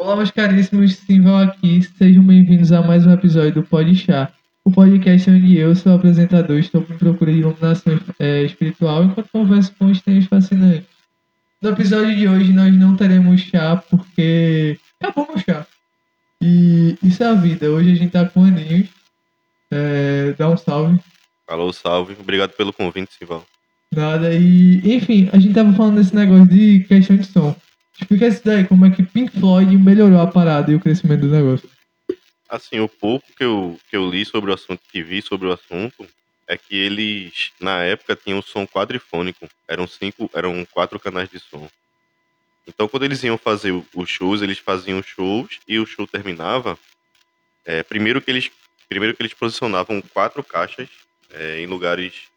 Olá, meus caríssimos, Simval aqui. Sejam bem-vindos a mais um episódio do Pode Chá, o podcast onde eu, seu apresentador, estou em procura de iluminação é, espiritual enquanto converso com estranhos fascinantes. No episódio de hoje nós não teremos chá porque acabou meu chá. E isso é a vida. Hoje a gente tá com aninhos. É, dá um salve. Alô, salve. Obrigado pelo convite, Simval. Nada. E, enfim, a gente tava falando desse negócio de questão de som. Explica isso daí, como é que Pink Floyd melhorou a parada e o crescimento do negócio. Assim, o pouco que eu, que eu li sobre o assunto, que vi sobre o assunto, é que eles, na época, tinham som quadrifônico. Eram cinco, eram quatro canais de som. Então, quando eles iam fazer os shows, eles faziam shows e o show terminava. É, primeiro que eles, primeiro que eles posicionavam quatro caixas é, em lugares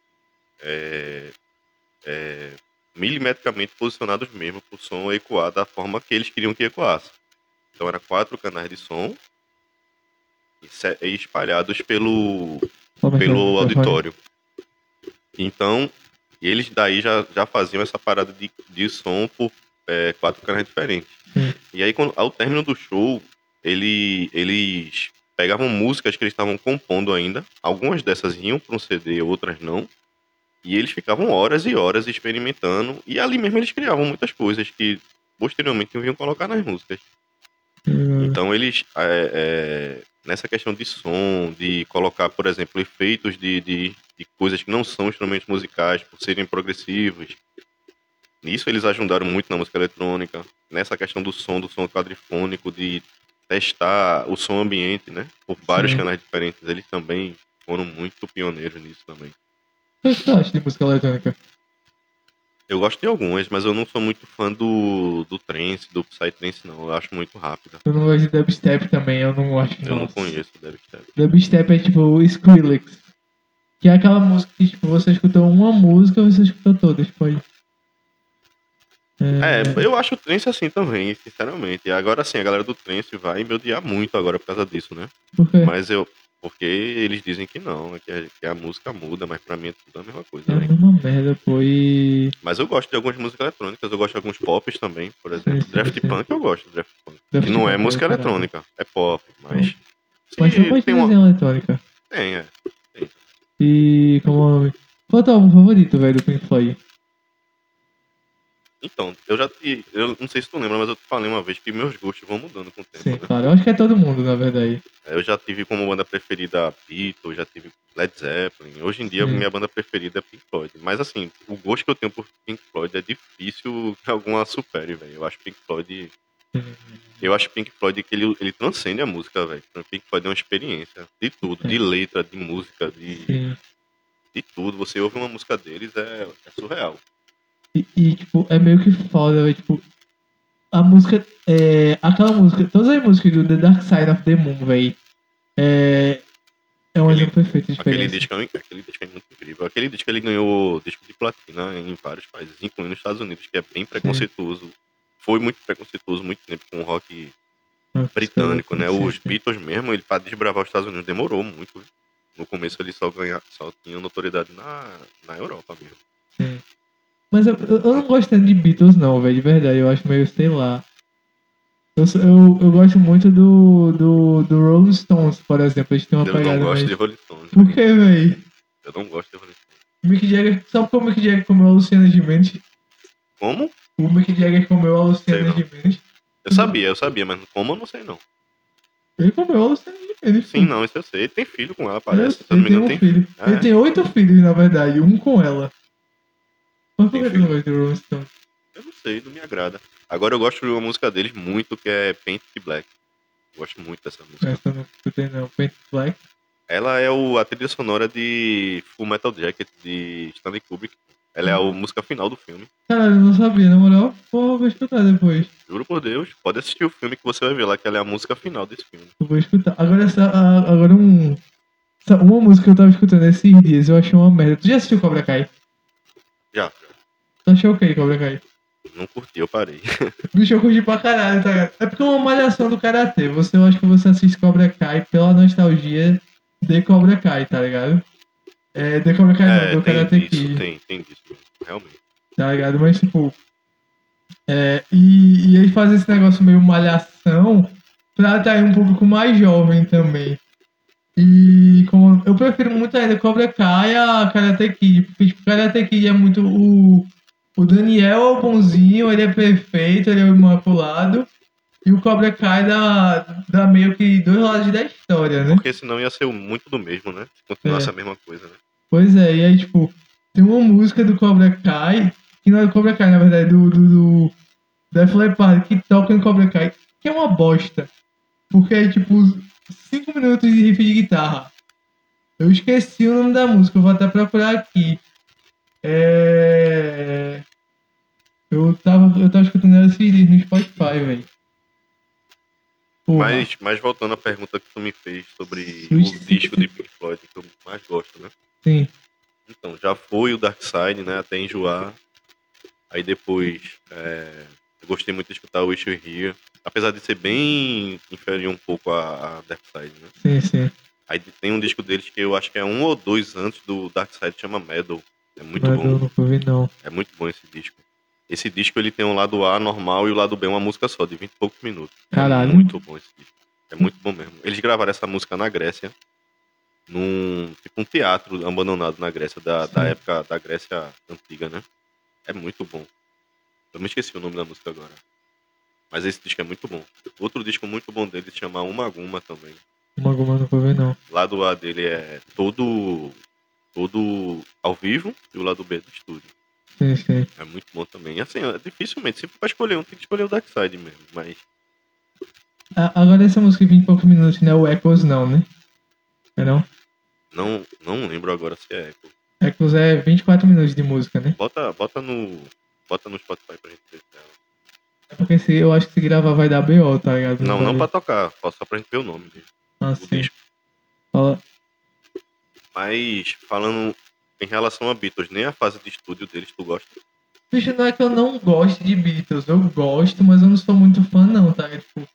é, é milimetricamente posicionados mesmo para o som ecoar da forma que eles queriam que ecoasse. Então eram quatro canais de som espalhados pelo, pelo auditório. Então, eles daí já, já faziam essa parada de, de som por é, quatro canais diferentes. Hum. E aí, quando, ao término do show, ele, eles pegavam músicas que eles estavam compondo ainda. Algumas dessas iam para um CD, outras não. E eles ficavam horas e horas experimentando. E ali mesmo eles criavam muitas coisas que posteriormente iam colocar nas músicas. Uhum. Então eles, é, é, nessa questão de som, de colocar, por exemplo, efeitos de, de, de, coisas que não são instrumentos musicais, por serem progressivos. Nisso eles ajudaram muito na música eletrônica. Nessa questão do som, do som quadrifônico, de testar o som ambiente, né? Por vários Sim. canais diferentes. Eles também foram muito pioneiros nisso também. O que você acha de música eletrônica? Eu gosto de algumas, mas eu não sou muito fã do, do trance, do psytrance, não. Eu acho muito rápida. Eu não gosto de dubstep também, eu não acho. Eu não conheço dubstep. Dubstep é tipo Skrillex. Que é aquela música que tipo, você escutou uma música você escutou todas, pode. É... é, eu acho o trance assim também, sinceramente. Agora sim, a galera do trance vai me odiar muito agora por causa disso, né? Por quê? Mas eu, porque eles dizem que não, que a, que a música muda, mas pra mim é tudo a mesma coisa. É né? uma merda, pô. E... Mas eu gosto de algumas músicas eletrônicas, eu gosto de alguns pops também, por exemplo. Sim, Draft. Punk eu gosto de Draft Punk. Draft que não é música é eletrônica, é pop, mas. Mas tem uma eletrônica. Tem, é. Tem. E como é? Qual é o teu álbum favorito, velho, do Pink Floyd? Então, eu já te, eu não sei se tu lembra, mas eu te falei uma vez que meus gostos vão mudando com o tempo. Sim, né? claro. Eu acho que é todo mundo, na verdade. É, eu já tive como banda preferida Beatles, já tive Led Zeppelin. Hoje em dia, Sim. minha banda preferida é Pink Floyd. Mas assim, o gosto que eu tenho por Pink Floyd é difícil que alguma supere, velho. Eu acho Pink Floyd. Eu acho Pink Floyd que ele, ele transcende a música, velho. Pink Floyd é uma experiência de tudo, de letra, de música, de, de tudo. Você ouve uma música deles, é, é surreal. E, e, tipo, é meio que foda, véio, tipo, a música, é, aquela música, todas as músicas do The Dark Side of the Moon, velho, é, é um exemplo perfeito de Aquele disco, é, aquele disco é muito incrível. Aquele disco ele ganhou disco de platina em vários países, incluindo os Estados Unidos, que é bem preconceituoso. Sim. Foi muito preconceituoso muito tempo com o rock britânico, né? Os Beatles mesmo, ele para desbravar os Estados Unidos demorou muito. No começo ele só ganha, só tinha notoriedade na, na Europa mesmo. Sim. Mas eu, eu não gosto tanto de Beatles, não, velho, de verdade. Eu acho meio, sei lá. Eu, eu, eu gosto muito do, do, do Rolling Stones, por exemplo. Eles têm uma eu pegada. Eu não gosto de Rolling Stones. Por que, velho? Eu não gosto de Rolling Stones. Mick Jagger. Sabe como o Mick Jagger comeu a Luciana Gimenez? Como? O Mick Jagger comeu a Luciana Gimenez. Eu sabia, eu sabia, mas como eu não sei não. Ele comeu a Luciana Gimenez. Sim, não, isso eu sei. Ele tem filho com ela, parece. É, Se ele tem um tem filho. Ele tem oito filhos, na verdade, um com ela. Gosta de Rolling Stones? Eu não sei, não me agrada. Agora eu gosto de uma música deles muito, que é Paint Black. Gosto muito dessa música. Essa eu não escutei não. Paint Black? Ela é o, a trilha sonora de Full Metal Jacket, de Stanley Kubrick. Ela é a hum. música final do filme. Cara, eu não sabia, na moral. Pô, vou escutar depois. Juro por Deus, pode assistir o filme que você vai ver lá, que ela é a música final desse filme. Eu vou escutar. Agora, essa, agora um... Uma música que eu tava escutando esses dias, eu achei uma merda. Tu já assistiu Cobra Kai? Já. Tu achou o que, Cobra Kai? Não curti, eu parei. Bicho, eu curti pra caralho, tá ligado? É porque é uma malhação do Karatê. Você, eu acho que você assiste Cobra Kai pela nostalgia de Cobra Kai, tá ligado? É, de Cobra Kai é, não, do Karate Kid. Tem, tem disso, realmente. Tá ligado? Mas, tipo... É, e, e aí faz esse negócio meio malhação pra atrair um público mais jovem também. E como eu prefiro muito ainda Cobra Kai a Karate Kid, porque tipo, Karate Kid é muito o o Daniel é o bonzinho, ele é perfeito, ele é o imaculado. E o Cobra Kai dá, dá meio que dois lados da história, né? Porque senão ia ser muito do mesmo, né? Se continuasse é. a mesma coisa, né? Pois é, e aí, tipo, tem uma música do Cobra Kai, que não é do Cobra Kai, na verdade, do, do, do Def Leppard, que toca em Cobra Kai, que é uma bosta. Porque é, tipo, cinco minutos de riff de guitarra. Eu esqueci o nome da música, eu vou até procurar aqui. É... Eu tava, eu tava escutando ela esses no Spotify, velho. Mas, mas voltando à pergunta que tu me fez sobre o disco de Pink Floyd que eu mais gosto, né? Sim. Então, já foi o Dark Side, né? Até enjoar. Aí depois, é, eu gostei muito de escutar o Wish You Here. Apesar de ser bem inferior um pouco a, a Dark Side, né? Sim, sim. Aí tem um disco deles que eu acho que é um ou dois antes do Dark Side, chama Metal. É muito Mas bom. Eu nunca vi, não. É muito bom esse disco. Esse disco ele tem um lado A normal e o lado B uma música só, de 20 e poucos minutos. Caralho. É muito bom esse disco. É muito bom mesmo. Eles gravaram essa música na Grécia, num tipo um teatro abandonado na Grécia, da, da época da Grécia antiga, né? É muito bom. Eu me esqueci o nome da música agora. Mas esse disco é muito bom. Outro disco muito bom dele se chama Uma Guma também. Uma Guma não vou ver, não. O lado A dele é todo todo ao vivo e o lado B do estúdio. Sim, sim. É muito bom também. Assim, é, dificilmente, sempre pra escolher um, tem que escolher o Dark Side mesmo, mas. agora essa música de 20 e poucos minutos, né? O Echoes não, né? É não? Não, não lembro agora se é Echo. Echoes é 24 minutos de música, né? Bota, bota no. Bota no Spotify pra gente ver se é É porque se, eu acho que se gravar vai dar BO, tá ligado? Não, vai... não pra tocar, só pra gente ver o nome dele. Ah, o sim. Disco. Fala. Mas falando em relação a Beatles, nem a fase de estúdio deles tu gosta? Bicho, não é que eu não gosto de Beatles, eu gosto, mas eu não sou muito fã não, tá? Tipo,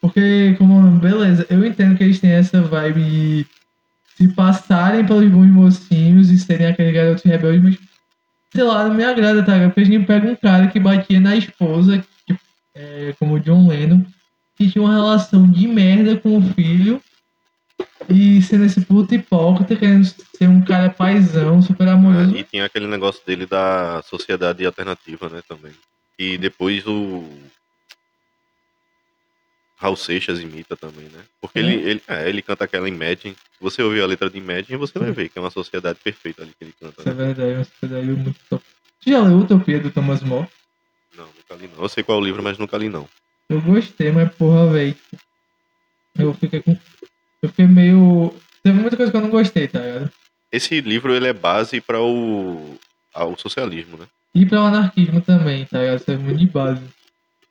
porque, como, beleza, eu entendo que eles têm essa vibe se passarem pelos bons mocinhos e serem aqueles garotos rebeldes, mas, sei lá, não me agrada, tá? Porque a gente pega um cara que batia na esposa, tipo, é, como John Lennon, que tinha uma relação de merda com o filho, e sendo esse puto hipócrita, querendo ser um cara paisão, super amoroso. É, e tinha aquele negócio dele da sociedade alternativa, né, também. E depois o. Raul Seixas imita também, né? Porque é. Ele, ele, é, ele canta aquela Imagine. Se você ouvir a letra de Imagine, você vai ver que é uma sociedade perfeita ali que ele canta. Isso né? é verdade, é uma sociedade muito top. Tu já leu Utopia do Thomas More? Não, nunca li não. Eu sei qual é o livro, mas nunca li não. Eu gostei, mas porra, velho. Eu fiquei com eu fiquei meio. Teve muita coisa que eu não gostei, tá ligado? Esse livro ele é base para o ao socialismo, né? E para o anarquismo também, tá ligado? Serve muito de base.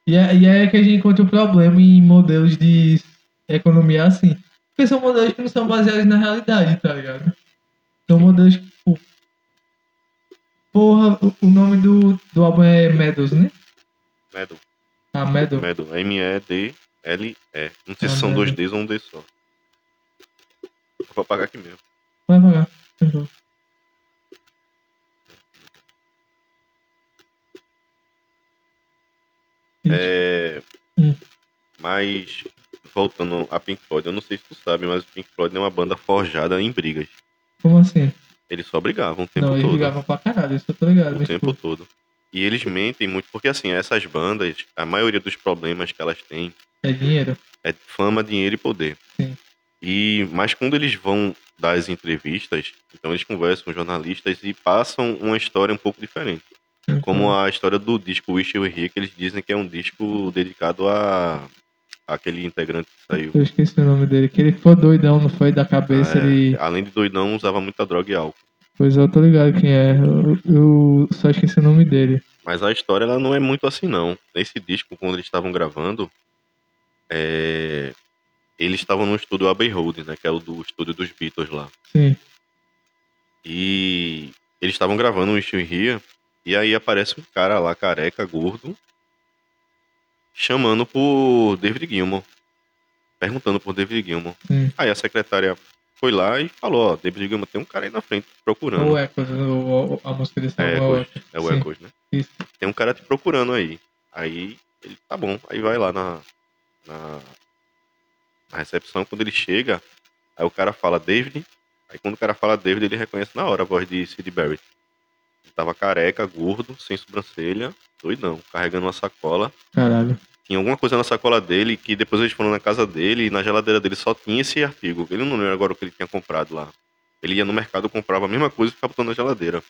E é, e é que a gente encontra o problema em modelos de economia assim. Porque são modelos que não são baseados na realidade, tá ligado? São modelos que, tipo. Porra, o, nome do, do álbum é Meadows, né? Meadow. Ah, Meadow. Meadow. M-E-D-L-E. Não sei ah, se são Meadow. dois Ds ou um D só. Vou apagar aqui mesmo. Vai apagar. Uhum. É... Hum. Mas, voltando a Pink Floyd, eu não sei se tu sabe, mas o Pink Floyd é uma banda forjada em brigas. Como assim? Eles só brigavam o tempo não, todo. Eles brigavam pra caralho, isso eu tô ligado. O tempo tipo... todo. E eles mentem muito, porque assim, essas bandas, a maioria dos problemas que elas têm. É dinheiro. É fama, dinheiro e poder. Sim. E, mas quando eles vão dar as entrevistas, então eles conversam com jornalistas e passam uma história um pouco diferente. Uhum. Como a história do disco Wish You Here, que eles dizem que é um disco dedicado a aquele integrante que saiu. Eu esqueci o nome dele, que ele ficou doidão, não foi? Da cabeça, é, ele... Além de doidão, usava muita droga e álcool. Pois eu tô ligado quem é, eu, eu, só esqueci o nome dele. Mas a história, ela não é muito assim, não. Nesse disco, quando eles estavam gravando, é eles estavam no estúdio Abbey Road, né? Que é o do estúdio dos Beatles lá. Sim. E eles estavam gravando um Wish Here, e aí aparece um cara lá, careca, gordo, chamando por David Gilmour. Perguntando por David Gilmour. Sim. Aí a secretária foi lá e falou, ó, David Gilmour, tem um cara aí na frente procurando. O Echoes, o, a música desse é, é o Echoes, né? Isso. Tem um cara te procurando aí. Aí ele, tá bom, aí vai lá na, na, na recepção. Quando ele chega, aí o cara fala David. Aí quando o cara fala David, ele reconhece na hora a voz de Sid Barrett. Ele tava careca, gordo, sem sobrancelha, doidão, carregando uma sacola. Caralho. Tinha alguma coisa na sacola dele que depois eles foram na casa dele e na geladeira dele só tinha esse artigo. Ele não lembra agora o que ele tinha comprado lá. Ele ia no mercado, comprava a mesma coisa e ficava botando na geladeira.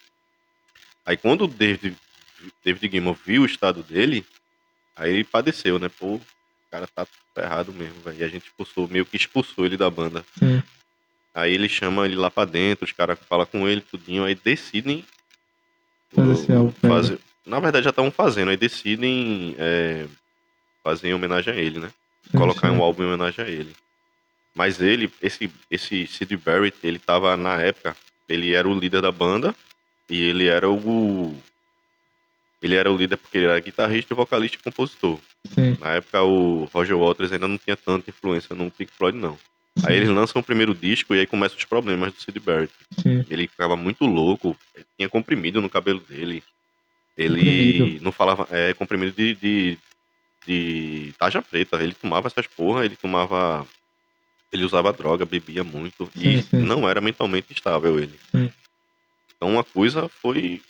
Aí quando o David, David Gilmour viu o estado dele, aí ele padeceu, né? Pô, cara tá ferrado mesmo, velho. E a gente expulsou, meio que expulsou ele da banda. Sim. Aí ele chama ele lá pra dentro, os caras falam com ele, tudinho, aí decidem Fazer esse álbum, fazer. Na verdade já estavam fazendo, aí decidem é, fazer em homenagem a ele, né? Sim, Colocar sim. um álbum em homenagem a ele. Mas ele, esse, esse Sid Barrett, ele tava na época, ele era o líder da banda e ele era o. Ele era o líder porque ele era guitarrista, vocalista e compositor. Sim. Na época o Roger Waters ainda não tinha tanta influência no Pink Floyd, não. sim, Aí eles lançam o primeiro disco e aí começam os problemas do Sid Barrett. Sim. Ele ficava muito louco, tinha comprimido no cabelo dele. Ele Comprimido. não falava. É, comprimido de, de, de taja preta. Ele tomava essas porra, ele tomava. Ele usava droga, bebia muito. e Sim, sim. não era mentalmente estável ele. Sim. Então uma coisa foi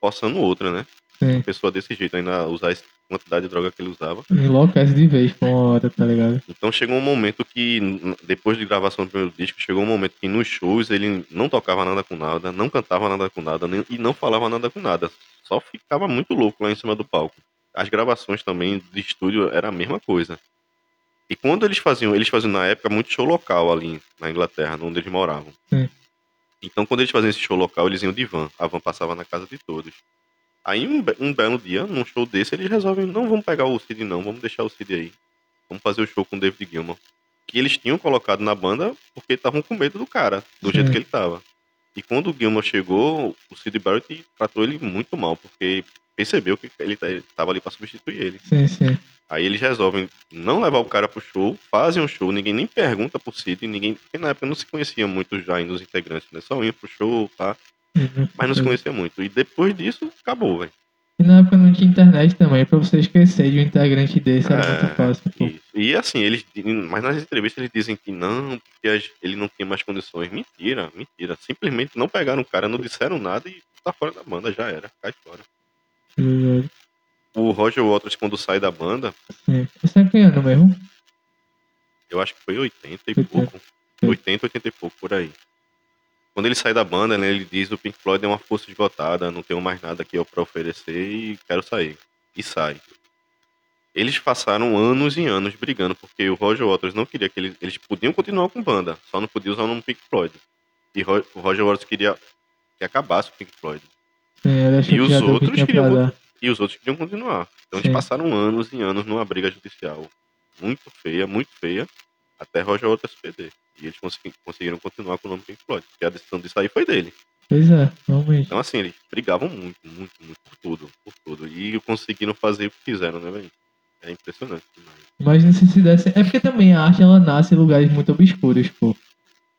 forçando outra, né? Sim. Uma pessoa desse jeito, ainda usar essa quantidade de droga que ele usava. Enlouquece de vez com uma hora, tá ligado? Então chegou um momento que, depois de gravação do primeiro disco, chegou um momento que nos shows ele não tocava nada com nada, não cantava nada com nada nem- e não falava nada com nada. Só ficava muito louco lá em cima do palco. As gravações também de estúdio era a mesma coisa. E quando eles faziam, eles faziam na época muito show local ali na Inglaterra, onde eles moravam. Sim. Então quando eles faziam esse show local, eles iam de van. A van passava na casa de todos. Aí um, be- um belo dia, num show desse, eles resolvem, não vamos pegar o Cid não, vamos deixar o Cid aí. Vamos fazer o show com o David Gilmour. Que eles tinham colocado na banda porque estavam com medo do cara, do jeito que ele tava. E quando o Gilmour chegou, o Sid Barrett tratou ele muito mal, porque percebeu que ele ta- ele tava ali pra substituir ele. Sim, sim. Aí eles resolvem não levar o cara pro show, fazem um show, ninguém nem pergunta pro Sid, ninguém. Porque na época não se conhecia muito já ainda os integrantes, né? Só iam pro show, tá? Mas não se conhecia muito. E depois disso, acabou, velho. E na época não tinha internet também, pra você esquecer de um integrante desse era É, muito fácil. Isso. E assim, eles. Mas nas entrevistas eles dizem que não, porque ele não tinha mais condições. Mentira, mentira. Simplesmente não pegaram o cara, não disseram nada e tá fora da banda, já era, cai fora. O Roger Waters, quando sai da banda, Sim. É que ano mesmo? eu acho que foi 80 e 80. pouco. 80, 80 e pouco, por aí. Quando ele sai da banda, né, ele diz o Pink Floyd é uma força esgotada, não tenho mais nada aqui pra oferecer e quero sair. E sai. Eles passaram anos e anos brigando, porque o Roger Waters não queria que eles... Eles podiam continuar com banda, só não podiam usar o nome Pink Floyd. E Ro- o Roger Waters queria que acabasse o Pink Floyd. Sim, achou E os que outros queriam. E os outros queriam continuar. Então Sim. eles passaram anos e anos numa briga judicial. Muito feia, muito feia, até Roger Waters perder. E eles consegui- conseguiram continuar com o nome Pink Floyd, porque a decisão de sair foi dele. Pois é, realmente. Então, assim, eles brigavam muito, muito, muito por tudo, por tudo. E conseguiram fazer o que fizeram, né, velho? É impressionante. Imagina se se desse. É porque também a arte ela nasce em lugares muito obscuros, pô.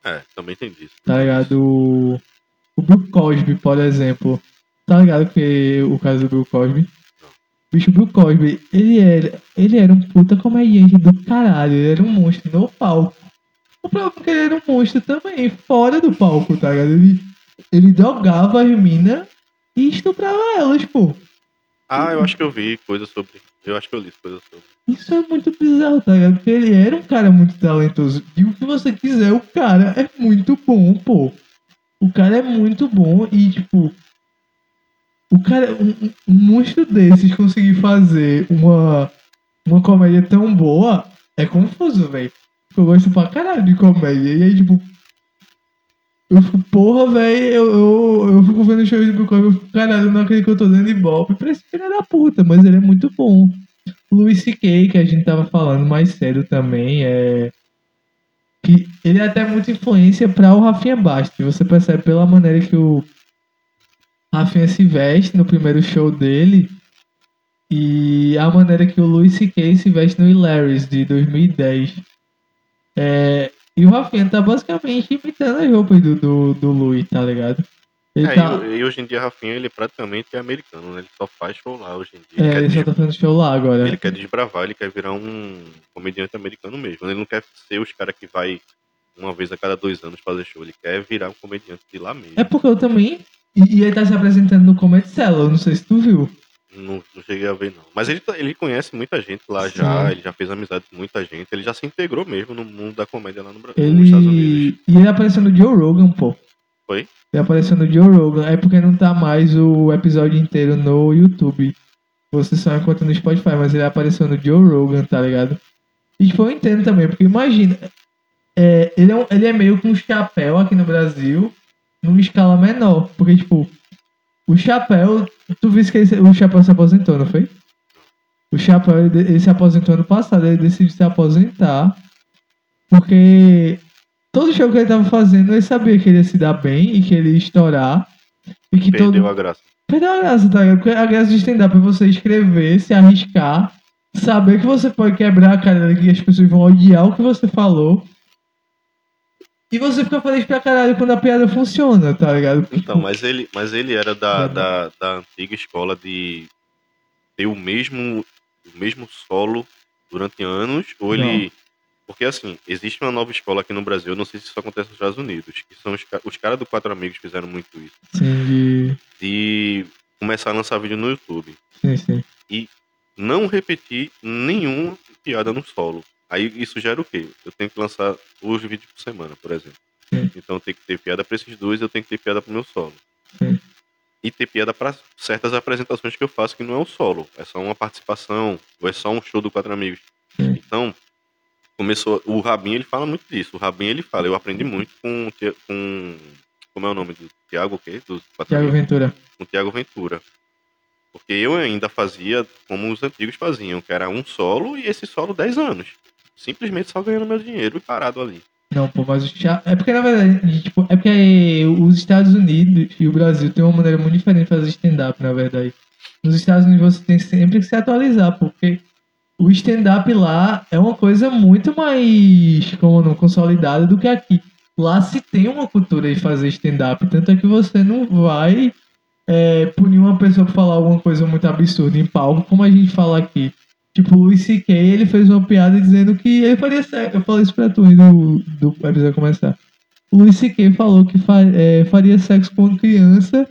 É, também tem disso. Tá ligado? O, o Bill Cosby, por exemplo. Tá ligado que o caso do Bill Cosby? Bicho, o Bill Cosby, ele era, ele era um puta comediante do caralho. Ele era um monstro no palco. O problema é que ele era um monstro também, fora do palco, tá ligado? Ele, ele drogava as minas e estuprava elas, pô. Ah, eu acho que eu vi coisa sobre. Eu acho que eu li coisa sobre. Isso é muito bizarro, tá ligado? Porque ele era um cara muito talentoso. E o que você quiser, o cara é muito bom, pô. O cara é muito bom e, tipo. O cara, um, um- um monstro desses conseguir fazer uma, uma comédia tão boa é confuso, velho. Eu gosto pra caralho de comédia. E aí, tipo. Eu fico, porra, velho, eu, eu, eu fico vendo shows do Bill Cosby, eu fico, caralho, não acredito que eu tô dando ibope pra esse filho da puta, mas ele é muito bom. Louis C.K., que a gente tava falando mais cedo também, é. Que ele é até muita influência pra o Rafinha Bastos. Você percebe pela maneira que o Rafinha se veste no primeiro show dele e a maneira que o Louis C.K. se veste no Hilarious de 2010. É, e o Rafinha tá basicamente imitando as roupas do, do, do Louis, tá ligado? Ele é, tá... e, e, hoje em dia, Rafinha, ele praticamente é americano, né? Ele só faz show lá hoje em dia. Ele é, ele só tá fazendo show lá agora. Ele quer desbravar, ele quer virar um comediante americano mesmo. Ele não quer ser os caras que vai uma vez a cada dois anos fazer show. Ele quer virar um comediante de lá mesmo. É porque eu também... E, e ele tá se apresentando no Comedy Cellar, não sei se tu viu. Não, não, cheguei a ver, não. Mas ele, tá, ele conhece muita gente lá Sim. já, ele já fez amizade com muita gente, ele já se integrou mesmo no mundo da comédia lá no Brasil, ele... nos Estados Unidos. E ele apareceu no Joe Rogan, pô. Foi? Ele apareceu no Joe Rogan, é porque não tá mais o episódio inteiro no YouTube. Você só encontra no Spotify, mas ele apareceu no Joe Rogan, tá ligado? E tipo, eu entendo também, porque imagina, é, ele, é um, ele é meio com um chapéu aqui no Brasil, numa escala menor. Porque, tipo, o Chapéu, tu viste que ele, o Chapéu se aposentou, não foi? O Chapéu, ele, ele, se aposentou ano passado, ele decidiu se aposentar porque todo show que ele tava fazendo, ele sabia que ele ia se dar bem e que ele ia estourar. E que Perdeu todo... a graça. Perdeu a graça, tá ligado? Porque a graça de stand-up é você escrever, se arriscar, saber que você pode quebrar a cara que as pessoas vão odiar o que você falou e você fica feliz pra caralho quando a piada funciona, tá ligado? Então, mas ele, mas ele era da, da, da antiga escola de ter o mesmo, o mesmo solo durante anos, ou ele. Porque assim, existe uma nova escola aqui no Brasil, não sei se isso acontece nos Estados Unidos, que são os, os caras do Quatro Amigos fizeram muito isso. Sim, de... de começar a lançar vídeo no YouTube. Sim, sim. E não repetir nenhuma piada no solo. Aí isso gera o quê? Eu tenho que lançar dois vídeos por semana, por exemplo. Sim. Então tem que ter piada para esses dois, eu tenho que ter piada para o meu solo. Sim. E ter piada para certas apresentações que eu faço que não é o solo, é só uma participação, ou é só um show do Quatro Amigos. Sim. Então, começou. O Rabinho ele fala muito disso. O Rabinho ele fala, eu aprendi muito com. com como é o nome do Tiago o quê? Do Tiago Ventura. Com o Tiago Ventura. Porque eu ainda fazia como os antigos faziam, que era um solo e esse solo 10 anos simplesmente só ganhando meu dinheiro e parado ali. Não, pô, mas o teatro. É porque, na verdade, tipo, é porque os Estados Unidos e o Brasil tem uma maneira muito diferente de fazer stand-up, na verdade. Nos Estados Unidos você tem sempre que se atualizar, porque o stand-up lá é uma coisa muito mais, como não, consolidada do que aqui. Lá se tem uma cultura de fazer stand-up, tanto é que você não vai é, punir uma pessoa por falar alguma coisa muito absurda em palco, como a gente fala aqui. Tipo, o Luis C.K. ele fez uma piada dizendo que ele faria sexo. Eu falei isso pra tu do, do episódio começar. O Luis C.K. falou que fa, é, faria sexo com uma criança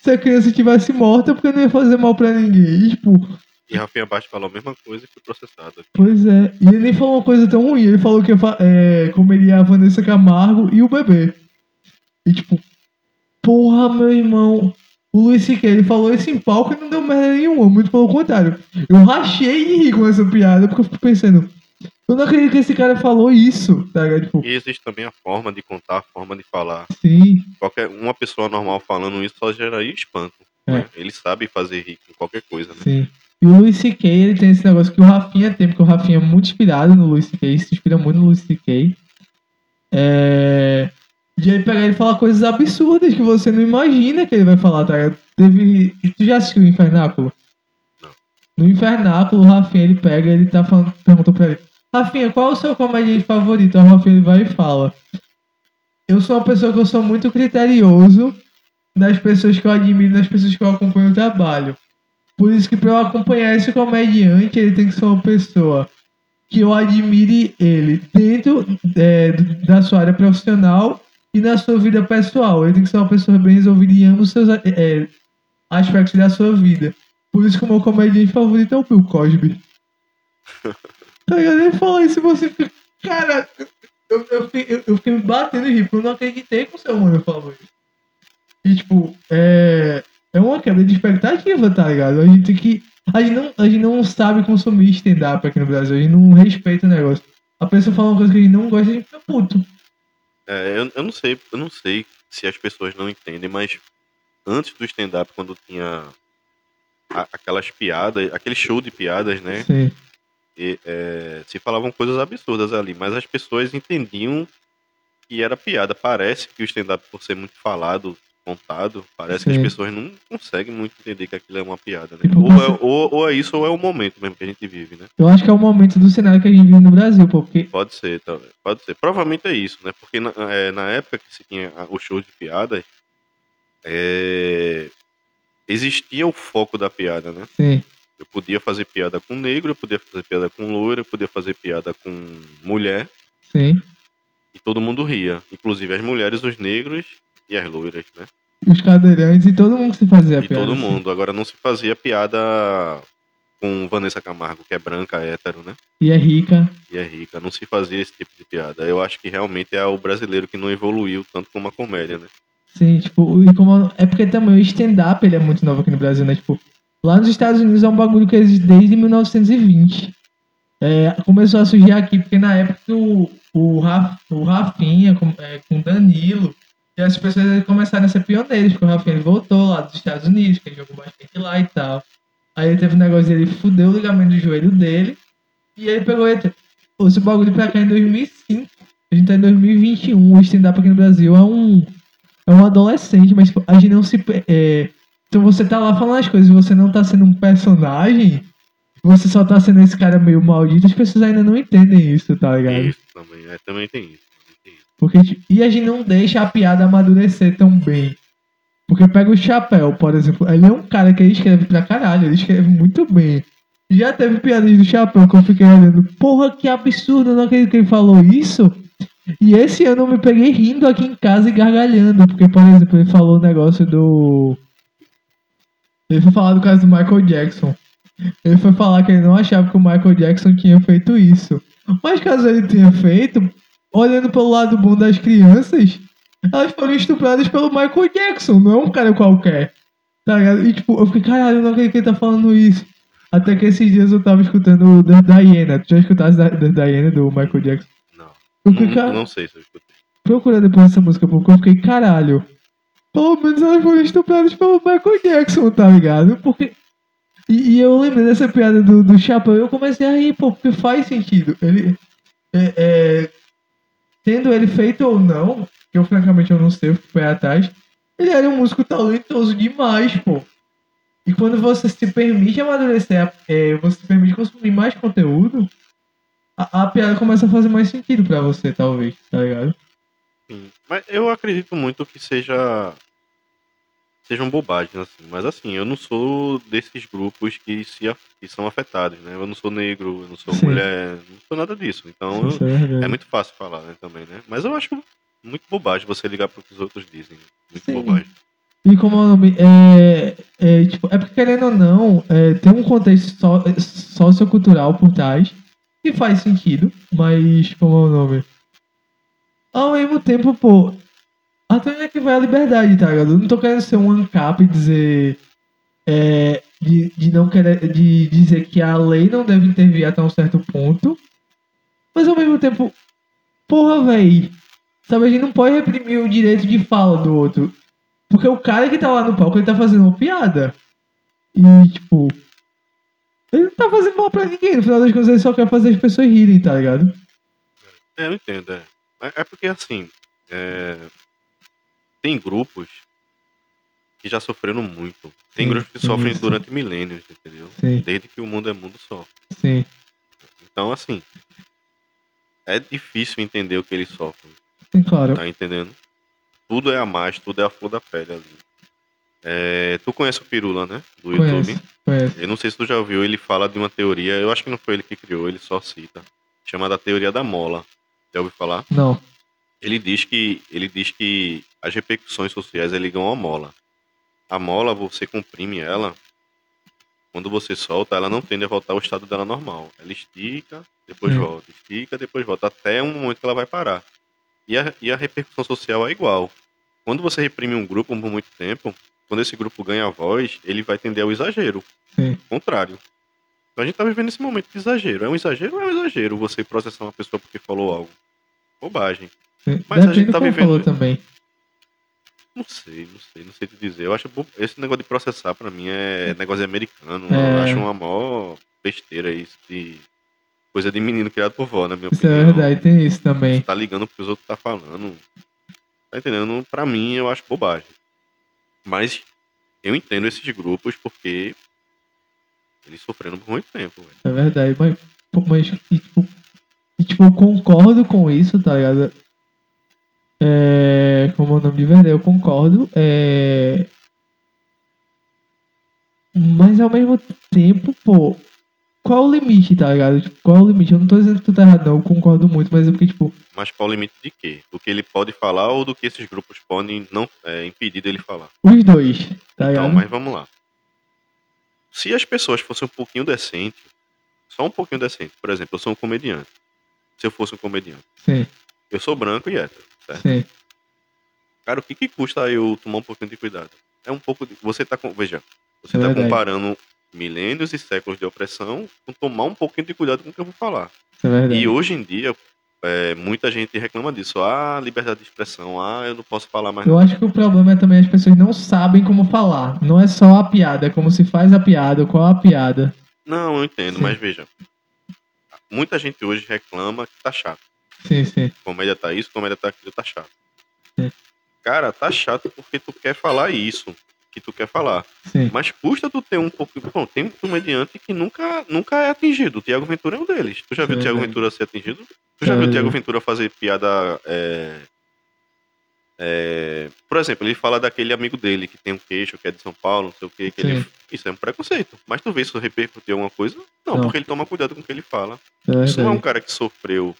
se a criança estivesse morta porque não ia fazer mal pra ninguém. E, tipo. E Rafinha Baixo falou a mesma coisa e foi processado. Pois é. E ele nem falou uma coisa tão ruim. Ele falou que é, comeria a Vanessa Camargo e o bebê. E tipo, porra, meu irmão. O Luiz C.K. ele falou isso em palco e não deu merda nenhuma, muito pelo contrário. Eu rachei de rir com essa piada, porque eu fico pensando, eu não acredito que esse cara falou isso, tá ligado? Tipo, e existe também a forma de contar, a forma de falar. Sim. Qualquer, uma pessoa normal falando isso só geraria espanto. É. Né? Ele sabe fazer rir com qualquer coisa, né? Sim. E o Luiz C.K. ele tem esse negócio que o Rafinha tem, porque o Rafinha é muito inspirado no Luiz C.K., se inspira muito no Luiz C.K. É... De ele pegar e falar coisas absurdas que você não imagina que ele vai falar, tá? Teve. Tu já assistiu o Infernáculo? No Infernáculo, o Rafinha ele pega ele tá falando, perguntou pra ele: Rafinha, qual é o seu comediante favorito? O Rafinha ele vai e fala: Eu sou uma pessoa que eu sou muito criterioso das pessoas que eu admiro, das pessoas que eu acompanho o trabalho. Por isso que pra eu acompanhar esse comediante, ele tem que ser uma pessoa que eu admire ele dentro é, da sua área profissional e na sua vida pessoal. Ele tem que ser uma pessoa bem resolvida em ambos os seus é, aspectos da sua vida. Por isso que o meu comediante favorito é o Bill Cosby. tá ligado? Ele fala isso e você fica. Cara, eu, eu, eu, eu fiquei me batendo de rir, porque eu não acreditei com o seu mano falou isso. E tipo, é. É uma quebra de expectativa, tá ligado? A gente tem que. A gente não, a gente não sabe consumir stand-up aqui no Brasil, a gente não respeita o negócio. A pessoa fala uma coisa que a gente não gosta, a gente fica puto. É, eu, eu não sei, eu não sei se as pessoas não entendem, mas antes do stand-up, quando tinha a, aquelas piadas, aquele show de piadas, né? Sim. E, é, se falavam coisas absurdas ali, mas as pessoas entendiam que era piada. Parece que o stand-up, por ser muito falado, contado, parece que as pessoas não conseguem muito entender que aquilo é uma piada, né? Tipo, ou, é, ou, ou, é, isso ou é o momento mesmo que a gente vive, né? Eu acho que é o momento do cenário que a gente vive no Brasil, porque... Pode ser, tá, pode ser. Provavelmente é isso, né? Porque na, é, na época que se tinha o show de piadas, é, existia o foco da piada, né? Sim. Eu podia fazer piada com negro, eu podia fazer piada com loira, eu podia fazer piada com mulher. Sim. E todo mundo ria. Inclusive as mulheres, os negros e as loiras, né? Os cadeirantes e todo mundo se fazia e piada. Todo mundo. Agora não se fazia piada com Vanessa Camargo, que é branca, hétero, né? E é rica. E é rica. Não se fazia esse tipo de piada. Eu acho que realmente é o brasileiro que não evoluiu tanto como a comédia, né? Sim, tipo, e como, é porque também o stand-up ele é muito novo aqui no Brasil, né? Tipo, lá nos Estados Unidos é um bagulho que existe desde 1920. É, começou a surgir aqui, porque na época o, o, Raf, o Rafinha com, é, com Danilo, e as pessoas começaram a ser pioneiros, porque o Rafinha ele voltou lá dos Estados Unidos, que ele jogou bastante lá e tal. Aí teve um negócio ele fudeu o ligamento do joelho dele, e ele pegou e trouxe o bagulho pra cá em 2005. A gente tá em 2021, o stand-up aqui no Brasil é um é um adolescente, mas a gente não se. É... Então você tá lá falando as coisas você não tá sendo um personagem, você só tá sendo esse cara meio maldito, as pessoas ainda não entendem isso, tá ligado? Isso também, é, também tem isso. Porque, e a gente não deixa a piada amadurecer tão bem. Porque pega o Chapéu, por exemplo, ele é um cara que escreve pra caralho, ele escreve muito bem. Já teve piadas do Chapéu que eu fiquei olhando, porra, que absurdo, não acredito que ele falou isso. E esse ano eu me peguei rindo aqui em casa e gargalhando, porque, por exemplo, ele falou o negócio do. Ele foi falar do caso do Michael Jackson. Ele foi falar que ele não achava que o Michael Jackson tinha feito isso. Mas caso ele tenha feito, olhando pelo lado bom das crianças, elas foram estupradas pelo Michael Jackson, não é um cara qualquer. Tá ligado? E tipo, eu fiquei, caralho, eu não acredito que ele tá falando isso. Até que esses dias eu tava escutando o The Diana. Tu já escutaste The Diana do Michael Jackson? Eu fiquei, não, não sei se eu escutei. Procura depois essa música, porque eu fiquei, caralho. Pelo menos elas foram estupradas pelo Michael Jackson, tá ligado? Porque. E, e eu lembrei dessa piada do, do Chapéu e eu comecei a rir, pô, porque faz sentido. Ele. É, é, tendo ele feito ou não, que eu francamente eu não sei, eu fui atrás, ele era um músico talentoso demais, pô. E quando você se permite amadurecer, é, você se permite consumir mais conteúdo, a, a piada começa a fazer mais sentido para você, talvez, tá ligado? Sim. Mas eu acredito muito que seja sejam bobagens, assim. Mas assim, eu não sou desses grupos que, se, que são afetados, né? Eu não sou negro, eu não sou Sim. mulher, não sou nada disso. Então eu, é, é, muito fácil falar, né, também, né? Mas eu acho muito bobagem você ligar pro que os outros dizem. Muito Sim. bobagem. E como o nome é, é, tipo, é porque querendo ou não, é, tem um contexto so, sociocultural por trás que faz sentido, mas como é o nome? Ao mesmo tempo, pô, até onde é que vai a liberdade, tá ligado? Eu não tô querendo ser um ANCAP e dizer. É, de, de não querer. De dizer que a lei não deve intervir até um certo ponto. Mas ao mesmo tempo, porra, véi. Sabe, a gente não pode reprimir o direito de fala do outro. Porque o cara que tá lá no palco, ele tá fazendo uma piada. E, tipo, ele não tá fazendo mal pra ninguém. No final das contas, ele só quer fazer as pessoas rirem, tá ligado? É, eu entendo, é. É, é porque, assim, é... tem grupos que já sofreram muito. Tem sim, grupos que sim, sofrem sim. durante milênios, entendeu? Desde que o mundo é mundo só. Sim. Então, assim, é difícil entender o que eles sofrem. Sim, claro. Tá entendendo? Tudo é a mais, tudo é a flor da pele ali. É, tu conhece o Pirula, né? Do conheço, YouTube. Conheço. Eu não sei se tu já ouviu, ele fala de uma teoria, eu acho que não foi ele que criou, ele só cita. Chamada teoria da mola. Já ouviu falar? Não. Ele diz que ele diz que as repercussões sociais é ligam à mola. A mola, você comprime ela, quando você solta, ela não tende a voltar ao estado dela normal. Ela estica, depois hum. volta, estica, depois volta, até um momento que ela vai parar. E a, e a repercussão social é igual. Quando você reprime um grupo por muito tempo, quando esse grupo ganha voz, ele vai tender ao exagero. Sim. Contrário. Então a gente tá vivendo esse momento de exagero. É um exagero ou é um exagero você processar uma pessoa porque falou algo? Bobagem. Mas Depende a gente tá vivendo. Também. Não sei, não sei, não sei te dizer. Eu acho esse negócio de processar para mim é negócio americano. É... Eu acho uma maior besteira isso de coisa de menino criado por vó, na minha isso é opinião. Isso é verdade, tem isso também. Você tá ligando porque os outros tá falando. Tá entendendo? Pra mim, eu acho bobagem. Mas eu entendo esses grupos porque eles sofreram por muito tempo. Véio. É verdade, mas, mas e, tipo, e, tipo, eu concordo com isso, tá ligado? É é, como o nome de verdade, eu concordo. É... Mas ao mesmo tempo, pô, qual o limite, tá ligado? Tipo, qual o limite? Eu não tô dizendo que tu tá errado, não, eu concordo muito, mas é porque, tipo. Mas qual o limite de quê? Do que ele pode falar ou do que esses grupos podem não é, impedir dele falar? Os dois, tá então, ligado? mas vamos lá. Se as pessoas fossem um pouquinho decentes, só um pouquinho decente, por exemplo, eu sou um comediante. Se eu fosse um comediante. Sim. Eu sou branco e hétero, certo? Sim. Cara, o que, que custa eu tomar um pouquinho de cuidado? É um pouco de. Você tá com. Veja, você É tá verdade. comparando milênios e séculos de opressão com tomar um pouquinho de cuidado com o que eu vou falar. É. E hoje em dia, é, muita gente reclama disso. Ah, liberdade de expressão. Ah, eu não posso falar mais. Eu acho que o problema é também as pessoas não sabem como falar. Não é só a piada, é como se faz a piada, qual a piada. Não, eu entendo, Sim. mas veja. Muita gente hoje reclama que tá chato. Sim, sim. Comédia tá isso, comédia tá aquilo, tá chato. Sim. Cara, tá chato porque tu quer falar isso que tu quer falar. Sim. Mas custa tu ter um pouco. Bom, tem um comediante que nunca, nunca é atingido. O Tiago Ventura é um deles. Tu já viu o Tiago. Ventura ser atingido? Tu já viu o Tiago. Ventura fazer piada. é, é, por exemplo, ele fala daquele amigo dele que tem um queixo, que é de São Paulo, não sei o quê, que ele. Isso é um preconceito. Mas tu vê isso repercutir alguma coisa? Não, Não. porque ele toma cuidado com o que ele fala. É Isso não é um cara que sofreu.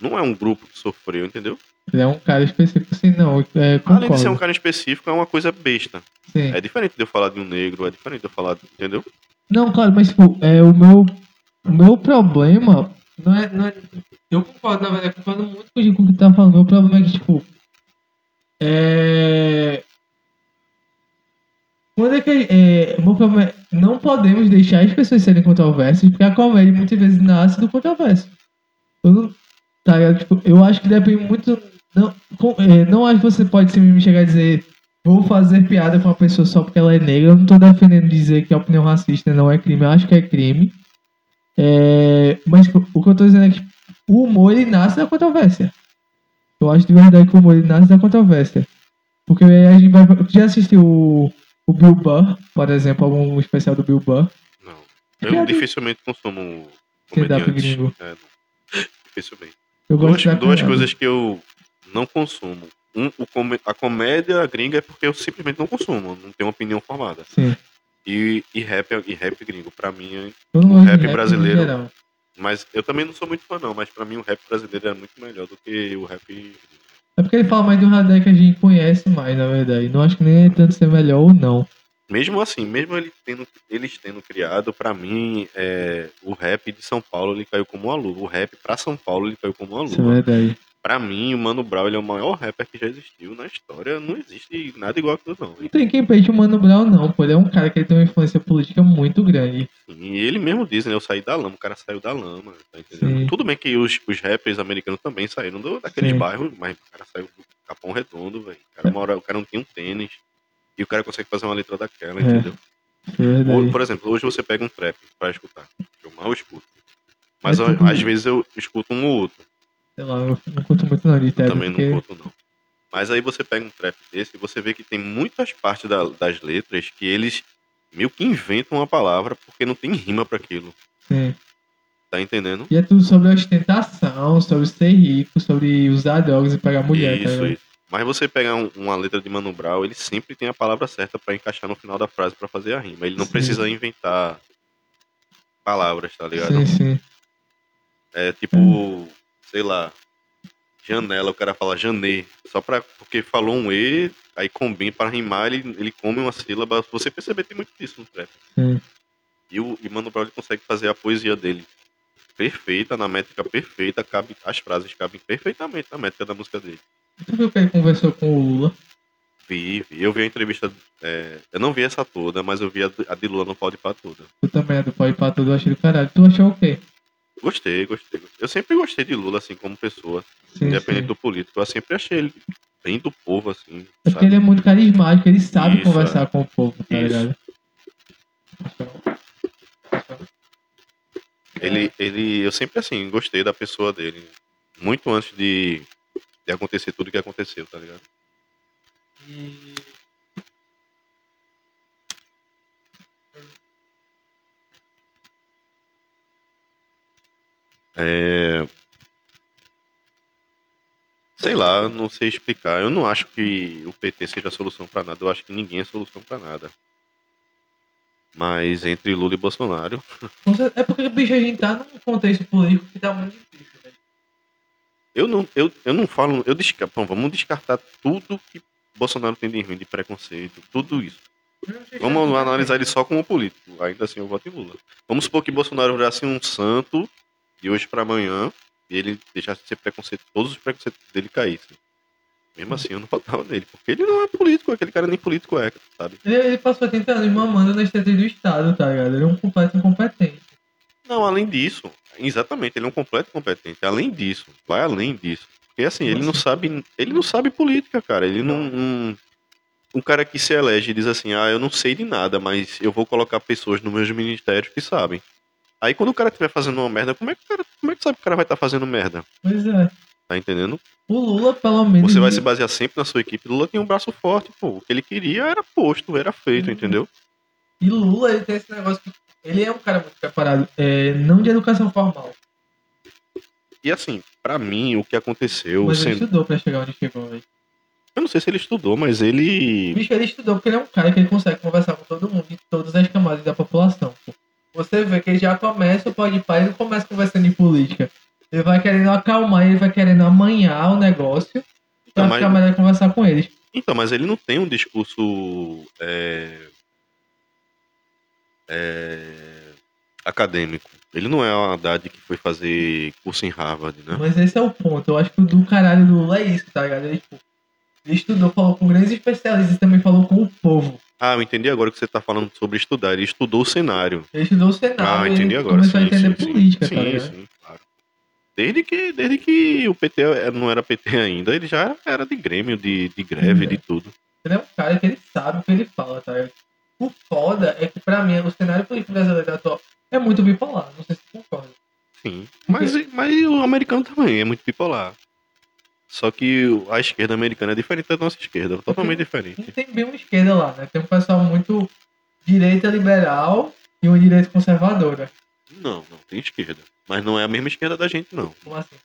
Não é um grupo que sofreu, entendeu? Ele é um cara específico, sim, não. É, Além de ser um cara específico, é uma coisa besta. Sim. É diferente de eu falar de um negro, é diferente de eu falar, de- entendeu? Não, claro, mas tipo, é, o, meu, o meu problema não é, não é. Eu concordo, na verdade, concordo muito com o que tá falando. Meu problema é que, tipo. É. Quando é que. É, o meu problema é. Não podemos deixar as pessoas serem controversas, porque a comédia muitas vezes nasce do controverso. Eu não. Tá ligado? Tipo, eu acho que depende muito. Não, com- é, não acho que você pode simplesmente chegar e dizer. Vou fazer piada com uma pessoa só porque ela é negra. Eu não tô defendendo dizer que a opinião racista não é crime. Eu acho que é crime. É, mas tipo, o que eu tô dizendo é que o humor ele nasce da controvérsia. Eu acho de verdade que o humor ele nasce da controvérsia. Porque aí a gente vai. Já assistiu o, o Bill Burr, por exemplo, algum especial do Bill Burr? Não. Eu dificilmente consumo Stand-up gringo. É, não. Dificilmente. Eu Duas, gosto duas comédia. coisas que eu não consumo. Um, a comédia gringa é porque eu simplesmente não consumo, não tenho uma opinião formada. Sim. E, e, rap, e rap gringo, pra mim, é- Eu o de rap rap brasileiro. Mas eu também não sou muito fã não, mas pra mim o rap brasileiro é muito melhor do que o rap É porque ele fala mais do Radek que a gente conhece mais, na verdade. Não acho que nem é tanto ser melhor ou não. Mesmo assim, mesmo ele tendo, eles tendo criado, pra mim, é, o rap de São Paulo ele caiu como uma luva. O rap pra São Paulo ele caiu como uma Isso é luva. verdade. Pra mim, o Mano Brown ele é o maior rapper que já existiu na história. Não existe nada igual aquilo, não. Não tem quem peite o Mano Brown, não, pô. Ele é um cara que tem uma influência política muito grande. E ele mesmo diz, né? Eu saí da lama, o cara saiu da lama, tá? Sim. Tudo bem que os, os rappers americanos também saíram do, daqueles Sim. bairros, mas o cara saiu do Capão Redondo, velho. O, cara mora- o cara não tinha um tênis. E o cara consegue fazer uma letra daquela, É. entendeu? É. Ou, por exemplo, hoje você pega um trap pra escutar. Eu mal escuto. Mas É às vezes eu escuto um ou outro. Sei lá, eu não curto muito não de Eu também porque... não curto, não. Mas aí você pega um trap desse e você vê que tem muitas partes da- das letras que eles meio que inventam uma palavra porque não tem rima pra aquilo. Sim. Tá entendendo? E é tudo sobre ostentação, sobre ser rico, sobre usar drogas e pegar mulher, tá isso, ligado? isso. Mas você pegar um- uma letra de Mano Brown, ele sempre tem a palavra certa pra encaixar no final da frase pra fazer a rima. Ele não Sim. precisa inventar palavras, tá ligado? Sim, sim. É tipo, sei lá, janela, o cara fala janê, só pra, porque falou um E, aí combina para rimar, ele, ele come uma sílaba. Você perceber, tem muito disso no trap. sim. E o e Mano Brown ele consegue fazer a poesia dele perfeita, na métrica perfeita, cabe, as frases cabem perfeitamente na métrica da música dele. Tu viu que ele conversou com o Lula? Vi, vi. Eu vi a entrevista. é, eu não vi essa toda, mas eu vi a, de- a de Lula no Pode Pá toda. Tu também é do pau e pra tudo, eu achei do caralho. Tu achou o quê? Gostei, gostei, gostei. Eu sempre gostei de Lula, assim, como pessoa, Sim, independente sim. do político. Eu sempre achei ele bem do povo, assim. É porque ele é muito carismático, ele sabe Isso, conversar com o povo, tá Isso. ligado? Ele, ele, eu sempre, assim, gostei da pessoa dele. Muito antes de, acontecer tudo que aconteceu, tá ligado? É... Sei lá, não sei explicar. Eu não acho que o PT seja a solução para nada. Eu acho que ninguém é solução para nada. Mas entre Lula e Bolsonaro. É porque, bicho, a gente tá num contexto político que tá muito difícil. Eu não, eu, eu não falo. Eu descarto, bom, vamos descartar tudo que Bolsonaro tem de ruim, de preconceito, tudo isso. Vamos analisar ele só como político. Ainda assim eu voto em Lula. Vamos supor que Bolsonaro virasse um santo de hoje para amanhã e ele deixasse de ser preconceito, todos os preconceitos dele caíssem. Mesmo assim, eu não votava nele, porque ele não é político, aquele cara nem político é, sabe? Ele, ele passou 80 anos mamando nas tetas do Estado, tá ligado? Ele é um completo incompetente. Não, além disso, exatamente, ele é um completo incompetente. Além disso, vai além disso. Porque assim, ele não sabe, ele não sabe política, cara. Ele não, um, um cara que se elege e diz assim: "Ah, eu não sei de nada, mas eu vou colocar pessoas no meus ministérios que sabem". Aí quando o cara estiver fazendo uma merda, como é que o cara, como é que sabe que o cara vai estar tá fazendo merda? Pois é. Tá entendendo? O Lula, pelo menos. Você vai se basear sempre na sua equipe. Lula tem um braço forte, pô. O que ele queria era posto, era feito, uhum. entendeu? E Lula, ele tem esse negócio que. Ele é um cara muito preparado, é, não de educação formal. E assim, para mim, o que aconteceu. Mas ele estudou pra chegar onde chegou, velho. Eu não sei se ele estudou, mas ele. Bicho, ele estudou porque ele é um cara que ele consegue conversar com todo mundo, de todas as camadas da população. Pô. Você vê que ele já começa, pode ir para ele não começa conversando de política. Ele vai querendo acalmar, ele vai querendo amanhar o negócio pra então, mas... ficar melhor conversar com eles. Então, mas ele não tem um discurso é... É... acadêmico. Ele não é uma Haddad que foi fazer curso em Harvard, né? Mas esse é o ponto. Eu acho que o do caralho do Lula é isso, tá ligado? Ele, tipo, ele estudou, falou com grandes especialistas e também falou com o povo. Ah, eu entendi agora que você está falando sobre estudar. Ele estudou o cenário. Ele estudou o cenário. Ah, entendi agora. Começou sim, a entender sim, política, sim, tá sim, sim, claro. Desde que, desde que o PT não era PT ainda, ele já era de grêmio, de, de greve, de tudo. Ele é um cara que ele sabe o que ele fala, tá? O foda é que, pra mim, o cenário político brasileiro atual é muito bipolar. Não sei se você concorda. Sim. Mas, mas o americano também é muito bipolar. Só que a esquerda americana é diferente da nossa esquerda, totalmente diferente. Tem bem uma esquerda lá, né? Tem um pessoal muito direita liberal e uma direita conservadora. Não, não, tem esquerda. Mas não é a mesma esquerda da gente, não. Como assim?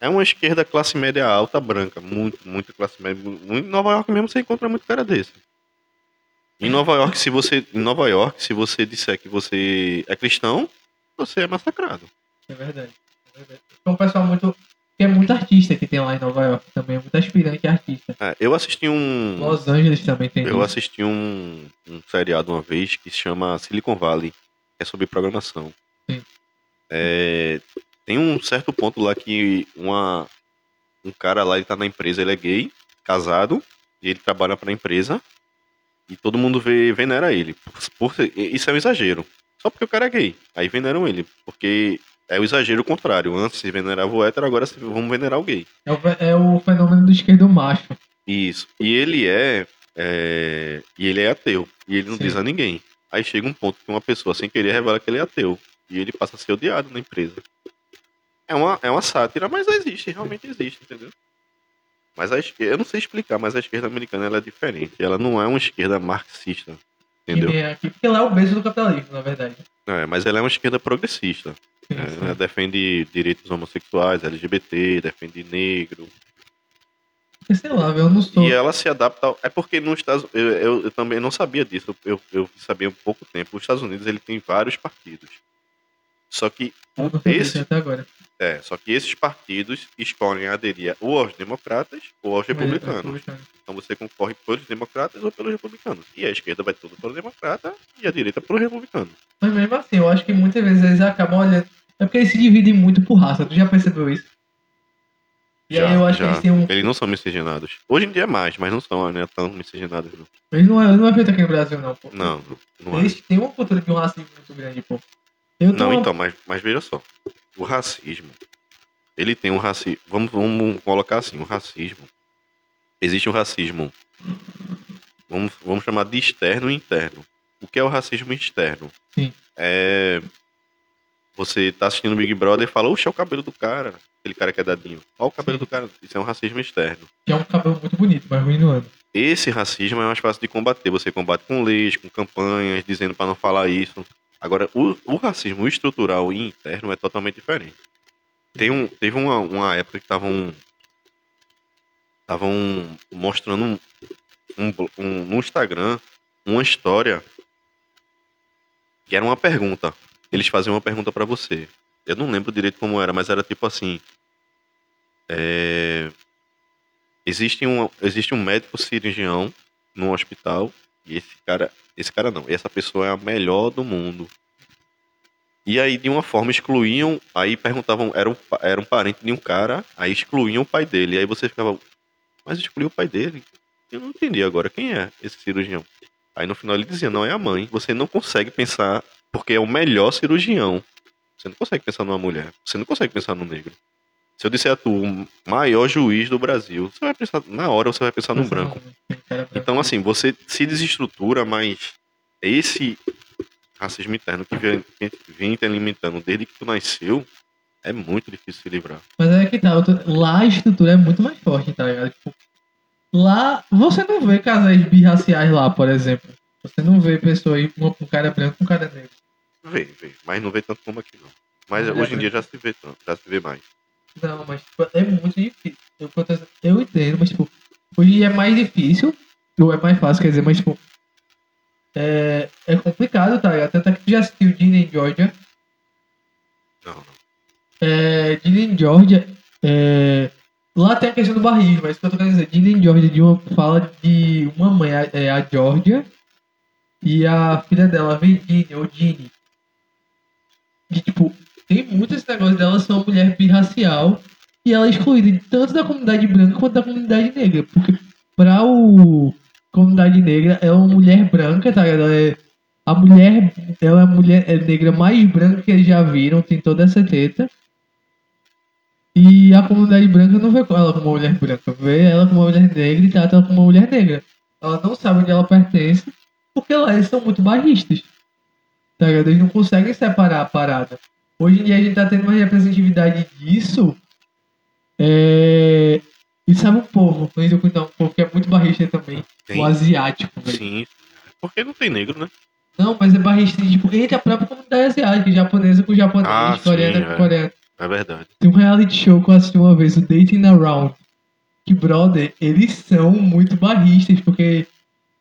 É uma esquerda classe média alta, branca. Muito, muito classe média. Em Nova York mesmo você encontra muito cara desse. Em Nova York, se você. Em Nova York, se você disser que você é cristão, você é massacrado. É verdade. É verdade. Um pessoal muito é muito artista que tem lá em Nova York também, é muito aspirante artista. É, eu assisti um. Los Angeles também tem. Eu isso. assisti um, um seriado uma vez que se chama Silicon Valley, é sobre programação. Sim. É, tem um certo ponto lá que uma, um cara lá, ele tá na empresa, ele é gay, casado, e ele trabalha pra empresa, e todo mundo vê, venera ele. Por, por, isso é um exagero. Só porque o cara é gay. Aí veneram ele. Porque é o exagero contrário. Antes se venerava o hétero, agora vamos venerar o gay. É o, é o fenômeno do esquerdo macho. Isso. E ele é, é, E ele é ateu. E ele não Sim. diz a ninguém. Aí chega um ponto que uma pessoa sem querer revela que ele é ateu. E ele passa a ser odiado na empresa. É uma, é uma sátira, mas existe, realmente existe, entendeu? Mas a esquerda, eu não sei explicar, mas a esquerda americana ela é diferente. Ela não é uma esquerda marxista. Entendeu? Aqui, porque ela é o beijo do capitalismo, na verdade. É, mas ela é uma esquerda progressista. Sim, é, sim. Ela defende direitos homossexuais, LGBT, defende negro. Sei lá, eu não sou. E ela se adapta. É porque nos Estados eu, eu, eu também não sabia disso. Eu, eu sabia há pouco tempo. Os Estados Unidos ele tem vários partidos. Só que esse, até agora. É, só que esses partidos escolhem aderir ou aos democratas ou aos republicanos. Então você concorre pelos democratas ou pelos republicanos. E a esquerda vai tudo pelo democrata e a direita pelo republicano. Mas mesmo assim, eu acho que muitas vezes eles acabam olhando. É porque eles se dividem muito por raça. Tu já percebeu isso? E já, aí eu acho já. que eles têm um. Eles não são miscigenados. Hoje em dia é mais, mas não são, né? Tão miscigenados, não. Eles não é, não é feito aqui no Brasil, não, pô. Não, não, não Eles é. têm uma cultura de um racismo muito grande, pô. Não, então, mas, mas veja só. O racismo, ele tem um racismo. Vamos, vamos colocar assim: o racismo. Existe um racismo. Vamos, vamos chamar de externo e interno. O que é o racismo externo? Sim. É. Você tá assistindo Big Brother e fala, oxe, é o cabelo do cara. Aquele cara que é dadinho. Olha o cabelo Sim. do cara. Isso é um racismo externo. Que é um cabelo muito bonito, mas ruim no ano. Esse racismo é mais fácil de combater. Você combate com leis, com campanhas, dizendo para não falar isso. Agora, o, o racismo estrutural e interno é totalmente diferente. Tem um, teve uma, uma época que estavam estavam mostrando um, um, um, no Instagram uma história que era uma pergunta. Eles faziam uma pergunta para você. Eu não lembro direito como era, mas era tipo assim. É, existe, um, existe um médico cirurgião no hospital e esse cara. Esse cara não, essa pessoa é a melhor do mundo. E aí, de uma forma, excluíam. Aí perguntavam, era um, era um parente de um cara, aí excluíam o pai dele. Aí você ficava, mas excluiu o pai dele? Eu não entendi agora quem é esse cirurgião. Aí no final ele dizia, não é a mãe. Você não consegue pensar, porque é o melhor cirurgião. Você não consegue pensar numa mulher. Você não consegue pensar no negro. Se eu disser a tu, o maior juiz do Brasil, você vai pensar, na hora você vai pensar no branco. Então, assim, você se desestrutura, mas esse racismo interno que vem, vem te alimentando desde que tu nasceu, é muito difícil se livrar. Mas é que tá, lá a estrutura é muito mais forte, tá ligado? Tipo, lá você não vê casais birraciais lá, por exemplo. Você não vê pessoas, uma com cara branco com cara negro. Vê, vê, mas não vê tanto como aqui não. Mas é hoje em dia já se vê tanto, já se vê mais. Não, mas tipo, é muito difícil. Eu, eu entendo, mas tipo, hoje é mais difícil, ou é mais fácil, quer dizer, mas tipo, é, é complicado, tá ligado? Tanto é que tu já assistiu Dina em Georgia. Não, não. É, Dina em Georgia, é, lá tem a questão do barrismo, mas o que eu tô querendo dizer, Dina em Georgia de uma, fala de uma mãe, é a Georgia, e a filha dela, Virginia, ou Ginny. E tipo, tem muito esse negócio dela ser uma mulher birracial e ela é excluída tanto da comunidade branca quanto da comunidade negra. Porque pra o comunidade negra, ela é uma mulher branca, tá ligado? Ela é a mulher, ela é a mulher é negra mais branca que eles já viram, tem toda essa teta. E a comunidade branca não vê ela como uma mulher branca, vê ela como uma mulher negra e trata ela como uma mulher negra. Ela não sabe onde ela pertence, porque lá eles são muito barristas. Tá ligado? Eles não conseguem separar a parada. Hoje em dia a gente tá tendo uma representatividade disso. É... E sabe o povo, conhecido como um povo que é muito barrista também. O asiático, velho. Sim. Porque não tem negro, né? Não, mas é barrista tipo, entre a própria comunidade asiática, japonesa com japonês, ah, coreana sim, com é. coreano. É verdade. Tem um reality show que eu assisti uma vez, o Dating Around. Que, brother, eles são muito barristas, porque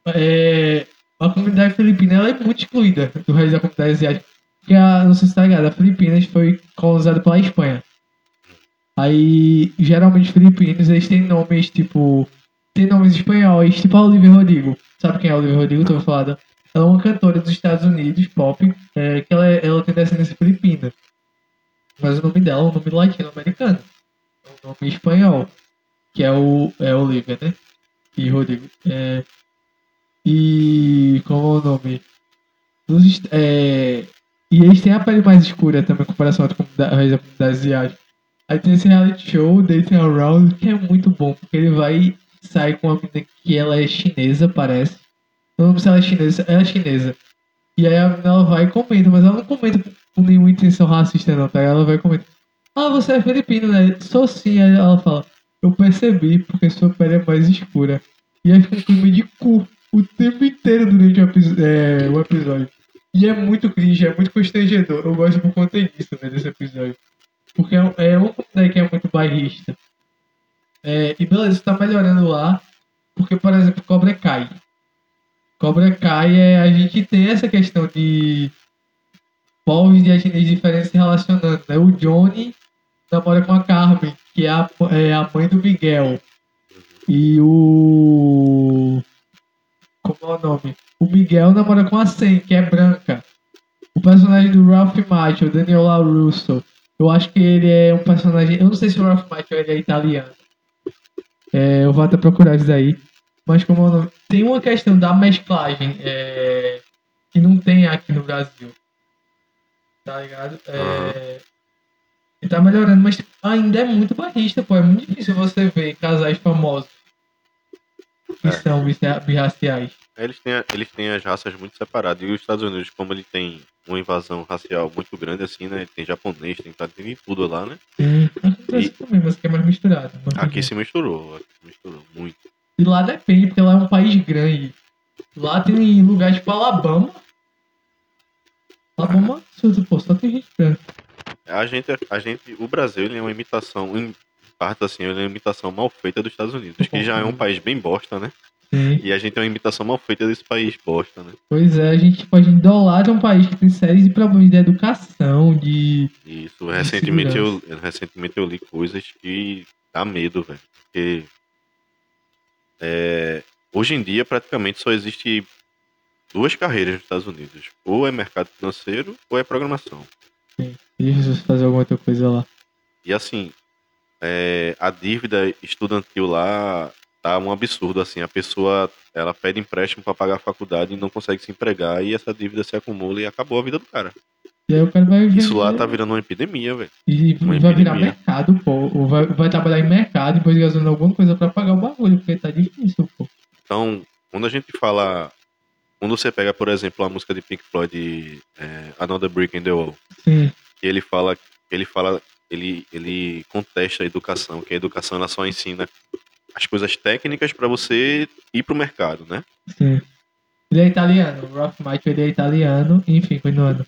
é, a comunidade filipina ela é muito excluída do resto da comunidade asiática. Porque, a, não sei se tá ligado, a Filipinas foi colonizada pela Espanha. Aí, geralmente, filipinos, eles têm nomes, tipo... Tem nomes espanhóis, tipo a Olivia Rodrigo. Sabe quem é a Olivia Rodrigo? Tô falando. Ela é uma cantora dos Estados Unidos, pop, é, que ela, é, ela tem descendência filipina. Mas o nome dela é um nome latino-americano. É um nome espanhol. Que é o é Olivia, né? E Rodrigo. É, e... Como é o nome? Dos, é, e eles têm a pele mais escura também, em comparação à comunidade, comunidade asiática. Aí tem esse reality show, Dating Around, que é muito bom, porque ele vai sair com uma menina que ela é chinesa, parece. Não lembro se ela é chinesa, ela é chinesa. E aí a menina ela vai e comenta, mas ela não comenta com nenhuma intenção racista não, tá? Ela vai comentar. Ah, você é filipino, né? Sou sim. Aí ela fala, eu percebi porque sua pele é mais escura. E aí fica um clima de cu o tempo inteiro durante o, é, o episódio. E é muito cringe, é muito constrangedor. Eu gosto por conta disso, né, desse episódio. Porque é, é uma comunidade que é muito bairrista. É, e beleza, tá melhorando lá. Porque, por exemplo, Cobra Kai. Cobra Kai é. A gente tem essa questão de povos de etnias diferentes se relacionando. Né? O Johnny namora com a Carmen, que é a, é a mãe do Miguel. E o. Como é o nome? O Miguel namora com a Sen, que é branca. O personagem do Ralph Macchio, Daniel LaRusso, eu acho que ele é um personagem. Eu não sei se o Ralph Macchio ele é italiano. É, eu vou até procurar isso daí. Mas como nome, tem uma questão da mesclagem é, que não tem aqui no Brasil. Tá ligado? É, e tá melhorando, mas ainda é muito barrista, pô. É muito difícil você ver casais famosos que é. são birraciais. Eles têm, eles têm as raças muito separadas. E os Estados Unidos, como ele tem uma invasão racial muito grande, assim, né? Tem japonês, tem, tem tudo lá, né? E... também, mas que é mais misturado. Aqui se misturou, aqui se misturou muito. E lá depende, porque lá é um país grande. Lá tem lugar tipo Alabama. Alabama, ah. pô, só tem gente branca. A gente, a gente, o Brasil ele é uma imitação, partes, assim, é uma imitação mal feita dos Estados Unidos, que já é um país bem bosta, né? Sim. E a gente tem uma imitação mal feita desse país bosta, né? Pois é, a gente pode idolar um país que tem séries de problemas de educação, de. Isso, recentemente eu, recentemente eu li coisas que dá medo, velho. Porque é, hoje em dia praticamente só existe duas carreiras nos Estados Unidos. Ou é mercado financeiro ou é programação. Sim. E fazer alguma outra coisa lá. E assim, é, a dívida estudantil lá tá um absurdo, assim, a pessoa, ela pede empréstimo para pagar a faculdade e não consegue se empregar e essa dívida se acumula e acabou a vida do cara. E aí o cara vai Isso lá tá virando uma epidemia, velho. E Uma vai virar epidemia. mercado, pô. Ou vai, vai trabalhar em mercado e depois gastando alguma coisa pra pagar o bagulho, porque tá difícil, pô. Então, quando a gente fala. Quando você pega, por exemplo, a música de Pink Floyd, é, Another Brick in the Wall, Sim, que ele fala, ele fala, ele, ele contesta a educação, que a educação ela só ensina as coisas técnicas para você ir pro mercado, né? sim. Ele é italiano, o Ralph Michael ele é italiano, enfim, continuando.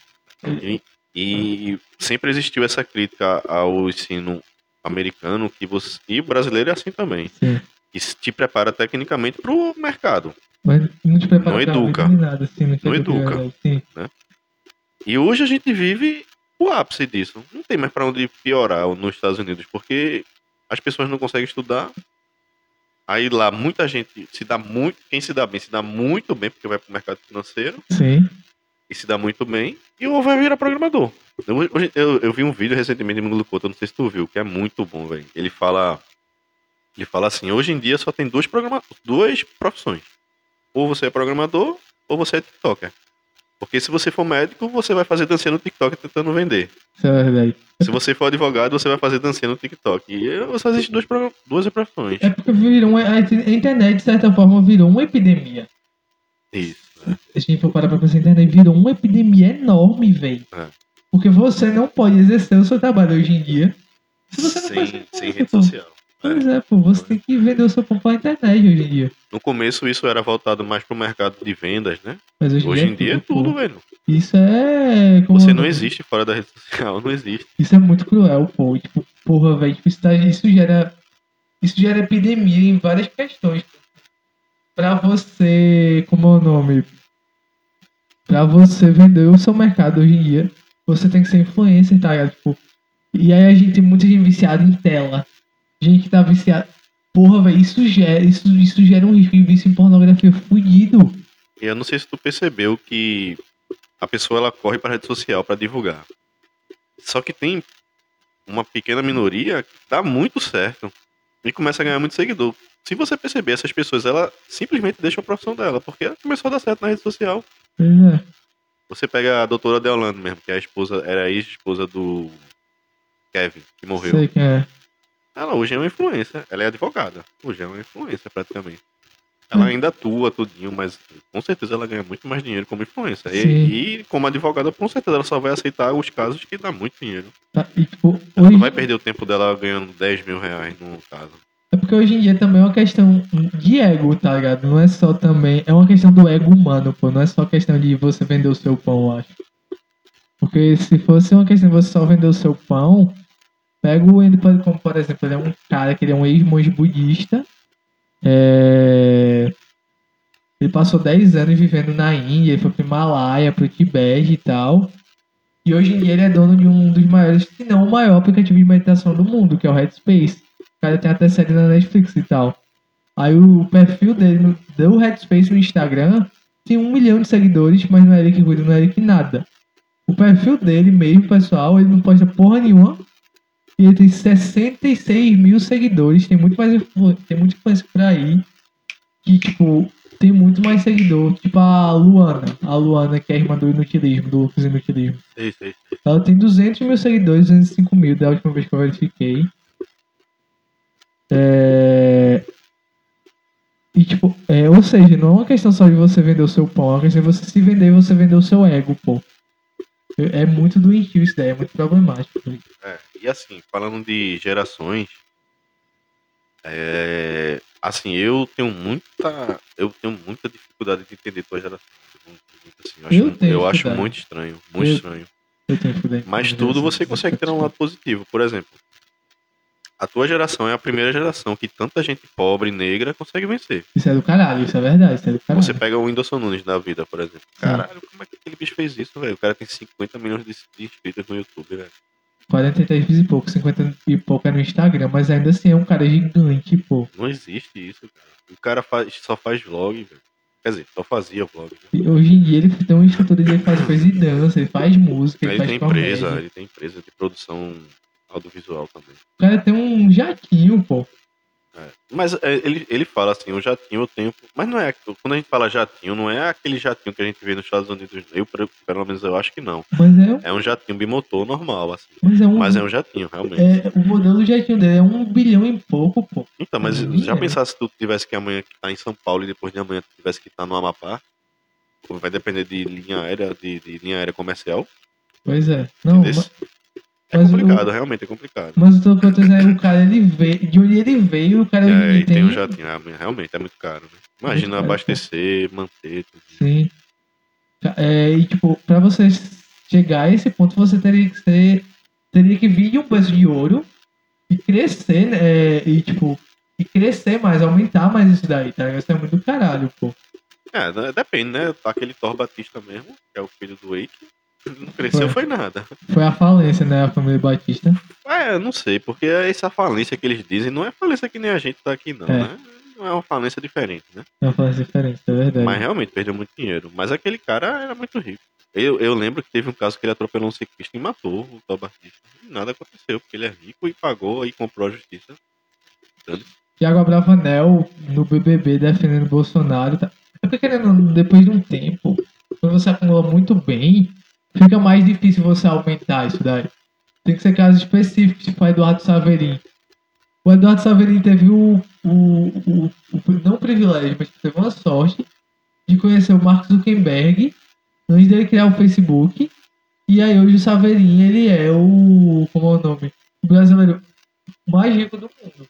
E, e sempre existiu essa crítica ao ensino americano que você e o brasileiro é assim também, Sim. que te prepara tecnicamente pro mercado. Mas não te prepara Não educa. nada, assim, não, Não educa. educa. Sim. E hoje a gente vive o ápice disso. Não tem mais para onde piorar nos Estados Unidos, porque as pessoas não conseguem estudar. Aí lá muita gente se dá muito, quem se dá bem se dá muito bem porque vai pro mercado financeiro Sim. e se dá muito bem e ou vai virar programador. Eu, eu, eu vi um vídeo recentemente de Mundo Couto, não sei se tu viu, que é muito bom, velho. Ele fala ele fala assim, hoje em dia só tem duas programa, duas profissões. Ou você é programador ou você é TikToker. Porque se você for médico, você vai fazer dancinha no TikTok tentando vender. Isso é verdade. Se você for advogado, você vai fazer dancinha no TikTok. E só existe duas, duas profissões. É porque virou a internet, de certa forma, virou uma epidemia. Isso. Se a gente for parar pra pensar, a internet virou uma epidemia enorme, velho. É. Porque você não pode exercer o seu trabalho hoje em dia se você não faz Sem, rede social. Pois é, pô, você tem que vender o seu pão pela internet hoje em dia. No começo isso era voltado mais pro mercado de vendas, né? Mas hoje, Hoje em dia é pô. tudo, velho. Isso é. como- Você não existe fora da rede social, não existe. Isso é muito cruel, pô. Tipo, porra, velho. Tipo, isso, tá- isso gera. Isso gera epidemia em várias questões. Pra você. Como é o nome? Pra você vender o seu mercado hoje em dia, você tem que ser influencer, tá ligado? Tipo, e aí a gente tem muita gente viciada em tela. Gente que tá viciada. Porra, velho, isso gera, isso, isso gera um risco de vício em pornografia fudido. Eu não sei se tu percebeu que a pessoa ela corre para rede social para divulgar. Só que tem uma pequena minoria que dá muito certo e começa a ganhar muito seguidor. Se você perceber, essas pessoas, ela simplesmente deixam a profissão dela, porque ela começou a dar certo na rede social. É. Você pega a doutora Deolando mesmo, que é a esposa, era a ex-esposa do Kevin, que morreu. Sei quem é. Ela hoje é uma influência, ela é advogada. Hoje é uma influência praticamente. Ela Hum. ainda atua tudinho, mas com certeza ela ganha muito mais dinheiro como influência. E, e como advogada, com certeza ela só vai aceitar os casos que dá muito dinheiro. Tá, e, tipo, Ela hoje, não vai perder o tempo dela ganhando 10 mil reais no caso. É porque hoje em dia também é uma questão de ego, tá ligado? Não é só também. É uma questão do ego humano, pô. Não é só questão de você vender o seu pão, eu acho. Porque se fosse uma questão de você só vender o seu pão, pega o Andy como por exemplo, ele é um cara que ele é um ex-monge budista. É... Ele passou 10 anos vivendo na Índia, ele foi pro Himalaia, pro Tibete e tal. E hoje em dia ele é dono de um dos maiores, se não o maior aplicativo de meditação do mundo, que é o Headspace. O cara tem até série na Netflix e tal. Aí o perfil dele no, do Headspace no Instagram tem um milhão de seguidores, mas não é ele que cuida, não é ele que nada. O perfil dele mesmo, pessoal, ele não posta porra nenhuma. E ele tem 66 mil seguidores, tem muito mais tem muito influência por aí. Que, tipo, tem muito mais seguidor. Tipo a Luana. A Luana, que é a irmã do inutilismo, do Lucas Inutilismo. Sei, sei, sei. Ela tem 200 mil seguidores, 205 mil da última vez que eu verifiquei. É... E tipo, é, ou seja, não é uma questão só de você vender o seu pão, é uma questão de você se vender e você vender o seu ego, pô. É muito doentio isso daí, é muito problemático. É, e assim, falando de gerações, é, assim, eu tenho muita, eu tenho muita dificuldade de entender tua geração. Assim, eu acho, Eu eu acho muito estranho, muito Eu- estranho. Mas tudo você consegue ter um lado positivo. Por exemplo, a tua geração é a primeira geração que tanta gente pobre e negra consegue vencer. Isso é do caralho, isso é verdade, isso é do caralho. Você pega o Whindersson Nunes da vida, por exemplo. Caralho, como é que aquele bicho fez isso, velho? O cara tem 50 milhões de, inscritos no YouTube, velho. 43 e pouco, 50 e pouco é no Instagram, mas ainda assim é um cara gigante, pô. Não existe isso, cara. O cara faz, só faz vlog, velho. Quer dizer, só fazia vlog. Né? Hoje em dia ele tem uma estrutura de ele faz coisa de dança, ele faz música, ele, ele faz tem empresa, ele tem empresa de produção audiovisual também. O cara tem um jatinho, pô. É. Mas é, ele, ele fala assim, o jatinho eu tenho. Mas não é. Quando a gente fala jatinho, não é aquele jatinho que a gente vê nos Estados Unidos. Eu, pelo menos, eu acho que não. Mas é, é um jatinho bimotor normal, assim. Mas é um, mas é um jatinho, realmente. É, o modelo do jatinho dele é um bilhão e pouco, pô. Então, mas é já pensasse se tu tivesse que amanhã estar em São Paulo e depois de amanhã tu tivesse que estar no Amapá? Vai depender de linha aérea, de, de linha aérea comercial. Pois é. Não, mas, é mas complicado, o... realmente é complicado. Mas o tô dizendo é o cara, ele veio, de onde ele veio, o cara... É, e tem, tem um jatinho, ah, realmente é muito caro, né? Imagina caro, abastecer, pô. manter... Tudo. Sim. É, e tipo, pra você chegar a esse ponto, você teria que ser... Teria que vir de um peso de ouro e crescer, né? E tipo, e crescer mais, aumentar mais isso daí, tá ligado? Isso é muito caralho, pô. É, depende, né? Aquele Thor Batista mesmo, que é o filho do Wake, não cresceu foi. foi nada. Foi a falência, né, a família Batista? É, não sei, porque essa falência que eles dizem não é falência que nem a gente tá aqui, não, é. né? Não é uma falência diferente, né? É uma falência diferente, é verdade. Mas realmente perdeu muito dinheiro. Mas aquele cara era muito rico. Eu, eu lembro que teve um caso que ele atropelou um ciclista e matou o Thor Batista. E nada aconteceu, porque ele é rico e pagou e comprou a justiça. Tiago Abravanel no BBB defendendo Bolsonaro. Tá... É porque, querendo, depois de um tempo, quando você acumula muito bem, fica mais difícil você aumentar isso daí. Tem que ser casos específicos, tipo o Eduardo Saverin. O Eduardo Saverin teve o, o, o, o não privilégio, mas teve uma sorte de conhecer o Mark Zuckerberg antes dele criar o Facebook. E aí hoje o Saverin, ele é o. como é o nome? O brasileiro mais rico do mundo.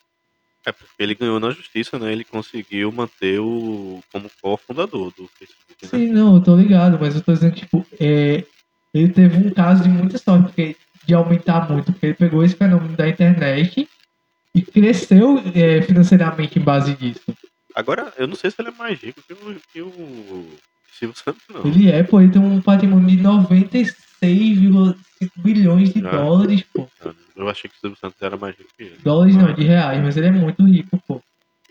É porque ele ganhou na justiça, né? Ele conseguiu manter o como cofundador do Facebook. Né? Sim, não, eu tô ligado, mas eu tô dizendo que, tipo, é, ele teve um caso de muita sorte, de aumentar muito, porque ele pegou esse fenômeno da internet e cresceu é, financeiramente em base disso. Agora, eu não sei se ele é mais rico que o, que o Silvio Santos, não. Ele é, pô, ele tem um patrimônio de 96,5 bilhões de ah, dólares, pô. Eu achei que o Silvio Santos era mais rico que ele. Dólares não, de reais, mas ele é muito rico, pô.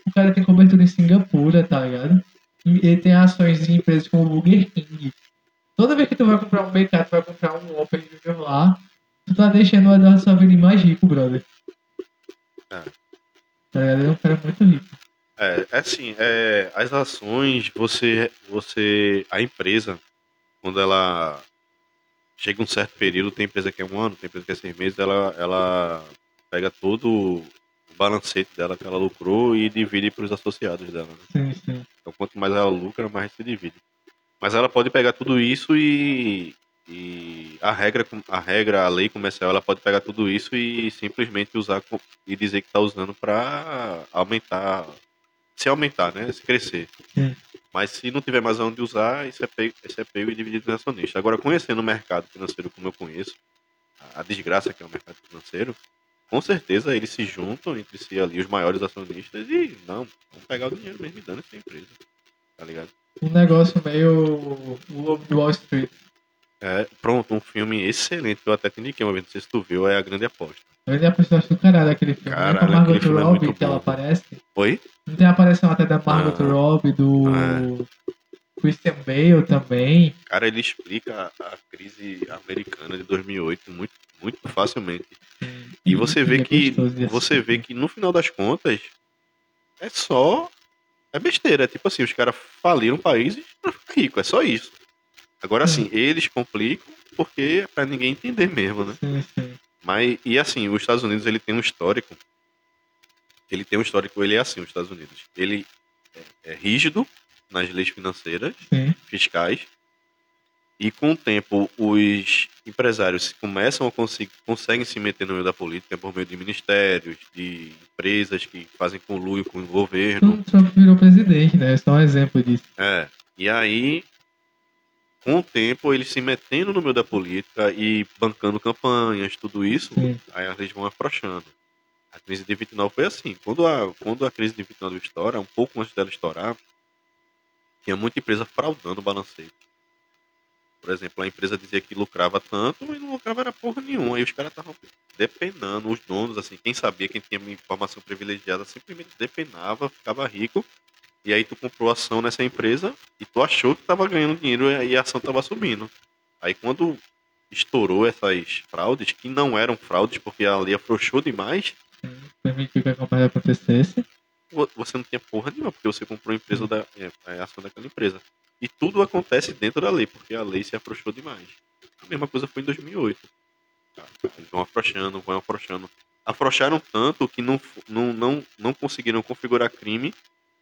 O cara tem cobertura em Singapura, tá ligado? E ele tem ações de empresas como o Burger King. Toda vez que tu vai comprar um BK, tu vai comprar um Opel Junior lá, tu tá deixando o Eduardo Saverini mais rico, brother. É. Tá ligado? Ele é um cara muito rico. É, é assim, é, as ações, você, você, a empresa, quando ela chega um certo período, tem empresa que é um ano, tem empresa que é seis meses, ela, ela pega todo o balancete dela que ela lucrou e divide para os associados dela. Né? Sim, sim. Então, quanto mais ela lucra, mais se divide. Mas ela pode pegar tudo isso e, e a regra, a regra, a lei comercial, ela pode pegar tudo isso e simplesmente usar e dizer que está usando para aumentar, se aumentar, né? Se crescer. Sim. Mas se não tiver mais onde usar, isso é pego, isso é pego e dividido no acionista. Agora, conhecendo o mercado financeiro como eu conheço, a desgraça que é o mercado financeiro, com certeza eles se juntam entre si ali, os maiores acionistas, e não, vamos pegar o dinheiro mesmo e dando essa empresa. Tá ligado? Um negócio meio o Lobo de Wall Street. É, pronto, um filme excelente que eu até te indiquei uma vez, não sei se tu viu, é A Grande Aposta. A Grande Aposta, eu acho do caralho aquele filme. Caralho, é com a Margot é Robbie é que ela aparece. Oi? Não tem a aparição até da Margot ah, Robbie, do ah. Christian Bale também. Cara, ele explica a, crise americana de 2008 muito, muito facilmente. E, e você vê é que você vê que no final das contas é só é besteira. Tipo assim, os caras faliram países pra ficar rico, é só isso. Agora, assim, eles complicam porque é pra ninguém entender mesmo, né? Sim, sim. Mas, e assim, os Estados Unidos, ele tem um histórico ele tem um histórico, ele é assim, os Estados Unidos. Ele é, é rígido nas leis financeiras, Sim. fiscais, e com o tempo os empresários começam a conseguir, conseguem se meter no meio da política por meio de ministérios, de empresas que fazem conluio com o governo. O Trump virou presidente, né? É só um exemplo disso. É. E aí, com o tempo, eles se metendo no meio da política e bancando campanhas, tudo isso, Sim. aí eles vão afrouxando. A crise de 29 foi assim. Quando a, quando a crise de 29 estoura, um pouco antes dela estourar, tinha muita empresa fraudando o balanceio. Por exemplo, a empresa dizia que lucrava tanto, mas não lucrava era porra nenhuma. Aí os caras estavam depenando, os donos, assim, quem sabia, quem tinha informação privilegiada, simplesmente depenava, ficava rico. E aí tu comprou ação nessa empresa e tu achou que estava ganhando dinheiro e a ação estava subindo. Aí quando estourou essas fraudes, que não eram fraudes porque a lei afrouxou demais, permitiu que a campanha acontecesse. Você não tinha porra nenhuma, porque você comprou a empresa da é, a ação daquela empresa. E tudo acontece dentro da lei, porque a lei se afrouxou demais. A mesma coisa foi em 2008. Eles vão afrouxando, vão afrouxando. Afrouxaram tanto que não, não, não, não conseguiram configurar crime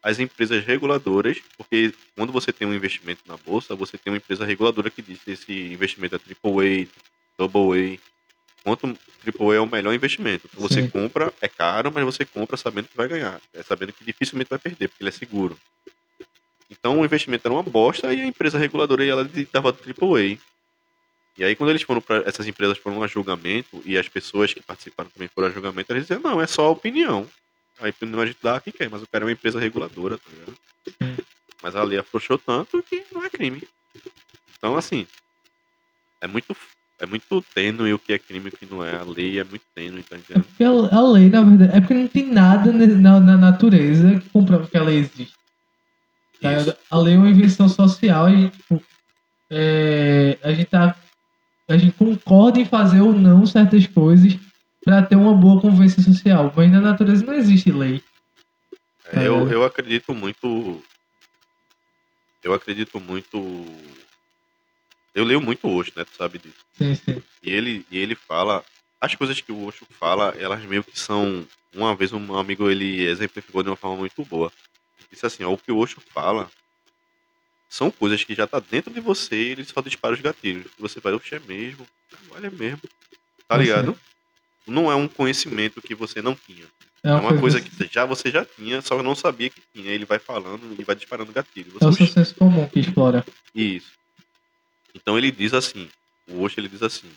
as empresas reguladoras, porque quando você tem um investimento na bolsa, você tem uma empresa reguladora que diz esse investimento é AAA, AA, quanto AAA é o melhor investimento. Então você Sim. compra, é caro, mas você compra sabendo que vai ganhar, é sabendo que dificilmente vai perder, porque ele é seguro. Então o investimento era uma bosta e a empresa reguladora ela dava AAA. E aí quando eles foram para essas empresas foram a julgamento e as pessoas que participaram também foram a julgamento, eles diziam, não, é só opinião. A opinião a gente dá quem quer, mas o cara é uma empresa reguladora, tá ligado? Mas a lei afrouxou tanto que não é crime. Então, assim, é muito é muito tênue o que é crime e o que não é. A lei é muito tênue, tá entendendo? É porque a, a, lei, na verdade, é porque não tem nada na, na natureza que comprova que a lei existe. Tá? A lei é uma invenção social e tipo, é, a gente tá. A gente concorda em fazer ou não certas coisas para ter uma boa convivência social. Mas na natureza não existe lei. É, eu, eu acredito muito. Eu acredito muito eu leio muito o Osho, né? Tu sabe disso. Sim, sim. E ele, e ele fala. As coisas que o Osho fala, elas meio que são. Uma vez um amigo ele exemplificou de uma forma muito boa. Disse assim: ó, o que o Osho fala são coisas que já tá dentro de você e ele só dispara os gatilhos. Você vai, oxe, é mesmo. Olha é mesmo. Tá ligado? Não é um conhecimento que você não tinha. É uma, é uma coisa que já você já tinha, só não sabia que tinha. Ele vai falando e vai disparando gatilho. Você, é o seu senso comum que explora. Isso. Então ele diz assim, o Osho ele diz assim,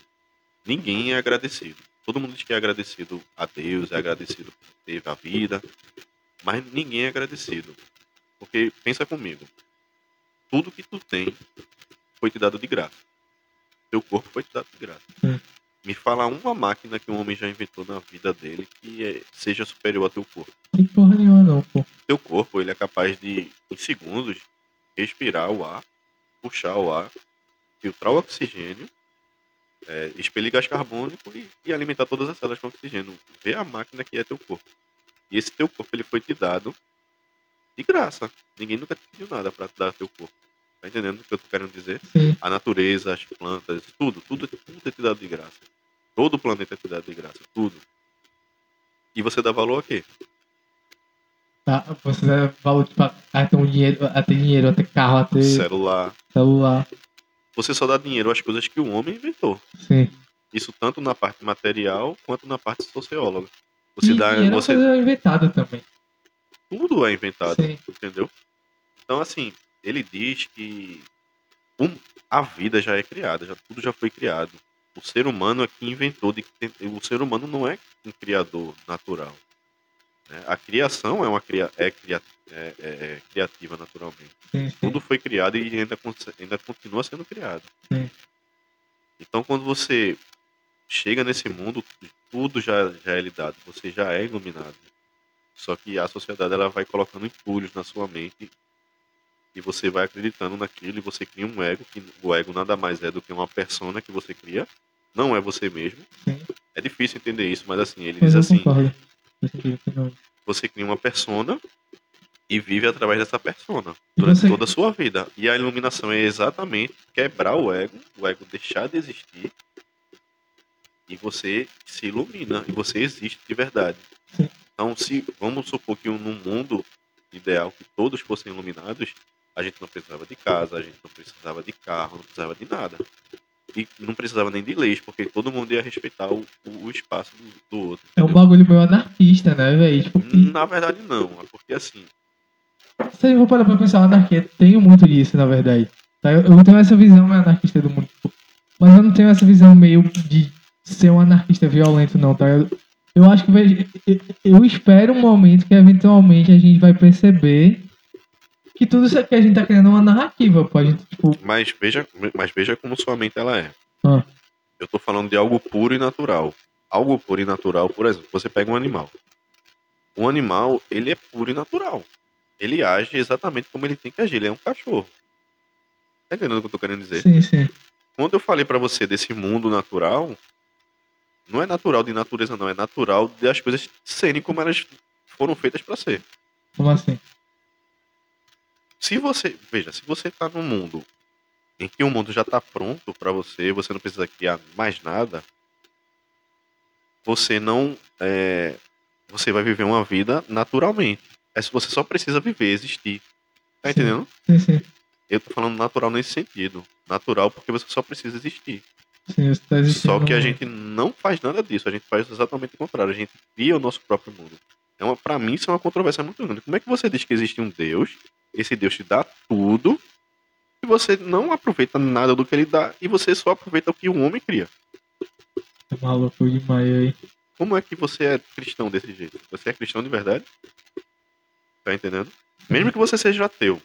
ninguém é agradecido. Todo mundo diz que é agradecido a Deus, é agradecido por ter a vida, mas ninguém é agradecido. Porque pensa comigo, tudo que tu tem foi te dado de graça. Teu corpo foi te dado de graça. Hum. Me fala uma máquina que um homem já inventou na vida dele que é, seja superior ao teu corpo. Não porra nenhuma não, pô. Teu corpo, ele é capaz de, em segundos, respirar o ar, puxar o ar filtrar o oxigênio, é, expelir gás carbônico e, e, alimentar todas as células com oxigênio. Vê a máquina que é teu corpo. E esse teu corpo ele foi te dado de graça. Ninguém nunca te pediu nada para te dar teu corpo. Tá entendendo o que eu tô querendo dizer? Sim. A natureza, as plantas, tudo, tudo, tudo é te dado de graça. Todo o planeta é te dado de graça, tudo. E você dá valor a quê? Tá, você dá valor tipo, a ter um dinheiro, a ter dinheiro, a ter carro, a ter celular. Celular você só dá dinheiro às coisas que o homem inventou. Sim. Isso tanto na parte material quanto na parte socióloga. Você e dá. Você é inventado também. Tudo é inventado, Sim. entendeu? Então, assim, ele diz que um, a vida já é criada, já, tudo já foi criado. O ser humano é que inventou. De, o ser humano não é um criador natural. Né? A criação é uma cria, é, cria, é, é, é criativa naturalmente. Sim, sim. Tudo foi criado e ainda, ainda continua sendo criado. Sim. Então quando você chega nesse mundo, tudo já, já é lhe dado, você já é iluminado. Só que a sociedade ela vai colocando entulhos na sua mente e você vai acreditando naquilo e você cria um ego, que o ego nada mais é do que uma persona que você cria, não é você mesmo. É difícil entender isso, mas assim, ele diz assim. Você cria uma persona e vive através dessa persona durante você... toda a sua vida. E a iluminação é exatamente quebrar o ego, o ego deixar de existir e você se ilumina e você existe de verdade. Então, se vamos supor que num mundo ideal que todos fossem iluminados, a gente não precisava de casa, a gente não precisava de carro, não precisava de nada. E não precisava nem de leis, porque todo mundo ia respeitar o, o espaço do, do outro. É um bagulho meio anarquista, né, velho? Tipo, Na verdade, não. É porque assim. Se eu vou parar pra pensar, anarquia tem muito disso, na verdade. Tá? Eu tenho essa visão anarquista do mundo. Mas eu não tenho essa visão meio de ser um anarquista violento, não, tá? Eu acho que vai, eu espero um momento que eventualmente a gente vai perceber que tudo isso aqui a gente tá criando uma narrativa, pô. Gente, tipo... Mas veja, mas veja como sua mente ela é. Ah. Eu tô falando de algo puro e natural. Algo puro e natural, por exemplo, você pega um animal. Um animal, ele é puro e natural. Ele age exatamente como ele tem que agir. Ele é um cachorro. Tá entendendo o que eu tô querendo dizer? Sim, sim. Quando eu falei para você desse mundo natural, não é natural de natureza, não. É natural de as coisas serem como elas foram feitas para ser. Como assim? Se você, veja, se você tá num mundo em que o mundo já tá pronto para você, você não precisa criar mais nada, você não, é, você vai viver uma vida naturalmente. É se você só precisa viver, existir. Tá entendendo? Sim, sim. Eu tô falando natural nesse sentido. Natural porque você só precisa existir. Sim, você tá existindo Só que a gente não faz nada disso, a gente faz exatamente o contrário, a gente cria o nosso próprio mundo. É uma, pra mim, isso é uma controvérsia muito grande. Como é que você diz que existe um Deus, esse Deus te dá tudo, e você não aproveita nada do que ele dá, e você só aproveita o que o homem cria? Tá maluco demais aí. Como é que você é cristão desse jeito? Você é cristão de verdade? Tá entendendo? Mesmo que você seja ateu.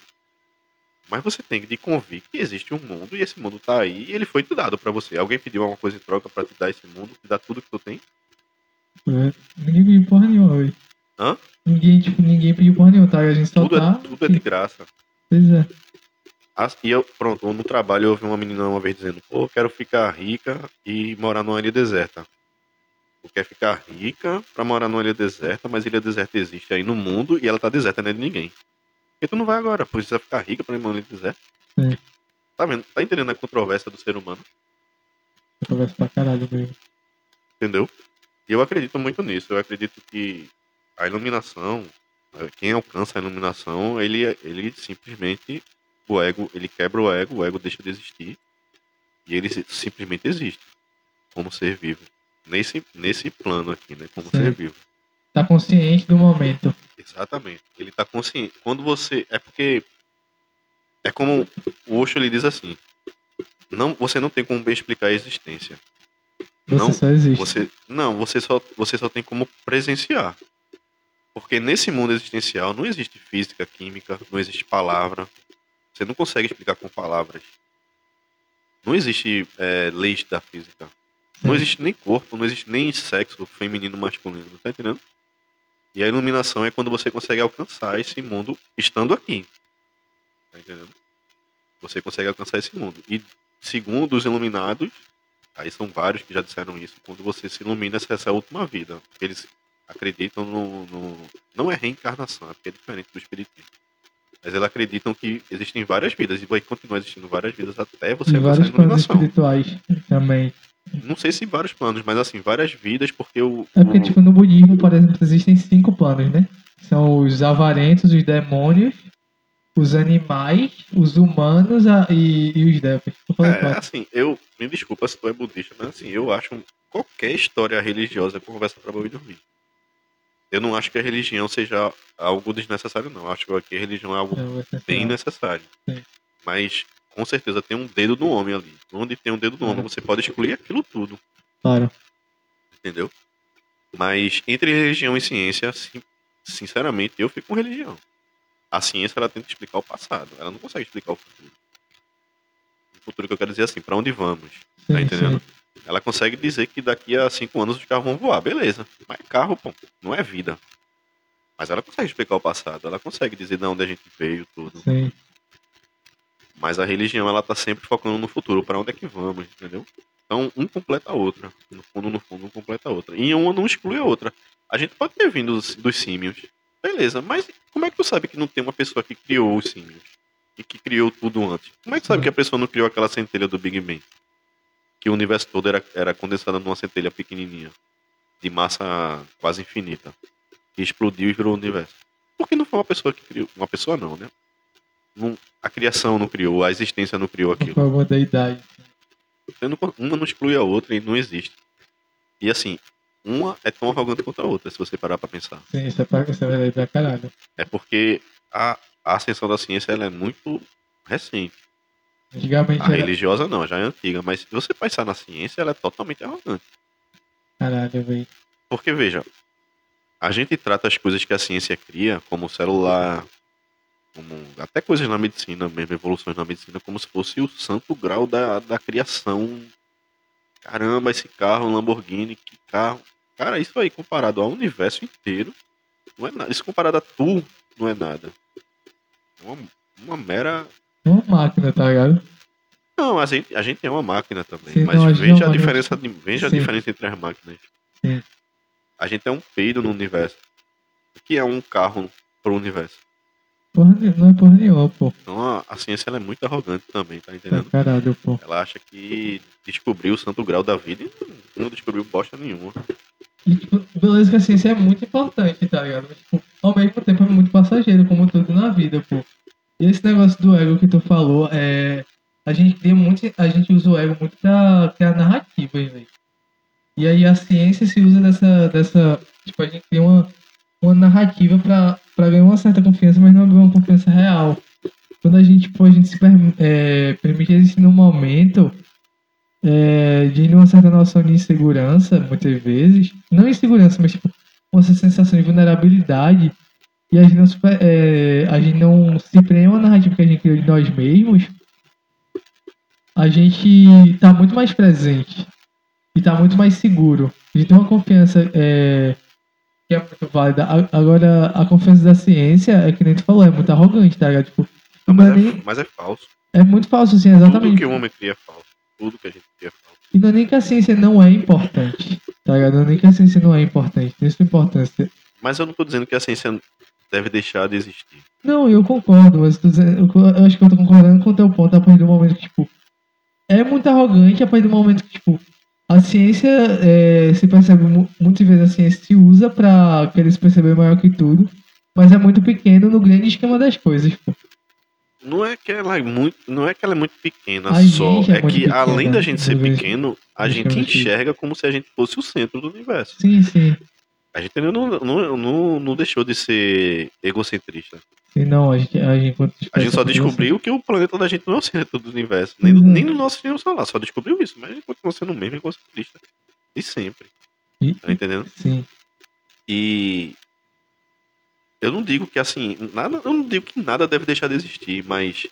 Mas você tem de convir que existe um mundo e esse mundo tá aí e ele foi te dado pra você. Alguém pediu alguma coisa em troca pra te dar esse mundo, te dar tudo que tu tem? É, Ninguém pediu porra nenhuma, velho. Hã? Ninguém, tipo, ninguém pediu porra nenhuma, tá? A gente só Tudo tá. é, tudo é de graça. Pois é. As- E eu, pronto, no trabalho eu ouvi uma menina uma vez dizendo, pô, eu quero ficar rica e morar numa ilha deserta. Tu quer ficar rica pra morar numa ilha deserta, mas ilha deserta existe aí no mundo e ela tá deserta, não é de ninguém. Porque tu não vai agora, precisa ficar rica pra ir numa ilha deserta. Sim. Tá vendo? Tá entendendo a controvérsia do ser humano? Converso pra caralho mesmo. Entendeu? E eu acredito muito nisso. Eu acredito que a iluminação, eh, quem alcança a iluminação, ele, ele simplesmente, o ego, ele quebra o ego, o ego deixa de existir. E ele si- simplesmente existe. Como ser vivo. Nesse, nesse plano aqui, né? Como Sim. ser vivo. Tá consciente do momento. Exatamente. Ele tá consciente. Quando você. É porque. É como o Osho ele diz assim. Não, você não tem como explicar a existência. Você Não, só existe. Você, não, você só, você só tem como presenciar. Porque nesse mundo existencial não existe física, química, não existe palavra. Você não consegue explicar com palavras. Não existe é, leis da física. Não existe nem corpo, não existe nem sexo feminino, masculino. Tá entendendo? E a iluminação é quando você consegue alcançar esse mundo estando aqui. Tá entendendo? Você consegue alcançar esse mundo. E segundo os iluminados, Aí são vários que já disseram isso. Quando você se ilumina, essa, essa é a última vida. Eles acreditam no, no- Não é reencarnação, é porque é diferente do espiritismo. Mas eles acreditam que existem várias vidas e vai continuar existindo várias vidas até você Em alcançar a iluminação. espirituais também. Não sei se vários planos, mas assim, várias vidas, porque o. É porque, tipo, no budismo, por exemplo, existem cinco planos, né? São os avarentos, os demônios, os animais, os humanos a- e, e os devas. É, assim, eu. Me desculpa se tu é budista, mas assim, eu acho qualquer história religiosa conversa pra boi dormir. Eu não acho que a religião seja algo desnecessário, não. Eu acho que a religião é algo É, bem necessário. Sim. Mas com certeza tem um dedo no homem ali. Onde tem um dedo É. homem, você pode excluir aquilo tudo, Claro. entendeu? Mas entre religião e ciência, sin- sinceramente, eu fico com religião. A ciência ela tenta explicar o passado, ela não consegue explicar o futuro. O futuro que eu quero dizer é assim, para onde vamos? Sim, Tá entendendo? sim. Ela consegue dizer que daqui a cinco anos os carros vão voar, beleza. Mas carro, pô, não é vida. Mas ela consegue explicar o passado, ela consegue dizer de onde a gente veio, tudo. Sim. Mas a religião, ela tá sempre focando no futuro, para onde é que vamos, entendeu? Então, um completa a outra. No fundo, no fundo, um completa a outra. E uma não exclui a outra. A gente pode ter vindo dos, dos símios. Beleza, mas como é que tu sabe que não tem uma pessoa que criou os símios? E que criou tudo antes? Como é que tu sabe que a pessoa não criou aquela centelha do Big Bang? Que o universo todo era, era condensado numa centelha pequenininha. De massa quase infinita. Que explodiu e virou o universo. Por que não foi uma pessoa que criou? Uma pessoa não, né? Não- a criação não criou, a existência não criou Por aquilo. favor. Você não- Uma não exclui a outra e não existe. E assim, uma é tão arrogante quanto a outra, se você parar pra pensar. Sim, isso é, pra, isso é verdade pra caralho. É porque a, a ascensão da ciência ela é muito recente. Antigamente A era. religiosa não, já é antiga, mas se você pensar na ciência, ela é totalmente arrogante. Caralho, velho. Porque, veja, a gente trata as coisas que a ciência cria, como o celular, como até coisas na medicina, mesmo evoluções na medicina, como se fosse o santo grau da, da criação. Caramba, esse carro, Lamborghini, que carro. Cara, isso aí comparado ao universo inteiro, não é nada. Isso comparado a tu, não é nada. É uma, uma mera. Uma máquina, tá ligado? Não, a gente, a gente é uma máquina também. Sim, mas não, veja, a, a diferença, de, veja a diferença entre as máquinas. Sim. A gente é um peido no universo. O que é um carro pro universo? Porra, não é porra nenhuma, pô. Então a, a ciência é muito arrogante também, tá entendendo? É caralho, pô. Ela acha que descobriu o santo grau da vida e não, não descobriu bosta nenhuma. E, tipo, beleza que a ciência é muito importante, tá ligado? Mas, tipo, ao mesmo tempo é muito passageiro, como tudo na vida, pô. E esse negócio do ego que tu falou, é. A gente cria muito. A gente usa o ego muito pra criar narrativas, velho. E aí a ciência se usa dessa. dessa tipo, a gente cria uma, uma narrativa pra, pra ganhar uma certa confiança, mas não uma confiança real. Quando a gente, tipo, a gente se é, permite existir num momento é, de uma certa noção de insegurança, muitas vezes. Não insegurança, mas tipo, uma sensação de vulnerabilidade. E a gente não, é, a gente não se prende uma narrativa que a gente criou de nós mesmos. A gente tá muito mais presente. E tá muito mais seguro. A gente tem uma confiança é, que é muito válida. Agora, a confiança da ciência, é que nem tu falou, é muito arrogante, tá ligado? Tipo, não, mas, é, nem... mas é falso. É muito falso, sim, exatamente. Tudo que o homem cria é falso tudo que a gente quer falar. E não é nem que a ciência não é importante, tá ligado? Não é nem que a ciência não é importante, tem sua importância. Mas eu não tô dizendo que a ciência deve deixar de existir. Não, eu concordo, mas eu, dizendo, eu acho que eu tô concordando com o teu ponto a partir do momento que, tipo, é muito arrogante a partir do momento que, tipo, a ciência é, se percebe, muitas vezes a ciência se usa pra querer se perceber maior que tudo, mas é muito pequeno no grande esquema das coisas, pô. Não é que ela é muito, não é que ela é muito pequena a só, é, é que pequena, além da gente ser pequeno, a gente enxerga como se a gente fosse o centro do universo. Sim, sim. A gente não, não, não, não deixou de ser egocentrista. Sim, não, a gente, a gente, a gente só descobriu que o planeta da gente não é o centro do universo. Nem, uhum. nem no nosso sistema solar, só descobriu isso, mas a gente continua sendo o mesmo egocentrista. De sempre. E, tá entendendo? Sim. E eu não digo que assim, nada, eu não digo que nada deve deixar de existir, mas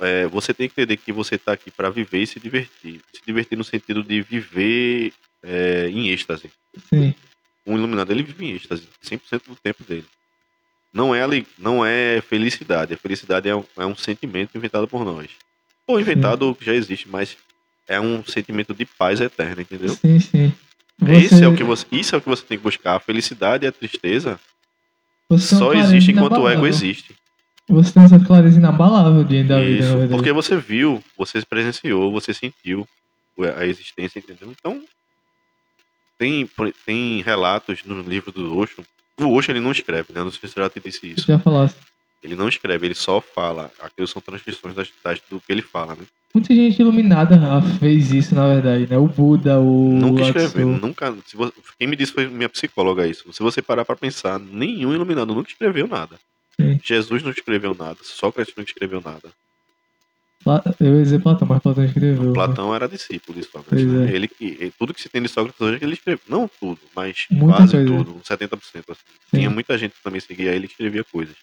é, você tem que entender que você está aqui para viver e se divertir. Se divertir no sentido de viver é, em êxtase. Sim. Um iluminado ele vive em êxtase 100% do tempo dele. Não é, não é felicidade. A felicidade é um, é um sentimento inventado por nós. Ou inventado sim. já existe, mas é um sentimento de paz eterna, entendeu? Sim, sim. Você... É o que você, isso é o que você tem que buscar. A felicidade e a tristeza você Só existe enquanto o ego existe. Você tem essa clareza inabalável de da vida, Isso, porque você viu, você presenciou, você sentiu a existência, entendeu? Então, tem, tem relatos no livro do Osho. O Osho ele não escreve, né? Não sei se você já te disse isso. Já falasse. Ele não escreve, ele só fala. Aquilo são transcrições das, das, do que ele fala, né? Muita gente iluminada fez isso, na verdade, né? O Buda, o. Nunca escreveu, nunca. Você, quem me disse foi minha psicóloga isso. Se você parar pra pensar, nenhum iluminado nunca escreveu nada. Sim. Jesus não escreveu nada, Sócrates não escreveu nada. Eu ia dizer Platão, mas Platão escreveu. Platão era discípulo de Sócrates. Né? É. Ele, ele, tudo que se tem de Sócrates hoje ele escreveu. Não tudo, mas Muita quase coisa. tudo, 70%. Assim. Tinha muita gente que também seguia ele e escrevia coisas.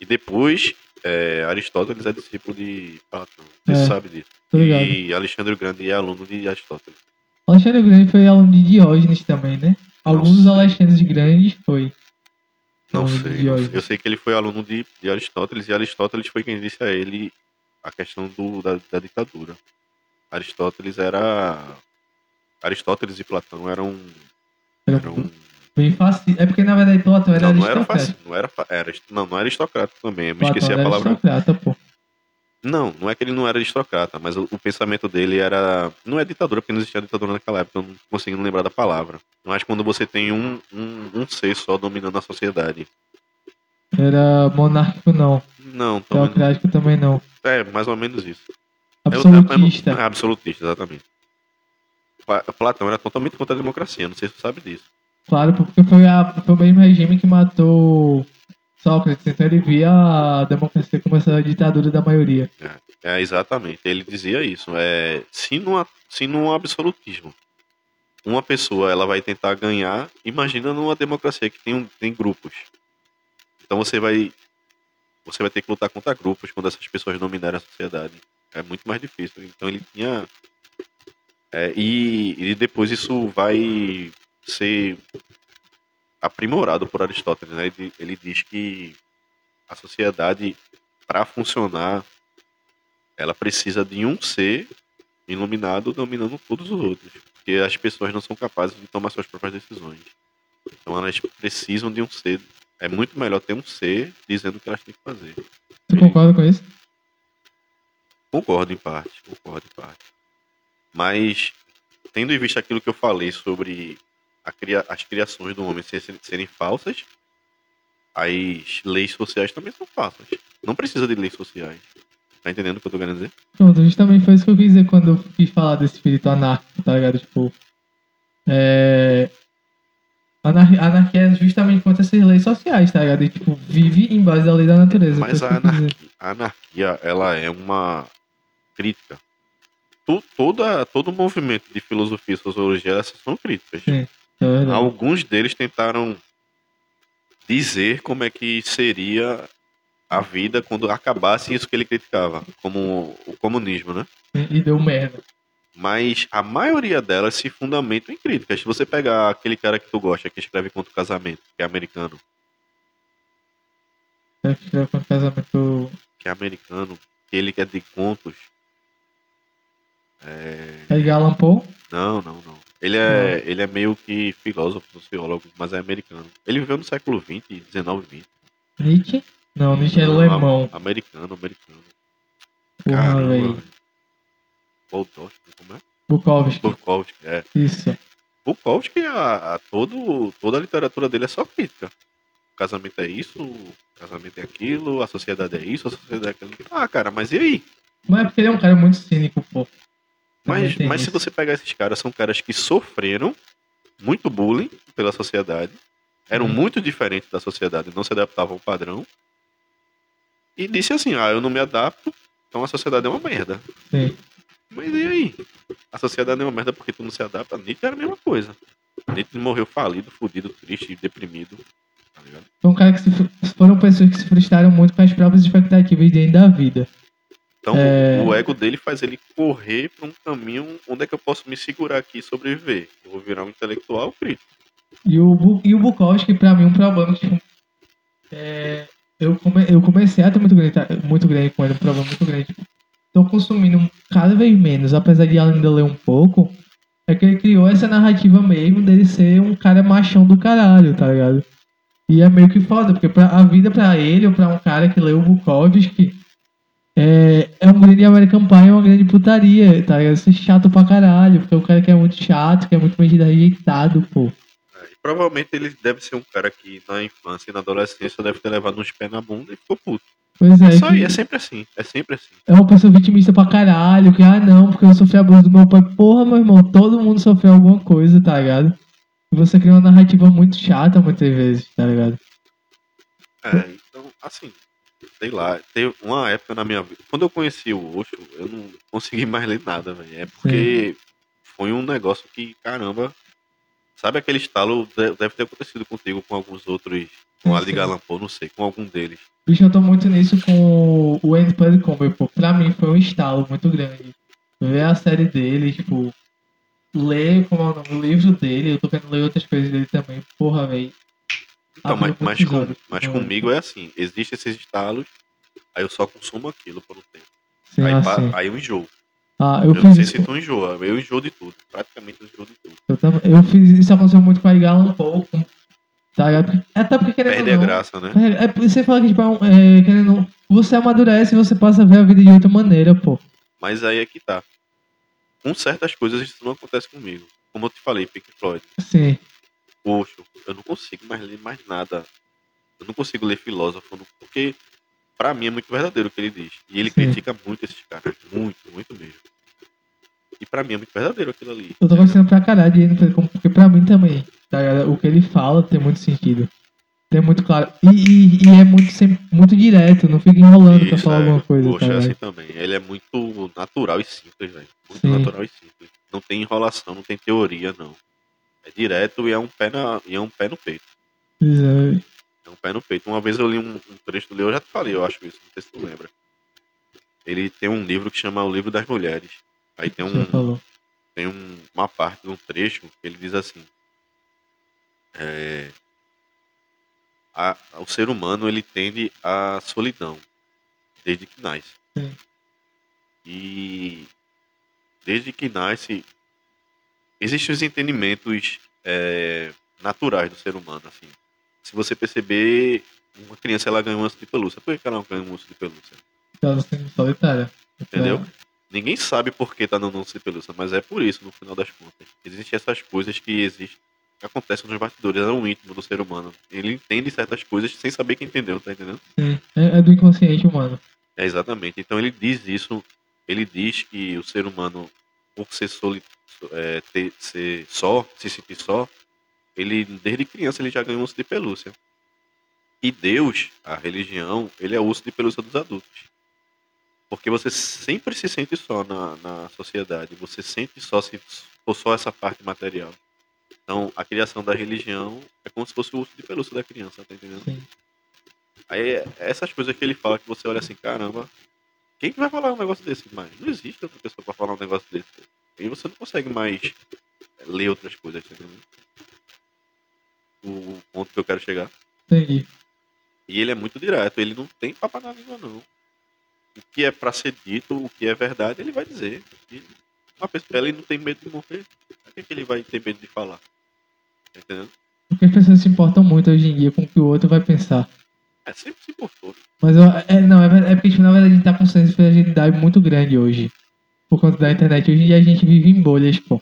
E depois, é, Aristóteles é discípulo de Platão. Você é, sabe disso. E Alexandre o Grande é aluno de Aristóteles. Alexandre o Grande foi aluno de Diógenes também, né? Alguns dos Alexandres Grandes foi. Não sei, Eu sei que ele foi aluno de, de, Aristóteles e Aristóteles foi quem disse a ele a questão do, da, da ditadura. Aristóteles era. Aristóteles e Platão eram. eram Bem fácil. É porque na verdade Platão era não, não era fácil, não era, era Não, não era aristocrata também. Eu me Platão esqueci a palavra. Aristocrata, pô. Não, não é que ele não era aristocrata, mas o, o, pensamento dele era. Não é ditadura, porque não existia ditadura naquela época, eu não consigo lembrar da palavra. Mas quando você tem um, um, um ser só dominando a sociedade. Era monárquico, não. Não, também Teocrático não. também não. É, mais ou menos isso. Absolutista. É, é, absolutista, exatamente. Platão era totalmente contra a democracia, não sei se você sabe disso. Claro, porque foi, a, foi o mesmo regime que matou Sócrates, então ele via a democracia como essa ditadura da maioria. É, é exatamente, ele dizia isso. É, se, não, se não há absolutismo, uma pessoa ela vai tentar ganhar, imagina numa democracia que tem, um, tem grupos. Então você vai você vai ter que lutar contra grupos quando essas pessoas dominarem a sociedade. É muito mais difícil. Então ele tinha é, e, e depois isso vai ser aprimorado por Aristóteles. Né? Ele, ele diz que a sociedade, para funcionar, ela precisa de um ser iluminado dominando todos os outros. Porque as pessoas não são capazes de tomar suas próprias decisões. Então elas precisam de um ser. É muito melhor ter um ser dizendo o que elas têm que fazer. Você concorda com isso? Concordo em parte, concordo em parte. Mas, tendo em vista aquilo que eu falei sobre cria, as criações do homem serem, serem falsas, as leis sociais também são falsas. Não precisa de leis sociais. Tá entendendo o que eu tô querendo dizer? Pronto, justamente foi isso que eu quis dizer quando eu quis falar desse espírito anárquico, tá ligado? Tipo. É. Anar anarquia é justamente contra essas leis sociais, tá ligado? E, tipo, vive em base da lei da natureza. Mas a anarquia, a anarquia, ela é uma crítica. Tu, toda, todo movimento de filosofia e sociologia, essas são críticas. Sim, é Alguns deles tentaram dizer como é que seria a vida quando acabasse isso que ele criticava, como o comunismo, né? E deu merda. Mas a maioria delas se fundamentam em críticas. Se você pegar aquele cara que tu gosta, que escreve contra o casamento, que é americano. É, que escreve contra o casamento. Que é americano, que ele quer de contos. É... É Alan Poe? Não, não, não. Ele é, ele é meio que filósofo, sociólogo, mas é americano. Ele viveu no século XX, XIX, XX. Nietzsche? Não, Nietzsche é alemão. Americano, americano. Porra, velho. Bukowski, como é? Bukowski. Bukowski, é. Isso. Bukowski, a, a, todo, toda a literatura dele é só crítica. O casamento é isso, o casamento é aquilo, a sociedade é isso, a sociedade é aquilo. Ah, cara, mas e aí? Mas é porque ele é um cara muito cínico, pô. Mas, mas se você pegar esses caras, são caras que sofreram muito bullying pela sociedade, eram hum. muito diferentes da sociedade, não se adaptavam ao padrão, e disse assim: ah, eu não me adapto, então a sociedade é uma merda. Sim. Mas e aí? A sociedade é uma merda porque tu não se adapta. Nietzsche era a mesma coisa. Nietzsche morreu falido, fudido, triste, deprimido. Tá ligado? Foi um cara que se, foram pessoas que se frustraram muito com as próprias expectativas dentro da vida. Então é... o ego dele faz ele correr para um caminho onde é que eu posso me segurar aqui e sobreviver. Eu vou virar um intelectual crítico. E o, e o Bukowski, pra mim, um problema, tipo, é, eu, come, eu comecei a ter muito grande, muito grande com ele, um problema muito grande. Tipo, tô consumindo cada vez menos, apesar de ainda ler um pouco, é que ele criou essa narrativa mesmo dele ser um cara machão do caralho, tá ligado? E é meio que foda, porque pra, a vida pra ele, ou pra um cara que leu o Bukowski, é, é um grande American Pie, é uma grande putaria, tá ligado? Ser chato pra caralho, porque o cara que é muito chato, que é muito medida rejeitado, pô. É, provavelmente ele deve ser um cara que na infância e na adolescência deve ter levado uns pés na bunda e ficou puto. Pois é. É, só, que... é sempre assim, é sempre assim. É uma pessoa vitimista pra caralho, que, ah não, porque eu sofri abuso do meu pai. Porra, meu irmão, todo mundo sofreu alguma coisa, tá ligado? E você cria uma narrativa muito chata muitas vezes, tá ligado? É, então, assim, sei lá, teve uma época na minha vida. Quando eu conheci o Osho, eu não consegui mais ler nada, velho. É porque Sim. foi um negócio que, caramba. Sabe aquele estalo? Deve ter acontecido contigo com alguns outros. Com a Liga Lampô, não sei, com algum deles. Bicho, eu tô muito nisso com o End Combat, pô. Pra mim foi um estalo muito grande. Ver a série dele, tipo, ler como é o, nome, o livro dele, eu tô querendo ler outras coisas dele também. Porra, velho. Então, mas, mas, com, mas comigo é assim, existem esses estalos, aí eu só consumo aquilo por um tempo. Sim, aí, assim. aí eu enjoo. Ah, eu, eu não sei isso. se tu enjoa, eu enjoo de tudo. Praticamente eu enjoo de tudo. Eu, também, eu fiz isso aconteceu muito com a Igala um pouco. Tá ligado? É até porque querendo Perde não, a graça, né? É, é, você fala que, tipo, é, é, querendo você amadurece e você passa a ver a vida de outra maneira, pô. Mas aí é que tá. Com certas coisas isso não acontece comigo. Como eu te falei, Pink Floyd. Sim. Poxa, eu não consigo mais ler mais nada. Eu não consigo ler filósofo, porque para mim é muito verdadeiro o que ele diz. E ele Sim. critica muito esses caras, muito, muito mesmo. E pra mim é muito verdadeiro aquilo ali. Eu tô gostando pra caralho de ele, porque pra mim também, tá O que ele fala tem muito sentido. Tem muito claro. E, e, e é muito, muito direto, não fica enrolando Isso, pra falar é. alguma coisa. Poxa, tá, é assim também. Ele é muito natural e simples, velho. Muito Sim. natural e simples. Não tem enrolação, não tem teoria, não. É direto e é um pé, na, e é um pé no peito. Exato. É um pé no peito. Uma vez eu li um, um trecho do eu já te falei, eu acho isso, não sei se tu lembra. Ele tem um livro que chama O Livro das Mulheres. Aí tem um, tem um, uma parte de um trecho que ele diz assim: é, a, o ser humano ele tende à solidão desde que nasce. Sim. E desde que nasce existem os entendimentos é, naturais do ser humano. Assim. Se você perceber, uma criança ela ganha um osso de pelúcia. Por que ela não ganha um osso de pelúcia? Ela sendo solitária. Entendeu? Ninguém sabe por que tá dando um osso de pelúcia, mas é por isso, no final das contas. Existem essas coisas que existem, que acontecem nos bastidores, é um íntimo do ser humano. Ele entende certas coisas sem saber que entendeu, tá entendendo? Sim, é, é do inconsciente humano. É, exatamente. Então ele diz isso, ele diz que o ser humano, por ser, soli, é, ter, ser só, se sentir só, ele, desde criança, ele já ganhou um urso de pelúcia. E Deus, a religião, ele é o urso de pelúcia dos adultos. Porque você sempre se sente só na, na sociedade. Você sente só se for só essa parte material. Então, a criação da religião é como se fosse o urso de pelúcia da criança, tá entendendo? Sim. Aí, essas coisas que ele fala que você olha assim, caramba, quem que vai falar um negócio desse mais? Não existe outra pessoa para falar um negócio desse. E você não consegue mais ler outras coisas, tá entendendo? O ponto que eu quero chegar. Entendi. E ele é muito direto, ele não tem papo na língua, não o que é para ser dito, o que é verdade, ele vai dizer. E uma pessoa, ele não tem medo de morrer. Por que, que ele vai ter medo de falar? Tá entendendo? Porque as pessoas se importam muito hoje em dia com o que o outro vai pensar. É, sempre se importou. Mas eu, é, não, é, é porque tipo, na verdade a gente tá com um senso de fragilidade muito grande hoje. Por conta da internet. Hoje em dia a gente vive em bolhas, pô.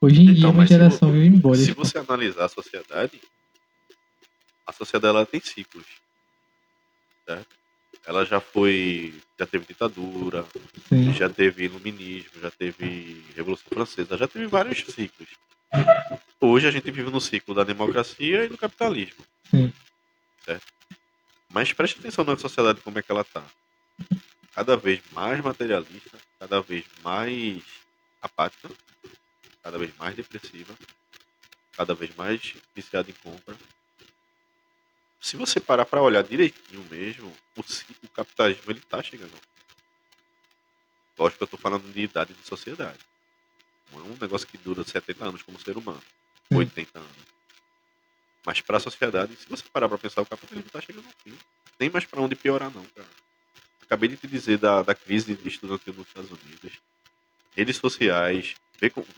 Hoje em então, dia uma geração vive em bolhas. Se você analisar a sociedade, a sociedade ela tem ciclos. Certo? ela já foi. Já teve ditadura, Sim. já teve iluminismo, já teve Revolução Francesa, já teve vários ciclos. Hoje a gente vive no ciclo da democracia e do capitalismo. Sim. Certo? Mas preste atenção na sociedade como é que ela está. Cada vez mais materialista, cada vez mais apática, cada vez mais depressiva, cada vez mais viciada em compra, se você parar para olhar direitinho mesmo, o, o capitalismo ele tá chegando. Lógico que eu tô falando de idade de sociedade. Não é um negócio que dura 70 anos como ser humano, 80 anos. Mas para a sociedade, se você parar para pensar, o capitalismo tá chegando ao fim. Não tem mais para onde piorar não, cara. Acabei de te dizer da, da crise de estudantil nos Estados Unidos. Redes sociais.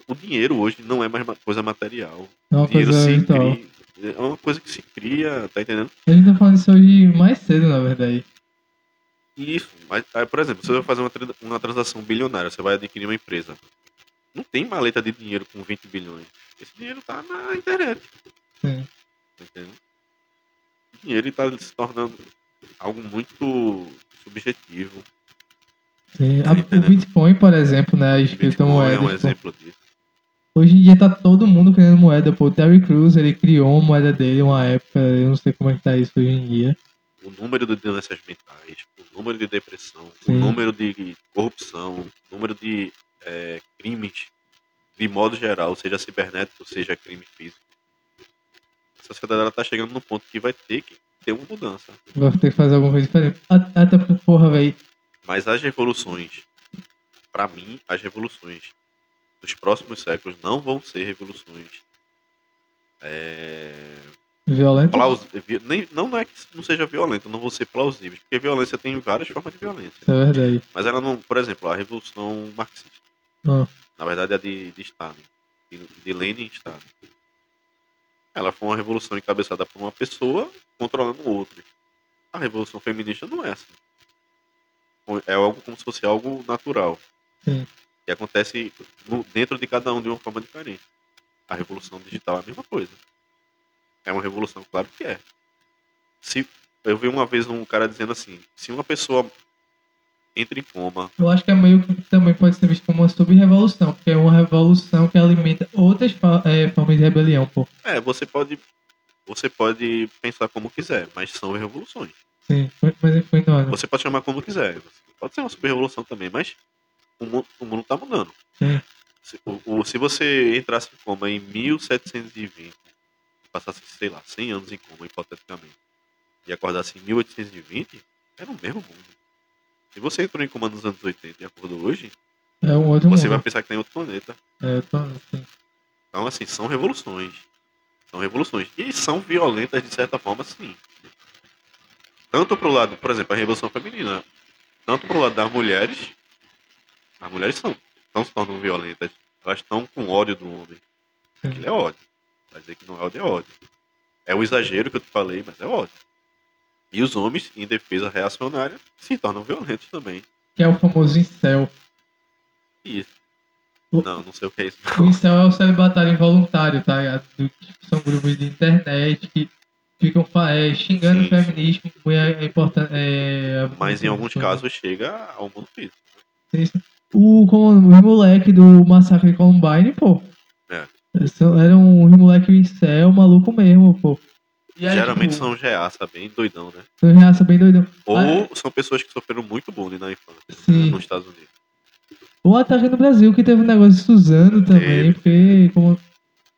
O dinheiro hoje não é mais coisa material. Não, o dinheiro se então. cria, é uma coisa que se cria, tá entendendo? A gente tá falando isso hoje mais cedo, na verdade. Isso, mas, por exemplo, você vai fazer uma, uma transação bilionária, você vai adquirir uma empresa. Não tem maleta de dinheiro com 20 bilhões. Esse dinheiro tá na internet. Sim. Tá entendendo? O dinheiro está se tornando algo muito subjetivo. Sim. Tá o Bitcoin, por exemplo, né? A criptomoeda. É um exemplo disso. Hoje em dia tá todo mundo criando moeda, pô. O Terry Crews, ele criou uma moeda dele uma época, eu não sei como é que tá isso hoje em dia. O número de doenças mentais, o número de depressão, Sim. o número de corrupção, o número de é, crimes, de modo geral, seja cibernético, seja crime físico. A sociedade ela tá chegando no ponto que vai ter que ter uma mudança. Vai ter que fazer alguma coisa diferente. Até por porra, velho. Mas as revoluções, para mim, as revoluções dos próximos séculos não vão ser revoluções é... violentas. Plaus... Nem, não é que não seja violenta, não vão ser plausíveis, porque violência tem várias formas de violência. É verdade. Mas ela não, por exemplo, a revolução marxista. Ah. Na verdade é de, de Stalin, de, de Lenin e Stalin. Ela foi uma revolução encabeçada por uma pessoa controlando outra. A revolução feminista não é assim. É algo como se fosse algo natural. Sim que acontece no, dentro de cada um de uma forma diferente. A revolução digital é a mesma coisa. É uma revolução, claro que é. Se eu vi uma vez um cara dizendo assim, se uma pessoa entra em coma. Eu acho que é meio que também pode ser visto como uma sub-revolução, porque é uma revolução que alimenta outras é, formas de rebelião, pô. É, você pode você pode pensar como quiser, mas são revoluções. Sim, mas enfim, não, Você pode chamar como quiser. Pode ser uma super-revolução também, mas o mundo, o mundo tá mudando. Sim. Se, o, se você entrasse em coma em 1720, passasse, sei lá, 100 anos em coma, hipoteticamente, e acordasse em 1820, era o mesmo mundo. Se você entrou em coma nos anos 80 e acordou hoje, é um outro você mundo. vai pensar que tem outro planeta. É, tô, assim. Então, assim, são revoluções. São revoluções. E são violentas, de certa forma, sim. Tanto pro lado, por exemplo, a Revolução Feminina. Tanto pro lado das mulheres. As mulheres são, não se tornam violentas. Elas estão com ódio do homem. Aquilo é ódio. Vai dizer que não é ódio, é ódio. É o exagero que eu te falei, mas é ódio. E os homens, em defesa reacionária, se tornam violentos também. Que é o famoso incel. Isso. O- Não, não sei o que é isso. O incel é o celibatário involuntário, tá? ligado? Do- São grupos de internet que ficam é, xingando Sim, o feminismo. É, é importante. É, Mas em alguns casos chega ao mundo físico. O, os moleque do Massacre Columbine, pô. É. Era um moleque incel, maluco mesmo, pô. Aí, Geralmente tipo, são reaça, bem doidão, né? São reaça bem doidão. Ou Ah, são pessoas que sofreram muito bullying na infância, Sim. né, nos Estados Unidos. Ou até aqui no Brasil, que teve um negócio de Suzano também, porque. Como,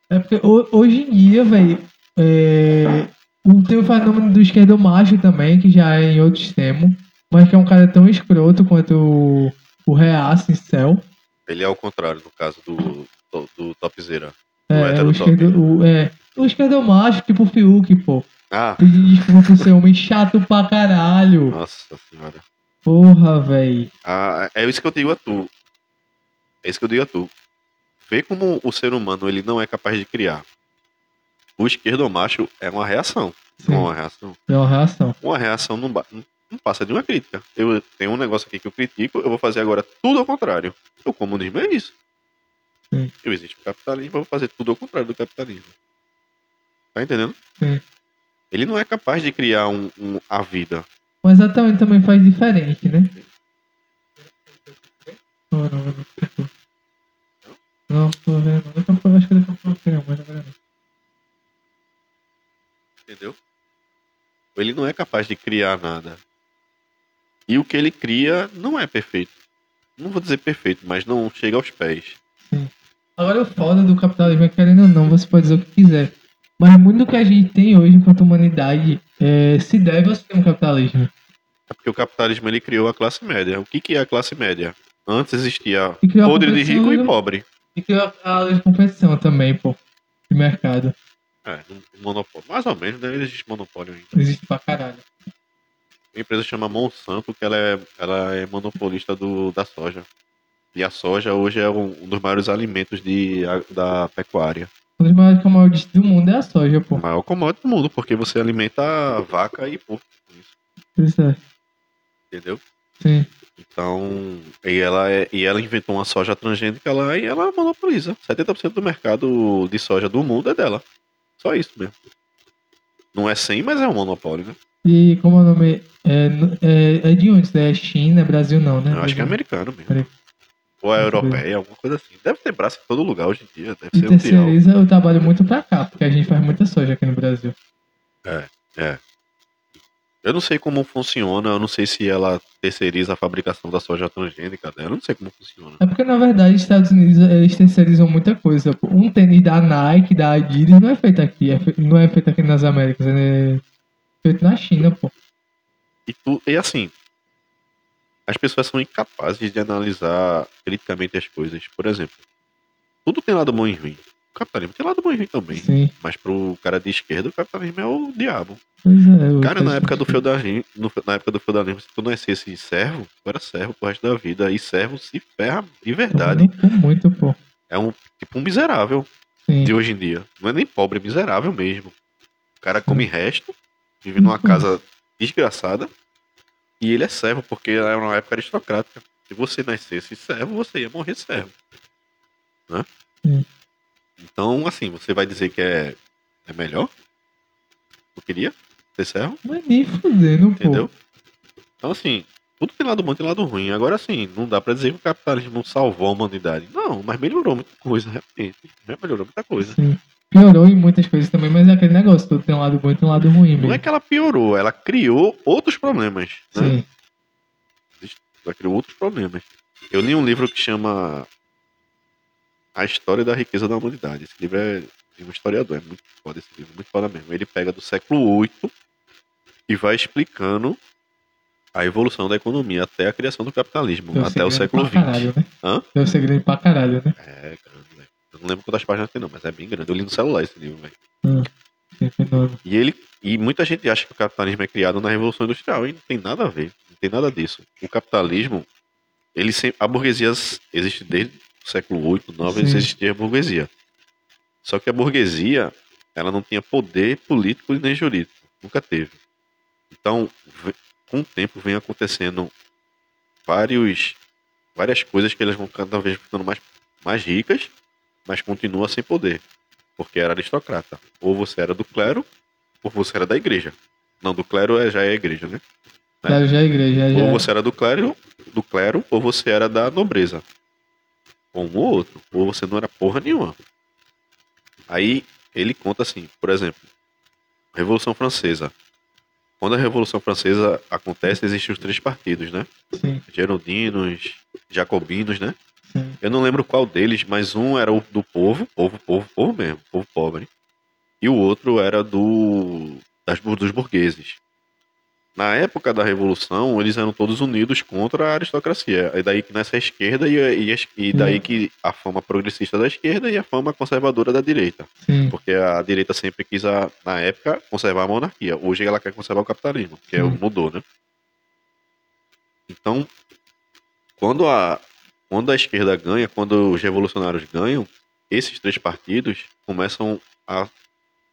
é porque ho- hoje em dia, velho. É, o- tem o fenômeno do esquerdo macho também, que já é em outro extremo, mas que é um cara tão escroto quanto o, o reaça em céu. Ele é ao contrário, no caso do, do, do Topzera. É, hétero o top. esquerdo, o, é, o esquerdo macho, tipo o Fiuk, pô. Ah, Pedindo desculpa por ser homem chato pra caralho. nossa senhora. Porra, velho. Ah, é isso que eu digo a tu. É isso que eu digo a tu. Vê como o ser humano ele não é capaz de criar. O esquerdo macho é uma reação. É Sim, uma reação. é uma reação. Uma reação não, não- passa de uma crítica. Eu tenho um negócio aqui que eu critico, eu vou fazer agora tudo ao contrário. O comunismo é isso. Sim. Eu existe o capitalismo, eu vou fazer tudo ao contrário do capitalismo. Tá entendendo? Sim. Ele não é capaz de criar um, um- a vida. Mas exatamente também faz diferente, né? Não, não, não. Não, tô vendo. Acho que eu quero, mas agora não. Entendeu? Ele não é capaz de criar nada. E o que ele cria não é perfeito. Não vou dizer perfeito, mas não chega aos pés. Agora o foda do capitalismo é que, querendo ou não, você pode dizer o que quiser. Mas muito do que a gente tem hoje enquanto humanidade é, se deve ao sistema capitalismo. É porque o capitalismo ele criou a classe média. O que, que é a classe média? Antes existia a podre de rico e pobre. E criou a lei de competição também, pô. De mercado. É, um monopólio. Mais ou menos, né? Existe monopólio ainda. Existe pra caralho. Uma empresa chama Monsanto, que ela é, ela é monopolista do, da soja. E a soja hoje é um, um dos maiores alimentos de, a- da pecuária. Um dos maiores commodities do mundo é a soja, pô. O maior commodity do mundo, porque você alimenta vaca e porco. com isso, Isso é. Entendeu? Sim. Então, e ela, é, e ela inventou uma soja transgênica lá e ela monopoliza. 70% do mercado de soja do mundo é dela. Só isso mesmo. Não é 100, mas é um monopólio, né? E como é o nome? É, é, é de onde? É China, Brasil não, né? Eu acho que é americano mesmo. Peraí. Ou é europeia, alguma coisa assim. Deve ter braço em todo lugar hoje em dia. Deve E ser mundial. terceiriza eu trabalho muito pra cá, porque a gente faz muita soja aqui no Brasil. Eu não sei como funciona, eu não sei se ela terceiriza a fabricação da soja transgênica dela, eu não sei como funciona. É porque, na verdade, os Estados Unidos eles terceirizam muita coisa. Um tênis da Nike, da Adidas, não é feito aqui. é fe- não é feito aqui nas Américas, é feito na China, pô. E, tu, e assim, as pessoas são incapazes de analisar criticamente as coisas. Por exemplo, tudo tem lado bom e ruim. O capitalismo tem lado ruim também. Sim. Mas pro cara de esquerda, o capitalismo é o diabo. É. Cara, na época do feudalismo, na época do feudalismo, se tu nascesse servo, tu era servo pro resto da vida. E servo se ferra de verdade. Não, Muito, pô. É um tipo um miserável Sim. de hoje em dia. Não é nem pobre, é miserável mesmo. O cara come resto, vive numa casa desgraçada, e ele é servo, porque era uma época aristocrática. Se você nascesse servo, você ia morrer servo. Né? Sim. Então, assim, você vai dizer que é, é melhor? Eu queria ser servo, Não é nem fudendo, pô. entendeu? Então, assim, tudo tem lado bom e tem lado ruim. Agora, assim, não dá pra dizer que o capitalismo salvou a humanidade. Não, mas melhorou muita coisa, realmente. Já melhorou muita coisa. Sim. Piorou em muitas coisas também, mas é aquele negócio, tudo tem um lado bom e tem um lado ruim mesmo. Não é que ela piorou, ela criou outros problemas. Né? Sim. Ela criou outros problemas. Eu li um livro que chama A História da Riqueza da Humanidade. Esse livro é de um historiador, é muito foda esse livro, muito foda mesmo. Ele pega do século VIII e vai explicando a evolução da economia até a criação do capitalismo, Deu até o século XX. Caralho, né? Hã? Deu segredo pra caralho, né? É grande, velho. Eu não lembro quantas páginas tem, não, mas é bem grande. Eu li no celular esse livro, velho. Hum, e ele e muita gente acha que o capitalismo é criado na Revolução Industrial e não tem nada a ver, não tem nada disso. O capitalismo, ele sempre, a burguesia existe desde século VIII, IX, existia a burguesia. Só que a burguesia, ela não tinha poder político nem jurídico, nunca teve. Então, com o tempo vem acontecendo vários várias coisas que elas vão cada vez ficando mais mais ricas, mas continua sem poder porque era aristocrata. Ou você era do clero, ou você era da igreja. Não, do clero é, já é a igreja, né? Clero já é igreja. Já ou você era do clero, do clero, ou você era da nobreza. Um ou outro. Ou você não era porra nenhuma. Aí ele conta assim, por exemplo, Revolução Francesa. Quando a Revolução Francesa acontece, existem os três partidos, né? Sim. Geraldinos, jacobinos, né? Eu não lembro qual deles, mas um era o do povo, povo, povo, povo mesmo, povo pobre. E o outro era do das, dos burgueses. Na época da Revolução, eles eram todos unidos contra a aristocracia. É daí que nasce a esquerda e, e, e daí que a fama progressista da esquerda e a fama conservadora da direita. Sim. Porque a direita sempre quis, a, na época, conservar a monarquia. Hoje ela quer conservar o capitalismo, que é, mudou, né? Então, quando a, quando a esquerda ganha, quando os revolucionários ganham, esses três partidos começam a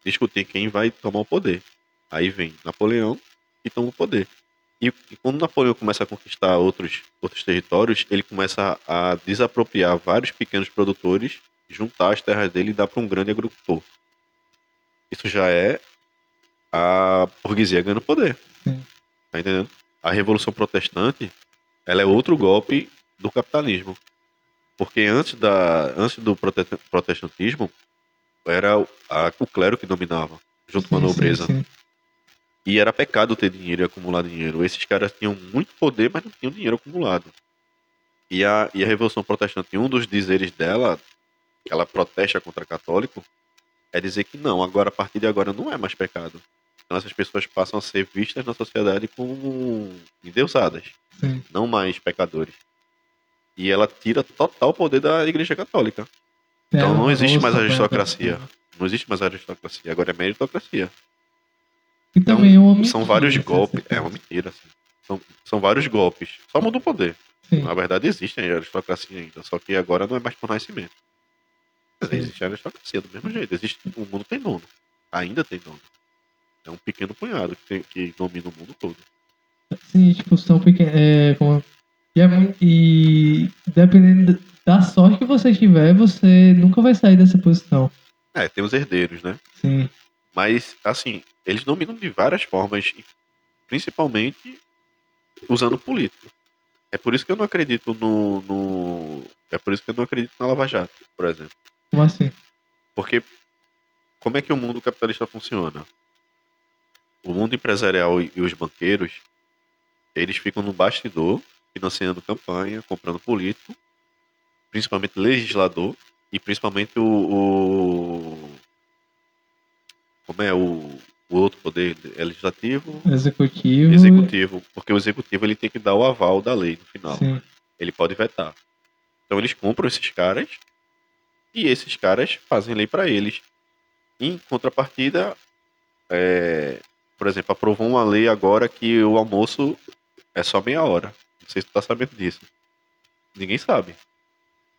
discutir quem vai tomar o poder. Aí vem Napoleão e toma o poder. E, e, quando Napoleão começa a conquistar outros, outros territórios, ele começa a, a desapropriar vários pequenos produtores, juntar as terras dele e dar para um grande agricultor. Isso já é a burguesia ganhando poder. Sim. Tá entendendo? A Revolução Protestante, ela é outro golpe do capitalismo. Porque antes, da, antes do protestantismo, era a, o clero que dominava, junto sim, com a nobreza. Sim. E era pecado ter dinheiro e acumular dinheiro. Esses caras tinham muito poder, mas não tinham dinheiro acumulado. E a, e a Revolução Protestante, um dos dizeres dela, que ela protesta contra católico, é dizer que não, agora a partir de agora não é mais pecado. Então essas pessoas passam a ser vistas na sociedade como endeusadas, Sim. não mais pecadores. E ela tira total poder da Igreja Católica. É, então não existe mais aristocracia. Não existe mais aristocracia, agora é meritocracia. E então, também é uma mentira, são vários golpes. É uma mentira, assim. São, são vários golpes. Só muda o poder. Sim. Na verdade, existe a aristocracia ainda, só que agora não é mais por nascimento. Mas existe a aristocracia do mesmo jeito. Existe, o mundo tem dono. Ainda tem dono. É um pequeno punhado que, tem, que domina o mundo todo. Sim, tipo, são pequenos. É, como e, é muito, e dependendo da sorte que você tiver, você nunca vai sair dessa posição. É, tem os herdeiros, né? Sim. Mas, assim, eles dominam de várias formas, principalmente usando político. É por isso que eu não acredito no, no. É por isso que eu não acredito na Lava Jato, por exemplo. Como assim? Porque como é que o mundo capitalista funciona? O mundo empresarial e os banqueiros, eles ficam no bastidor financiando campanha, comprando político, principalmente legislador e principalmente o, o como é o, o, outro poder é legislativo, executivo, executivo, porque o executivo ele tem que dar o aval da lei no final. Sim. Ele pode vetar. Então eles compram esses caras e esses caras fazem lei para eles. Em contrapartida, é, por exemplo, aprovou uma lei agora que o almoço é só meia hora. Não sei se tu tá sabendo disso. Ninguém sabe.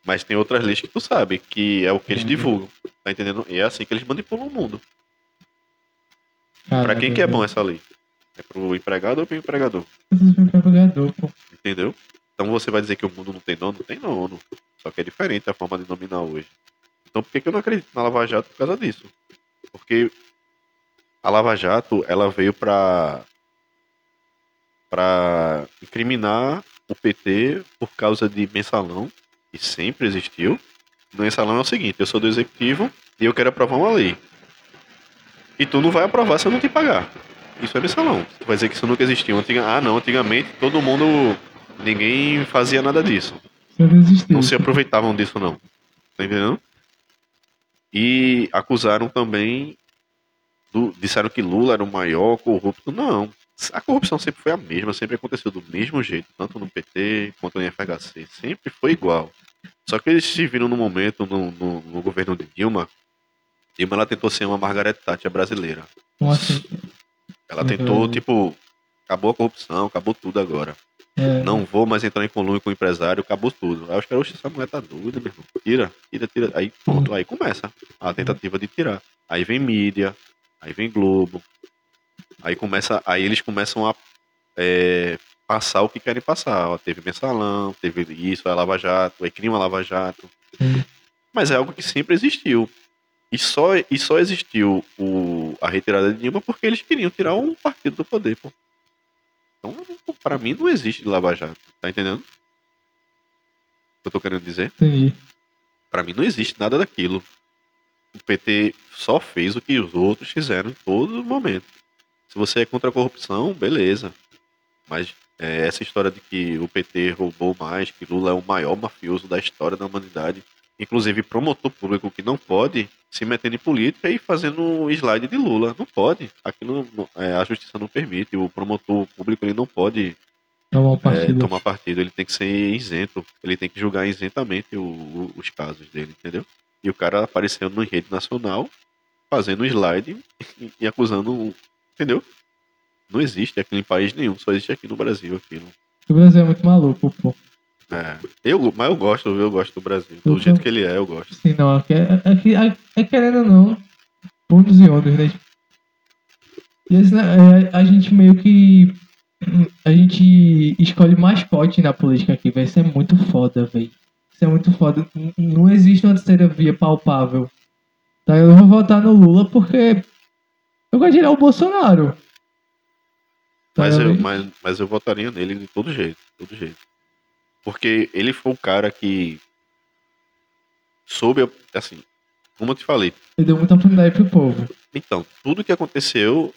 Mas tem outras leis que tu sabe, que é o que eles divulgam. Tá entendendo? E é assim que eles manipulam o mundo. Caraca, pra quem que é bom essa lei? É pro empregado ou pro empregador? Empregador, pô. Entendeu? Então você vai dizer que o mundo não tem dono? Tem dono. Só que é diferente a forma de dominar hoje. Então por que, que eu não acredito na Lava Jato por causa disso? Porque a Lava Jato, ela veio pra para incriminar o PT por causa de mensalão, que sempre existiu. O mensalão é o seguinte: eu sou do executivo e eu quero aprovar uma lei. E tu não vai aprovar se eu não te pagar. Isso é mensalão. Tu vai dizer que isso nunca existiu. Antiga... Ah, não, antigamente todo mundo. Ninguém fazia nada disso. Não se aproveitavam disso, não. Tá entendendo? E acusaram também. Do, disseram que Lula era o maior corrupto. Não. A corrupção sempre foi a mesma, sempre aconteceu do mesmo jeito, tanto no PT quanto no FHC. Sempre foi igual. Só que eles se viram no momento, no, no, no governo de Dilma, Dilma ela tentou ser uma Margaret Thatcher brasileira. Ela tentou, uhum. tipo, acabou a corrupção, acabou tudo agora. É. Não vou mais entrar em coluna com o empresário, acabou tudo. Aí os caras, essa mulher tá doida, meu irmão. Tira, tira, tira. Aí pronto, aí começa a tentativa de tirar. Aí vem mídia, aí vem Globo. Aí começa, aí eles começam a é, passar o que querem passar. Ó, teve mensalão, teve isso, a Lava Jato, aí cria uma Lava Jato. Mas é algo que sempre existiu. E só, e só existiu o, a retirada de Dilma porque eles queriam tirar um partido do poder, pô. Então, para mim, não existe Lava Jato. Tá entendendo? O que eu tô querendo dizer? Entendi. Pra mim, não existe nada daquilo. O PT só fez o que os outros fizeram em todo momento. Se você é contra a corrupção, beleza. Mas é, essa história de que o PT roubou mais, que Lula é o maior mafioso da história da humanidade, inclusive promotor público que não pode se metendo em política e fazendo slide de Lula. Não pode. Aquilo é, a justiça não permite. O promotor público ele não pode tomar partido. É, tomar partido. Ele tem que ser isento. Ele tem que julgar isentamente o, o, os casos dele, entendeu? E o cara aparecendo em rede nacional, fazendo slide e, e acusando. Entendeu? Não existe aquilo em país nenhum, só existe aqui no Brasil aquilo. O Brasil é muito maluco, pô. É, eu, mas eu gosto, eu gosto do Brasil. Do jeito que ele é, eu gosto. Sim, não, é, é, é, é querendo ou não, pontos e ondas, né? E assim, é, a gente meio que. A gente escolhe mascote na política aqui, velho. Isso é muito foda, velho. Isso é muito foda. Não existe uma terceira via palpável. Tá? Eu vou votar no Lula porque eu gosto de tirar o Bolsonaro. Tá mas, eu, mas, mas eu votaria nele de todo jeito, todo jeito. Porque ele foi o cara que soube, assim, como eu te falei. Ele deu muita oportunidade pro povo. Então, tudo que aconteceu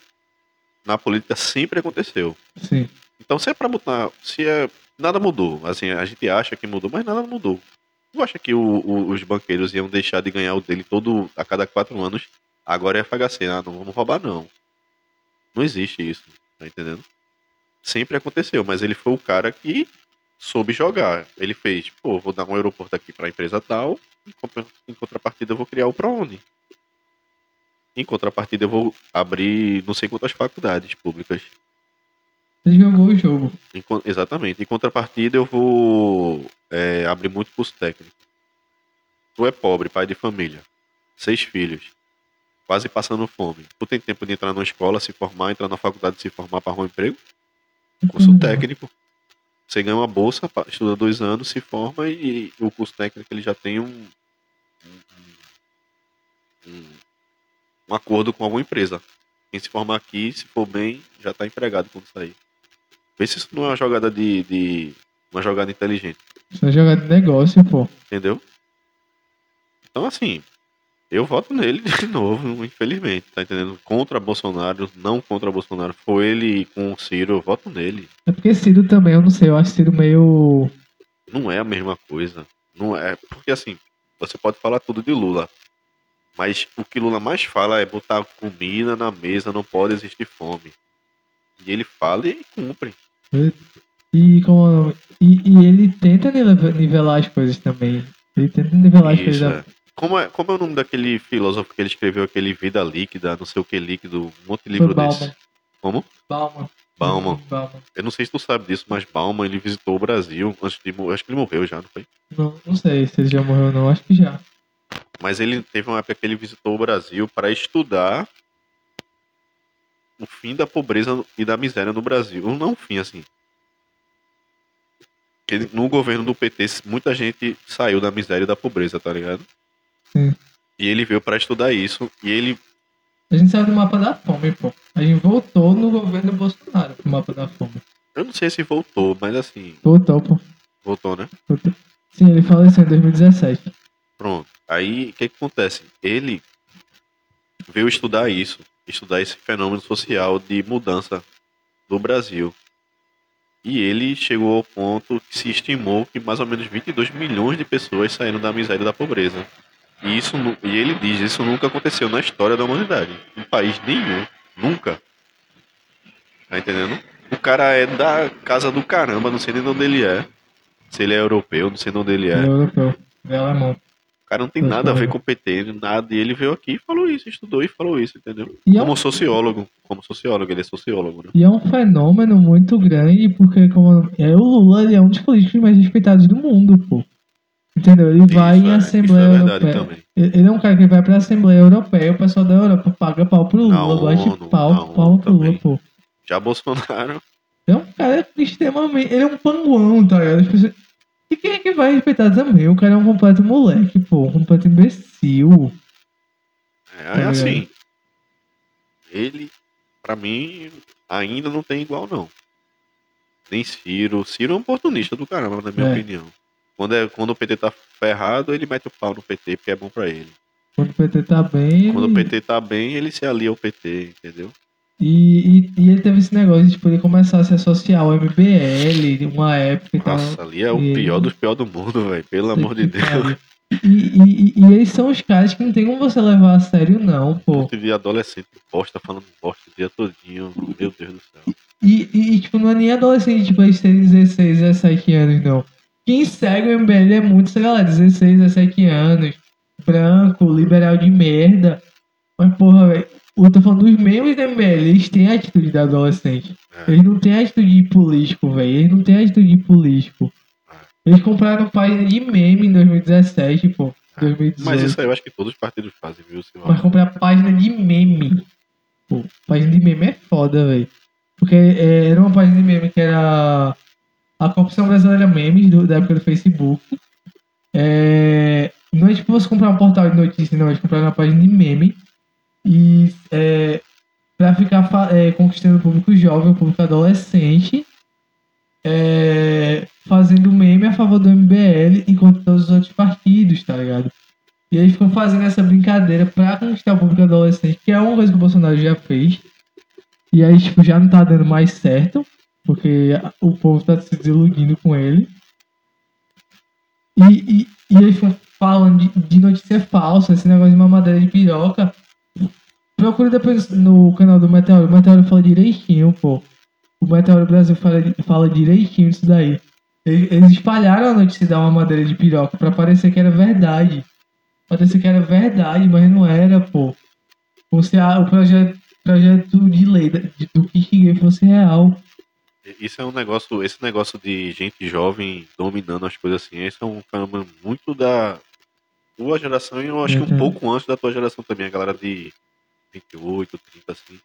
na política sempre aconteceu. Sim. Então, se é pra mudar, se é. Nada mudou. Assim, a gente acha que mudou, mas nada mudou. Tu acha que o, o, os banqueiros iam deixar de ganhar o dele todo a cada quatro anos? Agora é FHC, ah, não vamos roubar, não. Não existe isso, tá entendendo? Sempre aconteceu, mas ele foi o cara que soube jogar. Ele fez, pô, vou dar um aeroporto aqui para a empresa tal, em contrapartida eu vou criar o ProUni. Em contrapartida eu vou abrir não sei quantas faculdades públicas. Ele jogou o jogo. Em, exatamente. Em contrapartida eu vou é, abrir muito curso técnico. Tu é pobre, pai de família, seis filhos, quase passando fome. Tu tem tempo de entrar na escola, se formar, entrar na faculdade, se formar para arrumar um emprego? Curso uhum. técnico. Você ganha uma bolsa, estuda dois anos, se forma e, o curso técnico ele já tem um, um, um acordo com alguma empresa. Quem se formar aqui, se for bem, já está empregado quando sair. Vê se isso não é uma jogada de. de uma jogada inteligente. Isso é jogada de negócio, pô. Entendeu? Então, assim, eu voto nele de novo, infelizmente, tá entendendo? Contra Bolsonaro, não contra Bolsonaro. Foi ele com o Ciro, eu voto nele. É porque Ciro também, eu não sei, eu acho Ciro meio. Não é a mesma coisa. Não é. Porque assim, você pode falar tudo de Lula. Mas o que Lula mais fala é botar comida na mesa, não pode existir fome. E ele fala e cumpre. E, como, e, e ele tenta nivelar as coisas também. Ele tenta nivelar Isso, as coisas. É. Como é, como é o nome daquele filósofo que ele escreveu aquele Vida Líquida, não sei o que líquido, um monte de livro desse? Como? Bauman. Bauman. Bauman. Eu não sei se tu sabe disso, mas Bauman ele visitou o Brasil antes de morrer. Acho que ele morreu já, não foi? Não, não sei se ele já morreu ou não, acho que já. Mas ele teve uma época que ele visitou o Brasil para estudar o fim da pobreza e da miséria no Brasil. Não um fim assim. Ele, no governo do PT, muita gente saiu da miséria e da pobreza, tá ligado? Sim. E ele veio para estudar isso e ele. A gente saiu do mapa da fome, pô. A gente voltou no governo Bolsonaro pro mapa da fome. Eu não sei se voltou, mas assim. Voltou, pô. Voltou, né? Voltou. Sim, ele faleceu em 2017. Pronto. Aí o que, que acontece? Ele veio estudar isso, estudar esse fenômeno social de mudança do Brasil. E ele chegou ao ponto que se estimou que mais ou menos 22 milhões de pessoas saíram da miséria e da pobreza. E, isso, e ele diz, isso nunca aconteceu na história da humanidade. Em país nenhum. Nunca. Tá entendendo? O cara é da casa do caramba, não sei nem de onde ele é. Se ele é europeu, não sei de onde ele é. Ele é europeu. Ele é alemão. O cara não tem nada a ver com o PT, nada. E ele veio aqui e falou isso, estudou e falou isso, entendeu? E como é um... sociólogo. Como sociólogo, ele é sociólogo, né? E é um fenômeno muito grande, porque como é, o Lula ele é um dos políticos mais respeitados do mundo, pô. Entendeu? Ele vai é, em Assembleia é Europeia. Também. Ele é um cara que vai pra Assembleia Europeia, o pessoal da Europa paga pau pro Lula, bate pau, pau pro Lula, pô. Já Bolsonaro. É um cara extremamente. Ele é um panguão, tá ligado? Pessoas... E quem é que vai respeitar também? O cara é um completo moleque, pô. Um completo imbecil. É, tá é assim. Ele, pra mim, ainda não tem igual, não. Nem Ciro. Ciro é um oportunista do caramba, na minha é. opinião. Quando, é, quando o PT tá ferrado, ele mete o pau no PT, porque é bom pra ele. Quando o PT tá bem. Quando ele... o PT tá bem, ele se alia ao PT, entendeu? E, e, e, ele teve esse negócio de poder começar a se associar ao MBL, uma época e tal. Nossa, ali é o pior dos piores do mundo, velho. Pelo amor de Deus. E, e, e, eles são os caras que não tem como você levar a sério, não, pô. Eu vi adolescente bosta falando bosta o dia todinho. Meu Deus do céu. E, e, tipo, não é nem adolescente, tipo, eles têm 16, 17 anos, não. Quem segue o MBL é muito, sei lá, 16, 17 anos. Branco, liberal de merda. Mas, porra, velho eu tô falando dos memes da MBL, eles têm a atitude de adolescente. É. Eles não têm a atitude de político, velho. Eles não têm a atitude de político. É. Eles compraram página de meme em 2017, pô. 2018. É. Mas isso aí eu acho que todos os partidos fazem, viu? Silvio? Mas comprar página de meme. Pô, página de meme é foda, velho. Porque é, era uma página de meme que era a Corporação Brasileira Memes, do, da época do Facebook. É, não é tipo você comprar um portal de notícias, não. É comprar uma página de meme e é, para ficar é, conquistando o público jovem, o público adolescente, é, fazendo meme a favor do MBL e contra todos os outros partidos, tá ligado? E eles ficam fazendo essa brincadeira pra conquistar o público adolescente, que é uma coisa que o Bolsonaro já fez. E aí, tipo, já não tá dando mais certo, porque o povo tá se desiludindo com ele. E, e, e eles falando de, de notícia falsa, esse negócio de mamadeira de piroca. Procura depois no canal do Meteoro. O Meteoro fala direitinho, pô. O Meteoro Brasil fala, fala direitinho isso daí. Eles espalharam a notícia da uma madeira de piroca pra parecer que era verdade. Parecer que era verdade, mas não era, pô. Você, o projeto, projeto de lei do Kishige fosse real. Isso é um negócio, esse negócio de gente jovem dominando as coisas assim, esse é um fenômeno muito da tua geração e eu acho que um pouco antes da tua geração também, a galera de 28, 30, assim.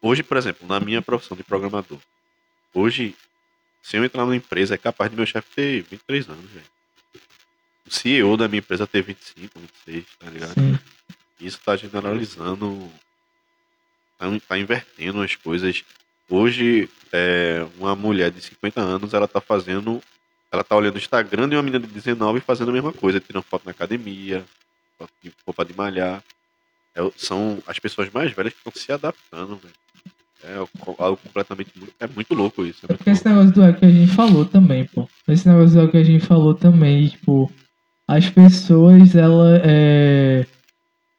Hoje, por exemplo, na minha profissão de programador, hoje, se eu entrar numa empresa, é capaz de meu chefe ter 23 anos, velho. O CEO da minha empresa ter 25, 26, tá ligado? Sim. Isso tá generalizando, tá, tá invertendo as coisas. Hoje, é, uma mulher de 50 anos, ela tá fazendo. Ela tá olhando o Instagram de uma menina de 19 e fazendo a mesma coisa, tirando foto na academia, roupa de malhar. É, são as pessoas mais velhas que estão se adaptando, velho. É algo completamente. É muito louco isso. É Porque esse negócio do que a gente falou também, pô. Esse negócio do que a gente falou também, tipo, as pessoas, ela é.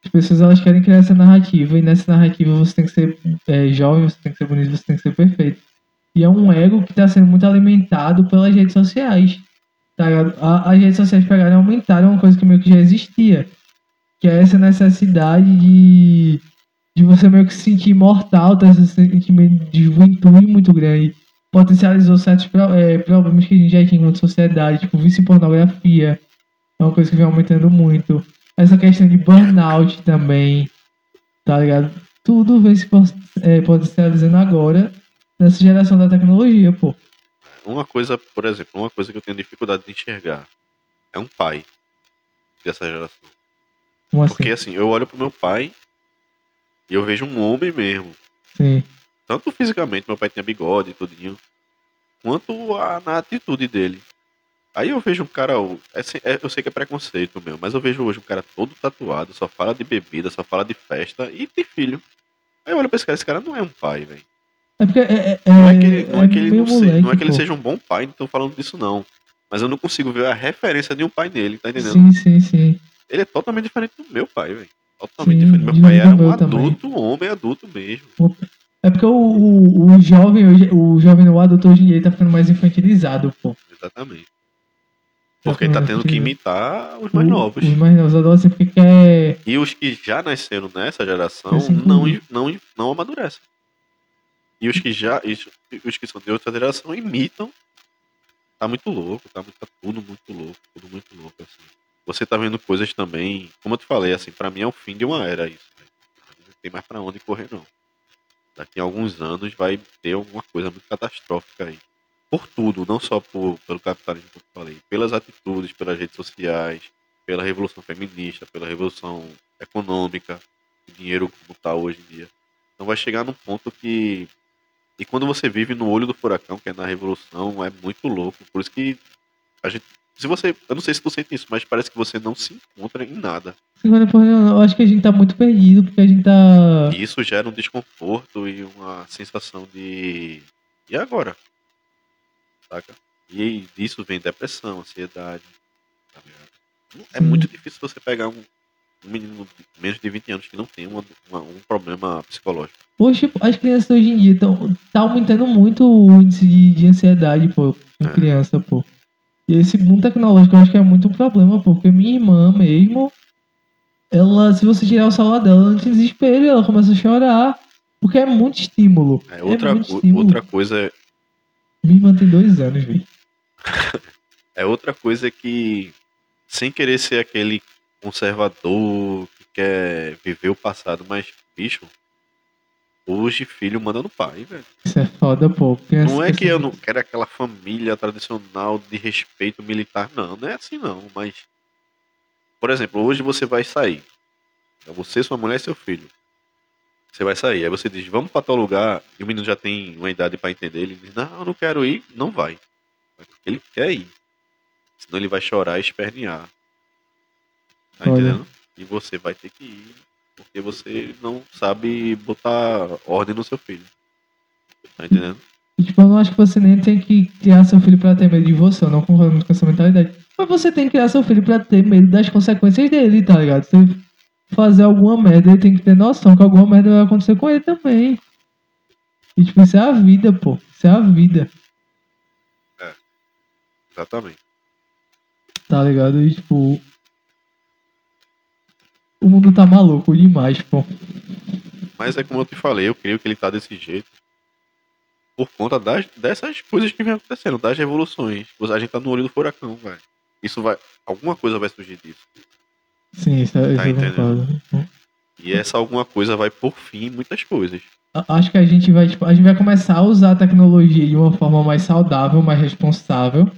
As pessoas elas querem criar essa narrativa e nessa narrativa você tem que ser é, jovem, você tem que ser bonito, você tem que ser perfeito. E é um ego que está sendo muito alimentado pelas redes sociais. Tá? As redes sociais pegaram e aumentaram uma coisa que meio que já existia que é essa necessidade de, de você meio que se sentir imortal, ter esse sentimento de juventude muito grande. Potencializou certos é, problemas que a gente já tinha enquanto sociedade, tipo vício em pornografia, é uma coisa que vem aumentando muito. Essa questão de burnout também, tá ligado? Tudo vem se é, potencializando agora nessa geração da tecnologia, pô. Uma coisa, por exemplo, uma coisa que eu tenho dificuldade de enxergar é um pai dessa geração. Como Porque assim? assim, eu olho pro meu pai e eu vejo um homem mesmo. Sim. Tanto fisicamente, meu pai tinha bigode e tudinho, quanto a, na atitude dele. Aí eu vejo um cara, é, é, eu sei que é preconceito meu, mas eu vejo hoje um cara todo tatuado, só fala de bebida, só fala de festa e tem filho. Aí eu olho pra esse cara, esse cara não é um pai, velho. É porque é, é, não é que ele, não é, que ele, não, se- moleque, não é que ele seja um bom pai, não tô falando disso não. Mas eu não consigo ver a referência de um pai nele, tá entendendo? Sim, sim, sim. Ele é totalmente diferente do meu pai, velho. Totalmente Sim, diferente. Meu pai era um meu também. adulto, homem adulto mesmo. É porque o, o, o jovem, hoje- o jovem no adulto hoje em dia ele tá ficando mais infantilizado, pô. Exatamente. Porque tá tendo que imitar os mais novos. Os mais novos adolescentes porque quer. E os que já nasceram nessa geração Assim, não, não, não amadurecem. E os que já. Os que são de outra geração imitam. Tá muito louco, tá, muito, tá tudo muito louco, tudo muito louco, assim. Você tá vendo coisas também, como eu te falei, assim, pra mim é o fim de uma era isso. né? Não tem mais pra onde correr, não. Daqui a alguns anos vai ter alguma coisa muito catastrófica aí. Por tudo, não só por, pelo capitalismo que eu falei, pelas atitudes, pelas redes sociais, pela revolução feminista, pela revolução econômica, o dinheiro como está hoje em dia. Então vai chegar num ponto que. E quando você vive no olho do furacão, que é na revolução, é muito louco. Por isso que a gente. Se você. Eu não sei se tu sente isso, mas parece que você não se encontra em nada. Eu acho que a gente tá muito perdido, porque a gente tá. E isso gera um desconforto e uma sensação de. E agora? Saca? E disso vem depressão, ansiedade. tá? É muito difícil você pegar um, um menino de menos de 20 anos que não tem uma- uma- um problema psicológico. Hoje, tipo, as crianças hoje em dia estão tá aumentando muito o índice de, de ansiedade, pô, com É. criança, pô. E esse boom tecnológico eu acho que é muito um problema, pô, porque minha irmã mesmo, ela, se você tirar o celular dela, ela entra em desespero, ela começa a chorar, porque é muito estímulo. É, outra, muito co- estímulo. outra coisa irmã tem dois anos, velho. é outra coisa que, sem querer ser aquele conservador que quer viver o passado, mas, bicho, hoje filho manda no pai, velho. Isso é foda, pô. Não é que eu não quero aquela família tradicional de respeito militar, não. Não é assim, não. Mas, por exemplo, hoje você vai sair. É você, sua mulher e seu filho. Você vai sair. Aí você diz, vamos pra tal lugar. E o menino já tem uma idade pra entender. Ele diz, não, eu não quero ir. Não vai. Ele quer ir. Senão ele vai chorar e espernear. Tá Olha. entendendo? E você vai ter que ir. Porque você não sabe botar ordem no seu filho. Tá entendendo? Tipo, eu não acho que você nem tem que criar seu filho pra ter medo de você, eu não concordo muito com essa mentalidade. Mas você tem que criar seu filho pra ter medo das consequências dele, tá ligado? Ele fazer alguma merda, ele tem que ter noção que alguma merda vai acontecer com ele também. E, tipo, isso é a vida, pô. Isso é a vida, Exatamente. tá ligado? E, tipo. O mundo tá maluco demais, pô. Mas é como eu te falei, eu creio que ele tá desse jeito por conta das, dessas coisas que vem acontecendo, das revoluções. A gente tá no olho do furacão, velho. Isso vai. Alguma coisa vai surgir disso. Sim, isso, é- isso Tá eu entendendo? concordo. E essa alguma coisa vai por fim em muitas coisas. Acho que a gente vai, tipo, a gente vai começar a usar a tecnologia de uma forma mais saudável, mais responsável.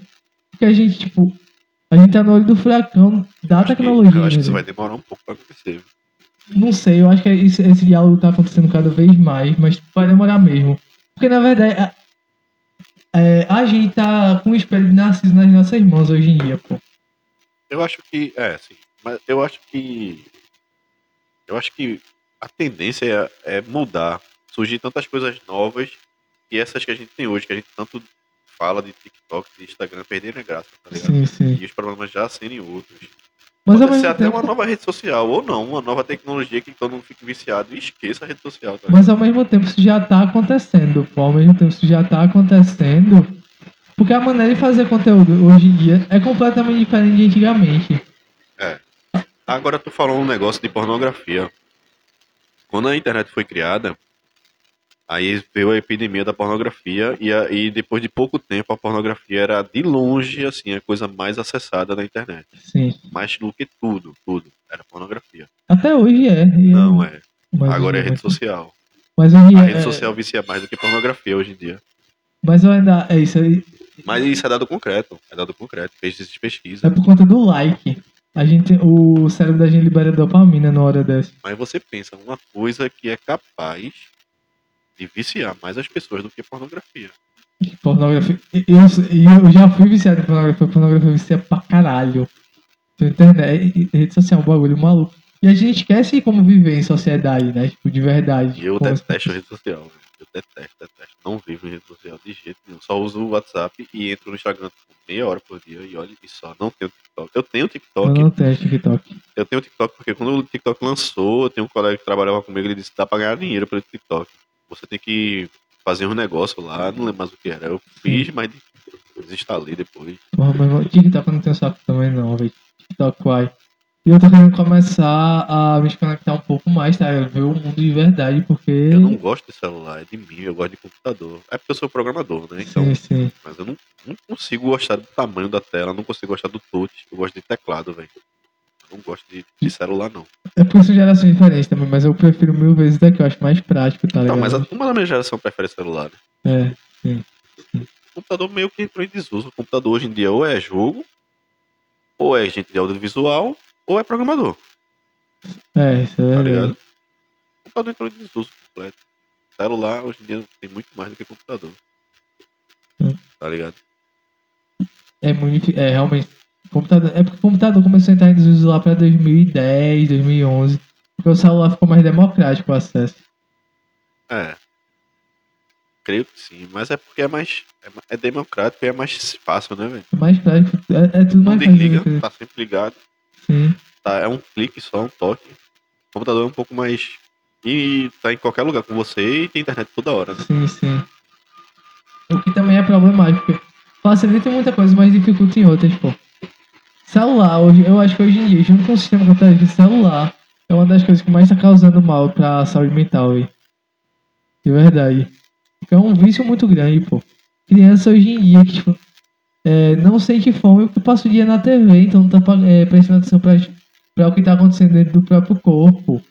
Porque a gente, tipo, a gente tá no olho do furacão da Acho que- tecnologia. eu acho que isso vai demorar um pouco pra acontecer. Não sei, eu acho que esse, esse diálogo tá acontecendo cada vez mais, mas vai demorar mesmo. Porque na verdade, a, é, a gente tá com um espelho de narciso nas nossas mãos hoje em dia, pô. Eu acho que. É, sim. Mas eu acho que. Eu acho que a tendência é, é mudar. Surgir tantas coisas novas e essas que a gente tem hoje, que a gente tanto fala de TikTok, de Instagram, perderem a graça, tá ligado? Sim, sim. E os problemas já serem outros. Mas Pode ser até tempo, uma nova rede social, ou não, uma nova tecnologia que todo mundo fique viciado e esqueça a rede social. Tá? Mas ao mesmo tempo isso já tá acontecendo, pô. Ao mesmo tempo isso já tá acontecendo. Porque a maneira de fazer conteúdo hoje em dia é completamente diferente de antigamente. Agora tu falou um negócio de pornografia. Quando a internet foi criada, aí veio a epidemia da pornografia e, a- e depois de pouco tempo a pornografia era de longe assim a coisa mais acessada na internet. Sim. Mais do que tudo, tudo era pornografia. Até hoje é. Não é. mas Agora é rede social. Mas hoje A é. rede social vicia mais do que pornografia hoje em dia. Mas ainda. É isso aí. Mas isso é dado concreto, é dado concreto, fez É pesquisa. por conta do like. A gente, o cérebro da gente libera dopamina na hora dessa. Mas você pensa, uma coisa que é capaz de viciar mais as pessoas do que pornografia. Pornografia. Eu, eu já fui viciado em pornografia. Pornografia vicia pra caralho. Então, internet, rede social é um bagulho maluco. E a gente esquece como viver em sociedade, né? Tipo, de verdade. Eu detesto rede social. Eu detesto, detesto. Não vivo em rede social de jeito nenhum. Só uso o WhatsApp e entro no Instagram tipo, meia hora por dia e olha e só. Não tenho TikTok. Eu tenho TikTok. Eu não tenho TikTok. Eu tenho TikTok porque quando o TikTok lançou, eu tenho um colega que trabalhava comigo, ele disse que dá pra ganhar dinheiro pelo TikTok. Você tem que fazer um negócio lá, não lembro mais o que era. Eu fiz, mas desinstalei depois. Porra, mas TikTok não tem saco também não, velho. TikTok, vai. E eu tô querendo começar a me desconectar um pouco mais, tá? Ver o mundo de verdade, porque. Eu não gosto de celular, é de mim, eu gosto de computador. É porque eu sou programador, né? Então, sim, sim. Mas eu não, não consigo gostar do tamanho da tela, não consigo gostar do touch. Eu gosto de teclado, velho. Eu não gosto de, de, celular, não. É porque são gerações diferentes também, mas eu prefiro mil vezes daqui, eu acho mais prático, tá ligado? Não, mas a turma da minha geração prefere celular. Né? É, sim. sim. O computador meio que entrou em desuso. O computador hoje em dia ou é jogo, ou é gente de audiovisual, ou é programador. É, isso é tá ligado? O computador entrou em desuso completo. Celular hoje em dia tem muito mais do que computador. Hum. Tá ligado? É muito. É realmente. Computador, é porque o computador começou a entrar em desuso lá pra 2010, 2011. Porque o celular ficou mais democrático o acesso. É. Creio que sim, mas é porque é mais. É, é democrático e é mais fácil, né, velho? É mais prático, é, é tudo mais fácil. Liga, tá sempre ligado. Sim. Tá, é um clique só, um toque. O computador é um pouco mais. E tá em qualquer lugar com você e tem internet toda hora, né? Sim, sim. O que também é problemático. Facilita muita coisa, mas dificulta em outras, pô. Celular, hoje, eu acho que hoje em dia, junto com o sistema capitalista, celular é uma das coisas que mais tá causando mal pra saúde mental, véio. De verdade. É um vício muito grande, pô. Criança hoje em dia que, tipo, é, não sente fome porque passa o dia na TV, então não tá é, prestando atenção pra, pra o que tá acontecendo dentro do próprio corpo.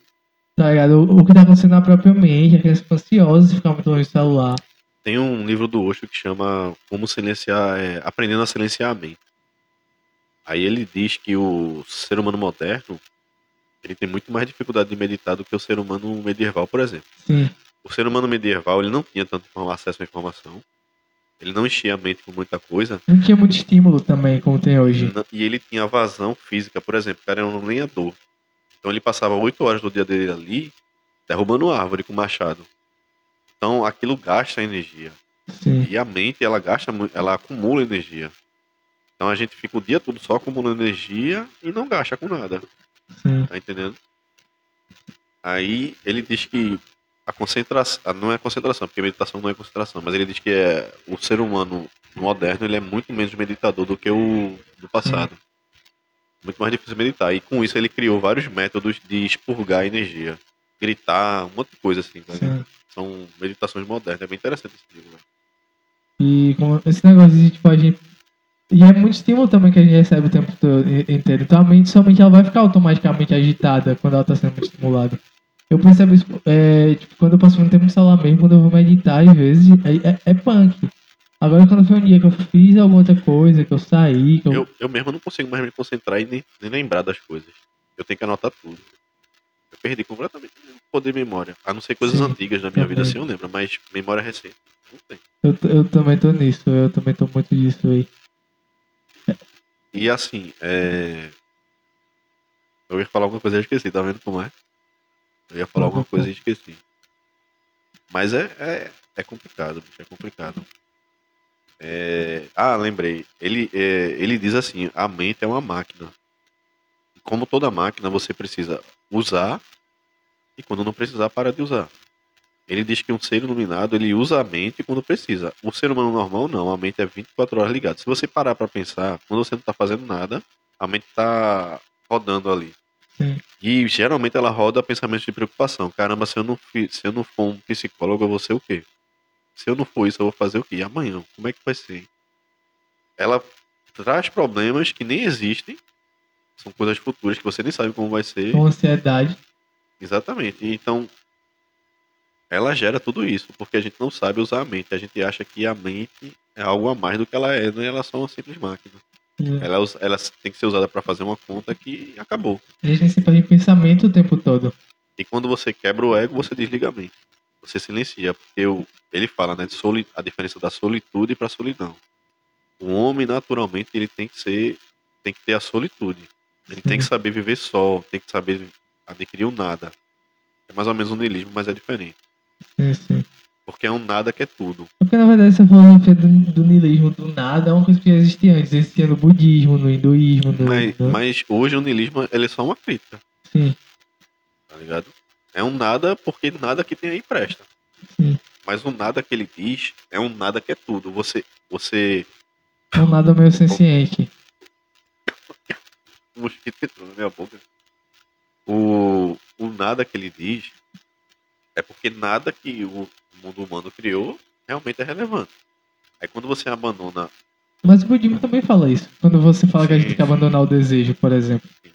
Tá ligado? O, o que tá acontecendo na própria mente, a criança fica ansiosa de ficar muito longe do celular. Tem um livro do Osho que chama Como Silenciar, é, Aprendendo a Silenciar a Mente. Aí ele diz que o ser humano moderno ele tem muito mais dificuldade de meditar do que o ser humano medieval, por exemplo. Sim. O ser humano medieval ele não tinha tanto acesso à informação. Ele não enchia a mente com muita coisa. Não tinha muito estímulo também, como tem hoje. E ele tinha vazão física, por exemplo, o cara era um lenhador. Então ele passava oito horas do dia dele ali, derrubando árvore com machado. Então aquilo gasta energia. Sim. E a mente, ela gasta, ela acumula energia. Então a gente fica o dia todo só acumulando energia e não gasta com nada. Sim. Tá entendendo? Aí ele diz que a concentração, não é concentração, porque meditação não é concentração, mas ele diz que é o ser humano moderno ele é muito menos meditador do que o do passado. Muito mais difícil meditar. E com isso ele criou vários métodos de expurgar energia. Gritar, um monte de coisa assim. Tá São meditações modernas. É bem interessante esse livro. E como esse negócio de tipo, a gente. E é muito estímulo também que a gente recebe o tempo todo inteiro. Então a mente somente ela vai ficar automaticamente agitada quando ela está sendo estimulada. Eu percebo isso, é, tipo, quando eu passo muito tempo no celular mesmo, quando eu vou meditar, às vezes, é, é, é punk. Agora, quando foi um dia que eu fiz alguma outra coisa, que eu saí. Que eu... Eu, eu mesmo não consigo mais me concentrar e nem, nem lembrar das coisas. Eu tenho que anotar tudo. Eu perdi completamente o poder de memória. A não ser coisas Sim, antigas da minha também. vida, assim eu lembro, mas memória recente. Não tem. Eu, eu também tô nisso, eu também tô muito disso aí. E assim, é. Eu ia falar alguma coisa e esqueci, tá vendo como é? Eu ia falar alguma coisa e esqueci. Mas é, é, é complicado, bicho, é complicado. É... Ah, lembrei. Ele, é, ele diz assim: a mente é uma máquina. Como toda máquina, você precisa usar e quando não precisar, para de usar. Ele diz que um ser iluminado ele usa a mente quando precisa. O ser humano normal não, a mente é 24 horas ligada. Se você parar para pensar, quando você não está fazendo nada, a mente está rodando ali. Sim. E geralmente ela roda pensamentos de preocupação. Caramba, se eu não, se eu não for um psicólogo, eu vou ser o quê? Se eu não for isso, eu vou fazer o quê? E amanhã? Como é que vai ser? Ela traz problemas que nem existem. São coisas futuras que você nem sabe como vai ser. Com ansiedade. Exatamente. Então, ela gera tudo isso, porque a gente não sabe usar a mente. A gente acha que a mente é algo a mais do que ela é, né? Ela é só uma simples máquina. Ela, ela tem que ser usada para fazer uma conta que acabou. A gente tem sempre pensamento o tempo todo. E quando você quebra o ego, você desliga a mente. Você silencia, porque o, ele fala né, de soli, a diferença da solitude para solidão. O homem, naturalmente, ele tem que ser, tem que ter a solitude. Ele tem que saber viver só, tem que saber adquirir o nada. É mais ou menos um niilismo, mas é diferente. Sim, sim. Porque é um nada que é tudo. Porque na verdade essa filosofia do, do niilismo do nada é uma coisa que já existia antes. Existia no budismo, no hinduísmo. No, mas, mas hoje o niilismo ele é só uma crítica. Sim. Tá ligado? É um nada porque nada que tem aí presta. Sim. Mas o nada que ele diz é um nada que é tudo. Você. você... É um nada meio senciente. O mosquito entrou na minha boca. O, o nada que ele diz é porque nada que o mundo humano criou realmente é relevante. Aí quando você abandona. Mas o budismo também fala isso. Quando você fala sim, que a gente tem que abandonar o desejo, por exemplo. Sim.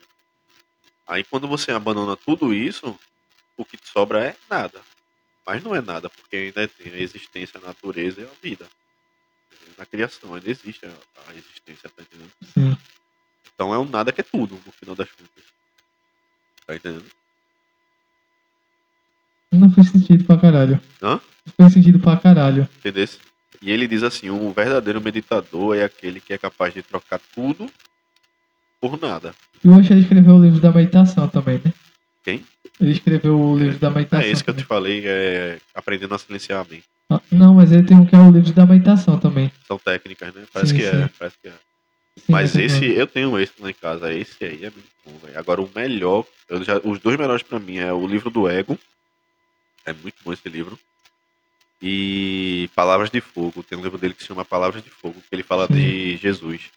Aí quando você abandona tudo isso, o que sobra é nada. Mas não é nada, porque ainda tem a existência, a natureza e a vida. Na criação ainda existe a, existência, tá entendendo? Sim. Então é um nada que é tudo, no final das contas. Tá entendendo? Não fez sentido caralho. Hã? Fez sentido pra caralho. Entendeu? E ele diz assim: o verdadeiro meditador é aquele que é capaz de trocar tudo por nada. E o Osho escreveu o livro da meditação também, né? Quem? Ele escreveu o livro é, da meditação. É esse que eu te falei, é Aprendendo a Silenciar a Mente. Ah, não, mas ele tem um que é o livro da meditação também. São técnicas, né? Parece sim, que é, sim. é, parece que é. Sim, mas esse, eu tenho esse lá em casa, esse aí é muito bom, velho. Agora o melhor, já, os dois melhores para mim é o livro do Ego, é muito bom esse livro. E Palavras de Fogo, tem um livro dele que se chama Palavras de Fogo, que ele fala de Jesus.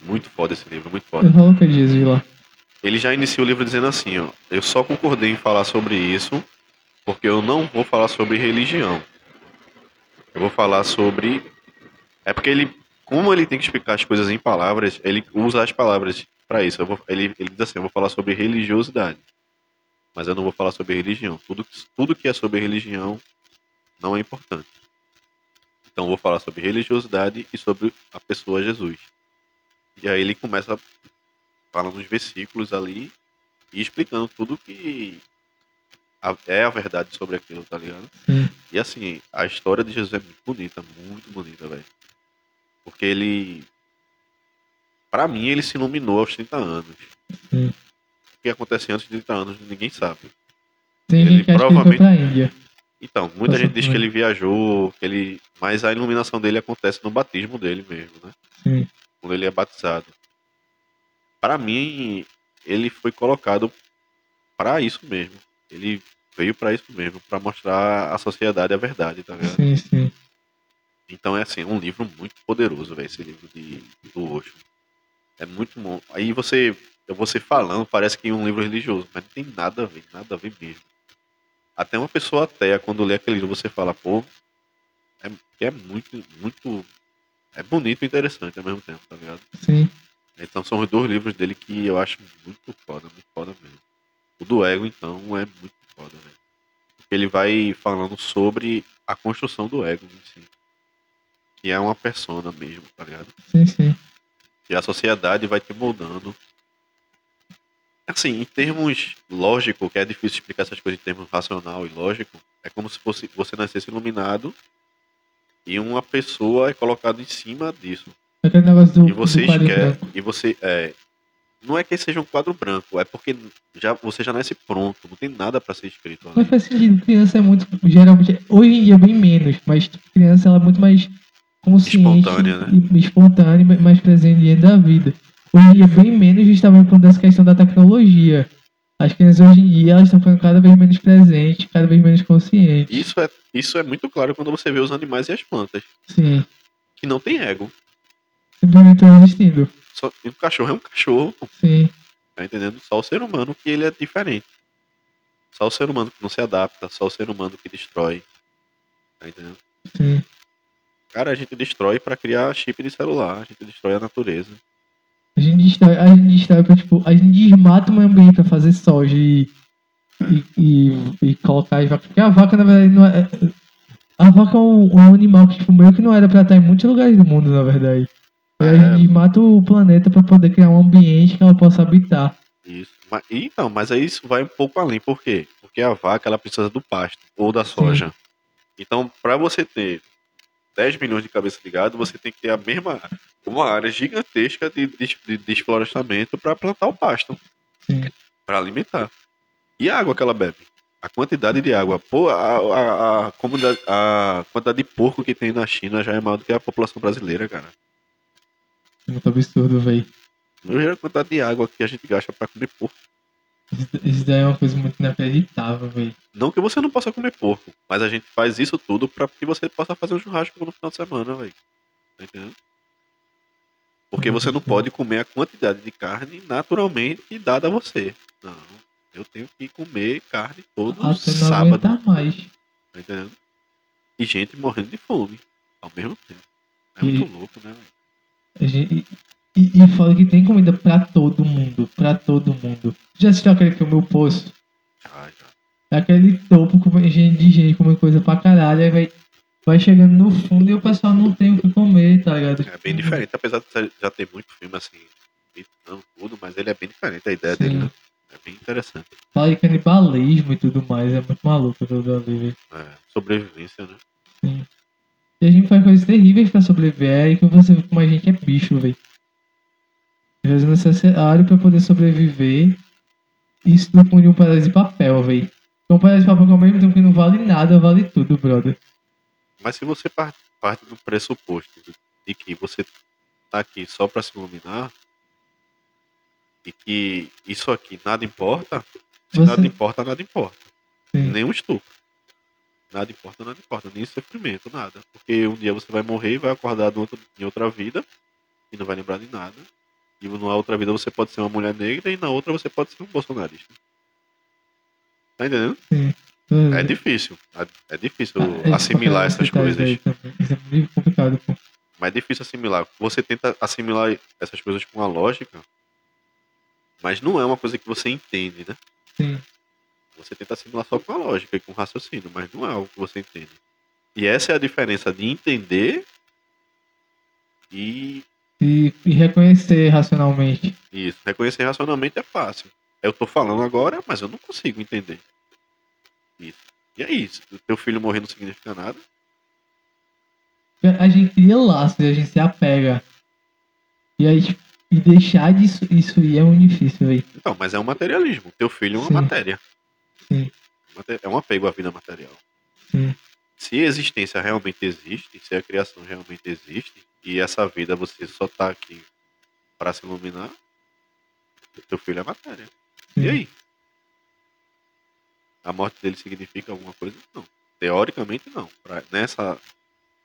Muito foda esse livro, muito foda. Eu é Jesus lá. Ele já inicia o livro dizendo assim, ó, eu só concordei em falar sobre isso porque eu não vou falar sobre religião. Eu vou falar sobre é porque ele como ele tem que explicar as coisas em palavras, ele usa as palavras para isso. Vou, ele, ele diz assim, eu vou falar sobre religiosidade. Mas eu não vou falar sobre religião. Tudo, tudo que é sobre religião não é importante. Então vou falar sobre religiosidade e sobre a pessoa Jesus. E aí ele começa falando os versículos ali e explicando tudo que é a verdade sobre aquilo, tá ligado? Sim. E assim, a história de Jesus é muito bonita, muito bonita, velho. Porque ele. Pra mim, ele se iluminou aos 30 anos. Sim. Que acontece antes de 30 anos, ninguém sabe. Tem ele gente que provavelmente... acha que ele Índia. Então, muita gente diz que ele viajou, que ele. Mas a iluminação dele acontece no batismo dele mesmo, né? Sim. Quando ele é batizado para mim, ele foi colocado para isso mesmo. Ele veio para isso mesmo, para mostrar à sociedade a verdade, tá vendo? Sim, sim. Então é assim, um livro muito poderoso, velho, esse livro de, do Osho. É muito bom. Aí você, você falando, parece que é um livro religioso, mas não tem nada a ver, nada a ver mesmo. Até uma pessoa até, quando lê aquele livro, você fala, pô, é, é muito, muito. É bonito e interessante ao mesmo tempo, tá ligado? Sim. Então são os dois livros dele que eu acho muito foda, muito foda mesmo. O do Ego, então, é muito foda, velho. Porque ele vai falando sobre a construção do ego em si. Que é uma persona mesmo, tá ligado? Sim, sim. E a sociedade vai te moldando. Assim, em termos lógico, que é difícil explicar essas coisas em termos racional e lógico, é como se fosse você nascesse iluminado e uma pessoa é colocada em cima disso. Aquele negócio do, e você quer, e você é, não é que seja um quadro branco, é porque já você já nasce pronto, não tem nada para ser escrito. Ali. Mas faz sentido, criança é muito geralmente hoje em dia bem menos, mas criança ela é muito mais consciente, espontânea, né? e, espontânea, mais presente dentro da vida. Hoje em dia bem menos justamente por essa questão da tecnologia. As crianças hoje em dia elas estão ficando cada vez menos presentes, cada vez menos conscientes. Isso é, isso é muito claro quando você vê os animais e as plantas. Sim. Que não tem ego simplesmente não existindo. Só, o cachorro é um cachorro. Sim. Tá entendendo? Só o ser humano que ele é diferente. Só o ser humano que não se adapta, só o ser humano que destrói. Tá entendendo? Sim. Cara, a gente destrói para criar chip de celular, a gente destrói a natureza. A gente destrói, a gente destrói pra, tipo, a gente desmata o meio ambiente pra fazer soja e, e, e, e, colocar as vacas. Porque a vaca, na verdade, não é. A vaca é um, um animal que, tipo, meio que não era pra estar em muitos lugares do mundo, na verdade. É, a gente mata o planeta para poder criar um ambiente que ela possa habitar. Isso. Mas, então, mas aí isso vai um pouco além. Por quê? Porque a vaca ela precisa do pasto ou da soja. Sim. Então, para você ter 10 milhões de cabeças ligadas, você tem que ter a mesma uma área gigantesca de, de, de desflorestamento para plantar o pasto, para alimentar. E a água que ela bebe? A quantidade de água. Pô, a, a, a, comunidade, a quantidade de porco que tem na China já é maior do que a população brasileira, cara. Muito absurdo, velho. Não a quantidade de água que a gente gasta pra comer porco. Isso daí é uma coisa muito inacreditável, velho. Não que você não possa comer porco, mas a gente faz isso tudo pra que você possa fazer um churrasco no final de semana, velho. Tá entendendo? Porque você não pode comer a quantidade de carne naturalmente dada a você. Não. Eu tenho que comer carne todo Até sábado. Não mais. Tá entendendo? E gente morrendo de fome ao mesmo tempo. É e... muito louco, né, velho? E, e fala que tem comida pra todo mundo. Pra todo mundo. Já assistiu aquele filme O Poço? Já, já. É aquele topo com gente de gente comendo coisa pra caralho. Aí vai, vai chegando no fundo e o pessoal não tem o que comer, tá ligado? É bem diferente, apesar de já ter muito filme assim, não tudo, mas ele é bem diferente a ideia Sim. dele, né? É bem interessante. Fala de canibalismo e tudo mais, é muito maluco tudo ali, velho. É, sobrevivência, né? Sim. E a gente faz coisas terríveis pra sobreviver, aí que você vê como a gente é bicho, velho. É necessário pra poder sobreviver. Isso não põe um pedaço de papel, velho. Um pedaço de papel que ao mesmo tempo que não vale nada, vale tudo, brother. Mas se você parte, parte do pressuposto de que você tá aqui só pra se iluminar, e que isso aqui nada importa, se você... nada importa, nada importa. Sim. Nem um estupro. Nada importa, nada importa. Nem sofrimento, nada. Porque um dia você vai morrer e vai acordar em outra vida e não vai lembrar de nada. E numa outra vida você pode ser uma mulher negra e na outra você pode ser um bolsonarista. Tá entendendo? Sim. É difícil. É difícil ah, é assimilar essas coisas. Isso é muito complicado. Pô. Mas é difícil assimilar. Você tenta assimilar essas coisas com a lógica, mas não é uma coisa que você entende, né? Sim. Você tenta assimilar só com a lógica e com o raciocínio, mas não é algo que você entende. E essa é a diferença de entender e e, e, reconhecer racionalmente. Isso, reconhecer racionalmente é fácil. Eu tô falando agora, mas eu não consigo entender. Isso. E é isso. O teu filho morrer não significa nada. A gente cria laços e a gente se apega. E aí, tipo, e deixar disso isso aí é muito difícil, velho. Então, mas é um materialismo. Teu filho é uma Sim. matéria. Sim. É um apego à vida material. Sim. Se a existência realmente existe, se a criação realmente existe, e essa vida você só tá aqui para se iluminar, teu filho é matéria. Sim. E aí? A morte dele significa alguma coisa? Não. Teoricamente, não. Pra, nessa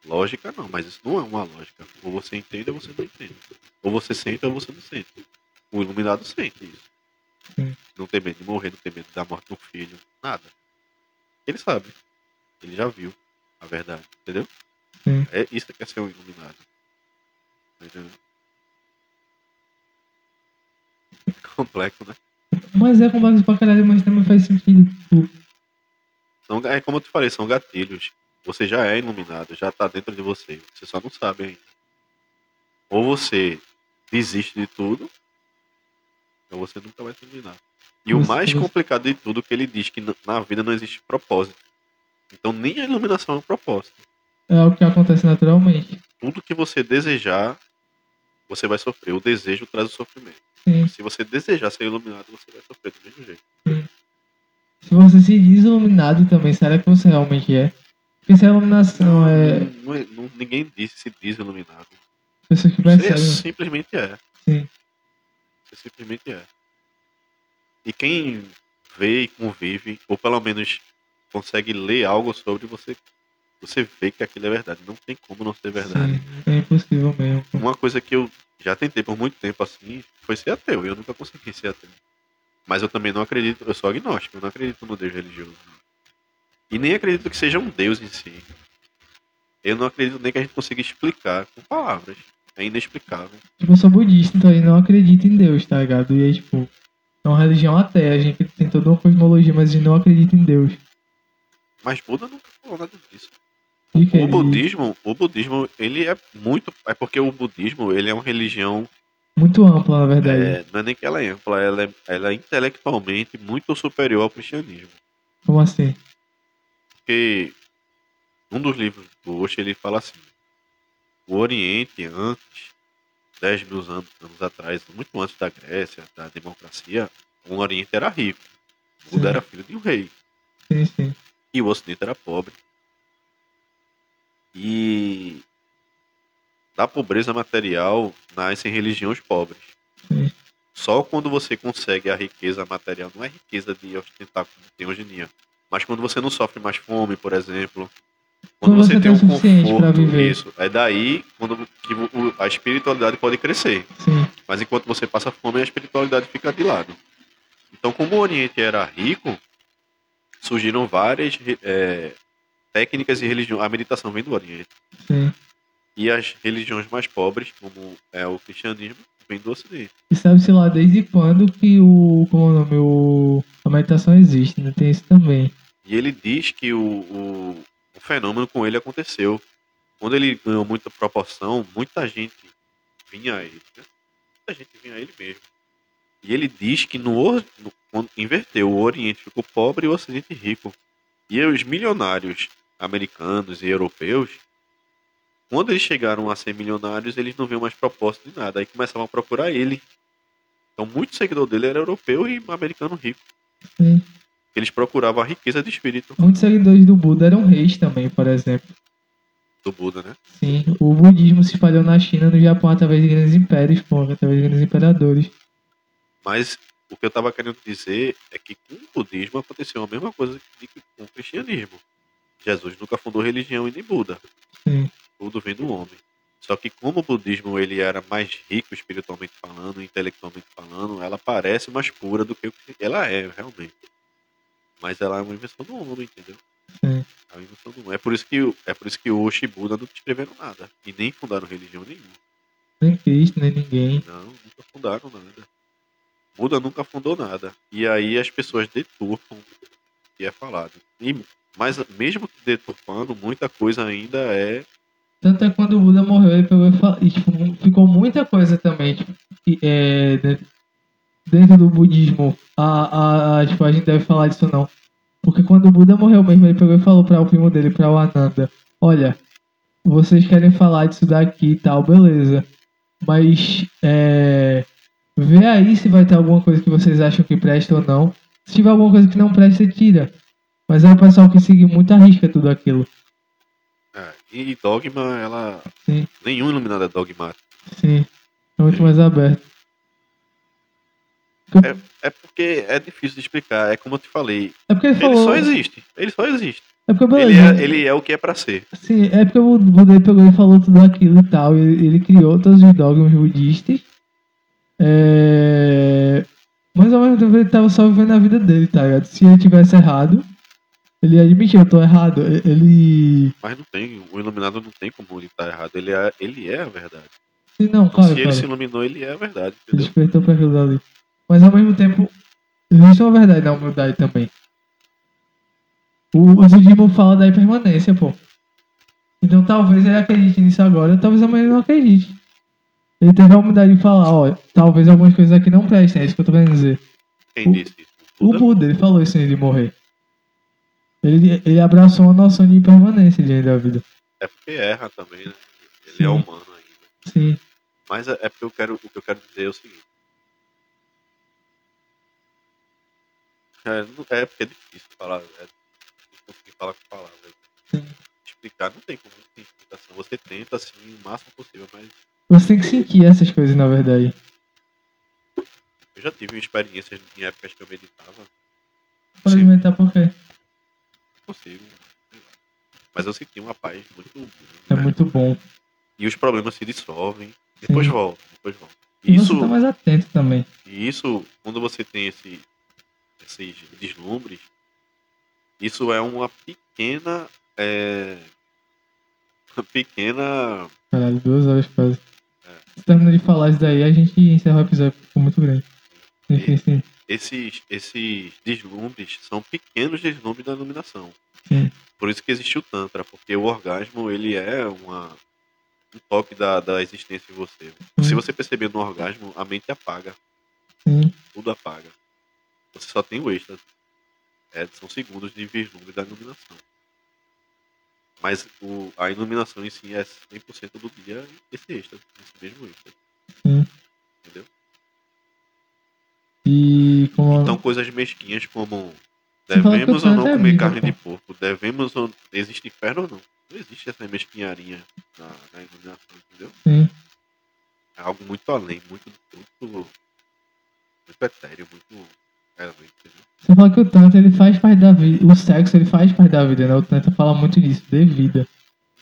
lógica, não. Mas isso não é uma lógica. Ou você entende ou você não entende. Ou você sente ou você não sente. O iluminado sente isso. Sim. Não tem medo de morrer, não tem medo da morte do filho. Nada. Ele sabe. Ele já viu a verdade. Entendeu? Sim. É isso que é ser um iluminado. Entendeu? Complexo, né? Mas é complexo pra caralho, mas também faz sentido. Tipo. São, é como eu te falei, são gatilhos. Você já é iluminado, já tá dentro de você. Você só não sabe ainda. Ou você desiste de tudo, ou você nunca vai se iluminar. E o mais complicado de tudo é que ele diz que na vida não existe propósito. Então nem a iluminação é um propósito. É o que acontece naturalmente. Tudo que você desejar, você vai sofrer. O desejo traz o sofrimento. Sim. Se você desejar ser iluminado, você vai sofrer do mesmo jeito. Sim. Se você se diz iluminado também, será que você realmente é? Porque se a iluminação não, é... Não, é, não, ninguém disse se diz iluminado. Você, que você simplesmente é. Sim. Você simplesmente é. E quem vê e convive, ou pelo menos consegue ler algo sobre você, você vê que aquilo é verdade. Não tem como não ser verdade. Sim, é impossível mesmo. Uma coisa que eu já tentei por muito tempo assim foi ser ateu. E eu nunca consegui ser ateu. Mas eu também não acredito, eu sou agnóstico, eu não acredito no Deus religioso. E nem acredito que seja um Deus em si. Eu não acredito nem que a gente consiga explicar com palavras. É inexplicável. Tipo, eu sou budista, então eu não acredito em Deus, tá ligado? E aí, tipo, é uma religião até, a gente tem toda uma cosmologia, mas a gente não acredita em Deus. Mas Buda nunca falou nada disso. O, o budismo, o budismo, ele é muito. É porque o budismo, ele é uma religião. Muito ampla, na verdade. É, não é nem que ela é ampla, ela é, ela é intelectualmente muito superior ao cristianismo. Como assim? Porque um dos livros do Osho, ele fala assim: o Oriente, antes, 10 mil anos, anos atrás, muito antes da Grécia, da democracia, o Oriente era rico. Buda era filho de um rei. Sim, sim. E o Ocidente era pobre. E da pobreza material nascem religiões pobres. Sim. Só quando você consegue a riqueza material, não é riqueza de ostentar como tem hoje em dia, mas quando você não sofre mais fome, por exemplo, quando, Quando você, você tem um suficiente pra conforto, isso, é daí quando que a espiritualidade pode crescer. Sim, Mas enquanto você passa fome, a espiritualidade fica de lado. Então, como o Oriente era rico, surgiram várias é, técnicas e religiões. A meditação vem do Oriente. sim. E as religiões mais pobres, como é o cristianismo, vem do Ocidente. E sabe-se lá desde quando que o. Como é o nome? O, a meditação existe, né? Tem isso também. E ele diz que o, o, o fenômeno com ele aconteceu. Quando ele ganhou muita proporção, muita gente vinha a ele. Né? Muita gente vinha a ele mesmo. E ele diz que no, no- quando inverteu, o Oriente ficou pobre e o Ocidente rico. E os milionários americanos e europeus, quando eles chegaram a ser milionários, eles não viam mais propósito de nada. Aí começavam a procurar ele. Então, muito seguidor dele era europeu e americano rico. Sim. Eles procuravam a riqueza de espírito Muitos seguidores do Buda eram reis também, por exemplo. do Buda, né? Sim, o budismo se espalhou na China, no Japão, através de grandes impérios, pô, através de grandes imperadores. Mas o que eu estava querendo dizer é que com o budismo aconteceu a mesma coisa que com o cristianismo. Jesus nunca fundou religião e nem Buda. Sim, Tudo vem do homem. Só que como o budismo ele era mais rico espiritualmente falando, intelectualmente falando, ela parece mais pura do que o que ela é realmente. Mas ela é uma invenção do homem, entendeu? sim. É uma invenção do homem. É por isso que o- é por isso que o e Buda não escreveram nada e nem fundaram religião nenhuma. Nem Cristo, nem ninguém. Não, nunca fundaram nada. Buda nunca fundou nada. E aí as pessoas deturpam o que é falado. E, mas mesmo deturpando, muita coisa ainda é. Tanto é quando o Buda morreu, ele pegou e, tipo, ficou muita coisa também, tipo, é, dentro, dentro do budismo. A, a, a, tipo, a gente deve falar disso não. Porque quando o Buda morreu mesmo, ele pegou e falou para o primo dele, para o Ananda, olha, vocês querem falar disso daqui e tal, beleza. Mas é, vê aí se vai ter alguma coisa que vocês acham que presta ou não. Se tiver alguma coisa que não presta, tira. Mas aí o pessoal que segue muito arrisca tudo aquilo. é, e dogma, ela. Sim. Nenhum iluminado é dogmático. Sim, é muito mais aberto. É porque é difícil de explicar. É como eu te falei. É porque ele Ele falou. só existe. Ele só existe. É porque Ele beleza. é, ele é o que é pra ser. Sim, é porque o Buda pegou e falou tudo aquilo e tal. Ele, ele criou todos os dogmas budistas. É... Mas ao mesmo tempo ele tava só vivendo a vida dele, tá ligado? Se ele tivesse errado, ele ia admitir, eu tô errado. Ele. Mas não tem. O iluminado não tem como ele estar errado. Ele é, ele é a verdade. Sim, não, Então, claro, se ele claro. se iluminou, ele é a verdade. Ele Entendeu? despertou pra aquilo dali. Mas ao mesmo tempo, existe uma verdade na humildade também. O, o budismo fala da impermanência, pô. Então talvez ele acredite nisso agora, talvez amanhã ele não acredite. Ele teve a humildade de falar, ó, talvez algumas coisas aqui não prestem, é isso que eu tô querendo dizer. Quem O- disse isso? O Buda? Buda, ele falou isso antes de morrer. Ele, ele abraçou uma noção de impermanência diante da vida. É porque erra também, né? Ele Sim. é humano ainda. Sim, Mas é é porque eu quero, o que eu quero dizer é o seguinte. É, é porque é difícil falar, é difícil conseguir falar com palavras. sim. Explicar não tem como, tem explicação. Você tenta assim o máximo possível, mas Você tem que sentir essas coisas, na verdade. eu já tive experiências em épocas que eu meditava, Pode inventar por quê? Consigo. Mas eu senti uma paz muito. É né? muito bom. E os problemas se dissolvem, depois Sim. voltam, depois voltam. E Isso, você tá mais atento também. E isso, quando você tem esse, esses deslumbres, isso é uma pequena. É, uma pequena. Caralho, duas horas quase. É. Termina de falar isso daí, a gente encerra o episódio, ficou muito grande. Enfim, sim. Esses, esses deslumbres são pequenos deslumbres da iluminação. Sim. Por isso que existe o Tantra, porque o orgasmo ele é uma, um toque da, da existência em você. Se você perceber no orgasmo, a mente apaga, Sim. tudo apaga. Você só tem o êxtase. É, são segundos de vislumbre da iluminação. Mas o, a iluminação em si é 100% do dia esse êxtase, esse mesmo êxtase. Sim. Entendeu? E como. Então coisas mesquinhas como Devemos ou não comer vida, carne pô. de porco? Devemos ou Existe inferno ou não? Não existe essa mesquinharia na, na iluminação, entendeu? Sim. É algo muito além, muito, muito, muito etéreo, muito. Você fala que o tanto ele faz parte da vida. O sexo ele faz parte da vida, né? O tanto fala muito disso, de vida.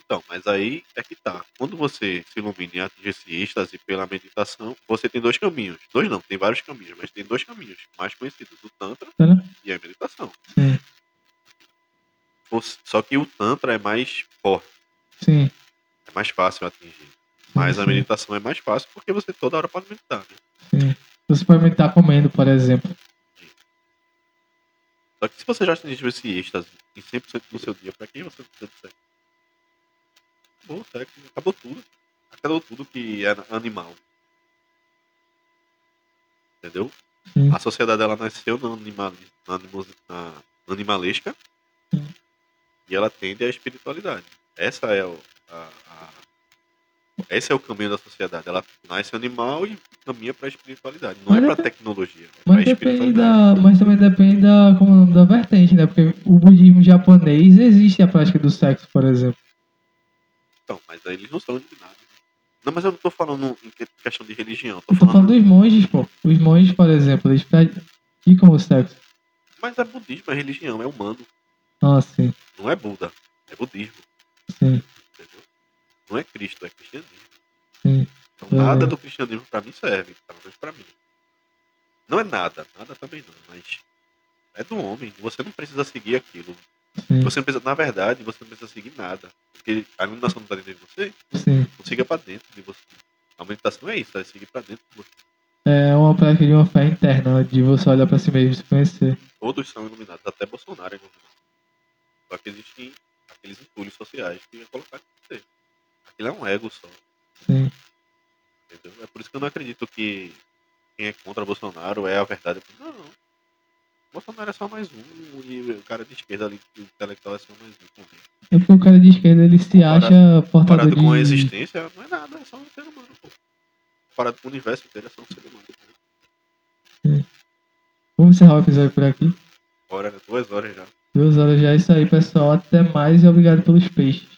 Então, mas aí é que tá. Quando você se ilumina e atinge esse êxtase pela meditação, você tem dois caminhos. Dois não, tem vários caminhos, mas tem dois caminhos mais conhecidos: o Tantra e a meditação. Sim. Só que o Tantra é mais forte. Sim. É mais fácil atingir. Mas sim, a meditação é mais fácil porque você toda hora pode meditar, né? Sim. Você pode meditar comendo, por exemplo. Só que se você já atingiu esse êxtase em 100% do seu dia, pra quem você precisa de sexo? Acabou o sexo, acabou tudo. Acabou tudo que é animal. Entendeu? Sim. A sociedade ela nasceu na, animal, na, na animalesca Sim. e ela tende à espiritualidade. Essa é o, a, a, esse é o caminho da sociedade. Ela nasce animal e caminha para a espiritualidade. Não é mas é para tecnologia. É mas, depende da, mas também depende da, como, da vertente, né? Porque o budismo japonês existe a prática do sexo, por exemplo. Então, mas aí eles não são eliminados. Não, mas eu não tô falando em questão de religião. Tô, eu tô falando... falando dos monges, pô. Os monges, por exemplo, eles praticam o sexo. Mas é budismo, é religião, é humano. Ah, sim. Não é Buda, é budismo. Sim. Entendeu? Não é Cristo, é cristianismo. Sim. Então, nada é. do cristianismo para mim serve, pelo menos para mim. Não é nada, nada também não, mas é do homem. Você não precisa seguir aquilo. Sim. Você não precisa, na verdade, você não precisa seguir nada. Porque a iluminação não está dentro de você, Sim. não siga para dentro de você. A meditação é isso, é seguir para dentro de você. É uma prática de uma fé interna, de você olhar para si mesmo e se conhecer. Todos são iluminados, até Bolsonaro é iluminado. Só que existem aqueles entulhos sociais que ia colocar em você. Aquilo é um ego só. Sim. Entendeu? É por isso que eu não acredito que quem é contra Bolsonaro é a verdade. Não, não. Bolsonaro é só mais um e o cara de esquerda ali, o intelectual é só mais um também. É porque o cara de esquerda ele se comparado, acha portador comparado de... com a existência, não é nada, é só um ser humano, pô. Comparado com o universo inteiro, é só um ser humano. Sim. Vamos encerrar o episódio por aqui? Bora, né? Duas horas já. Duas horas já, é isso aí, pessoal. Até mais e obrigado pelos peixes.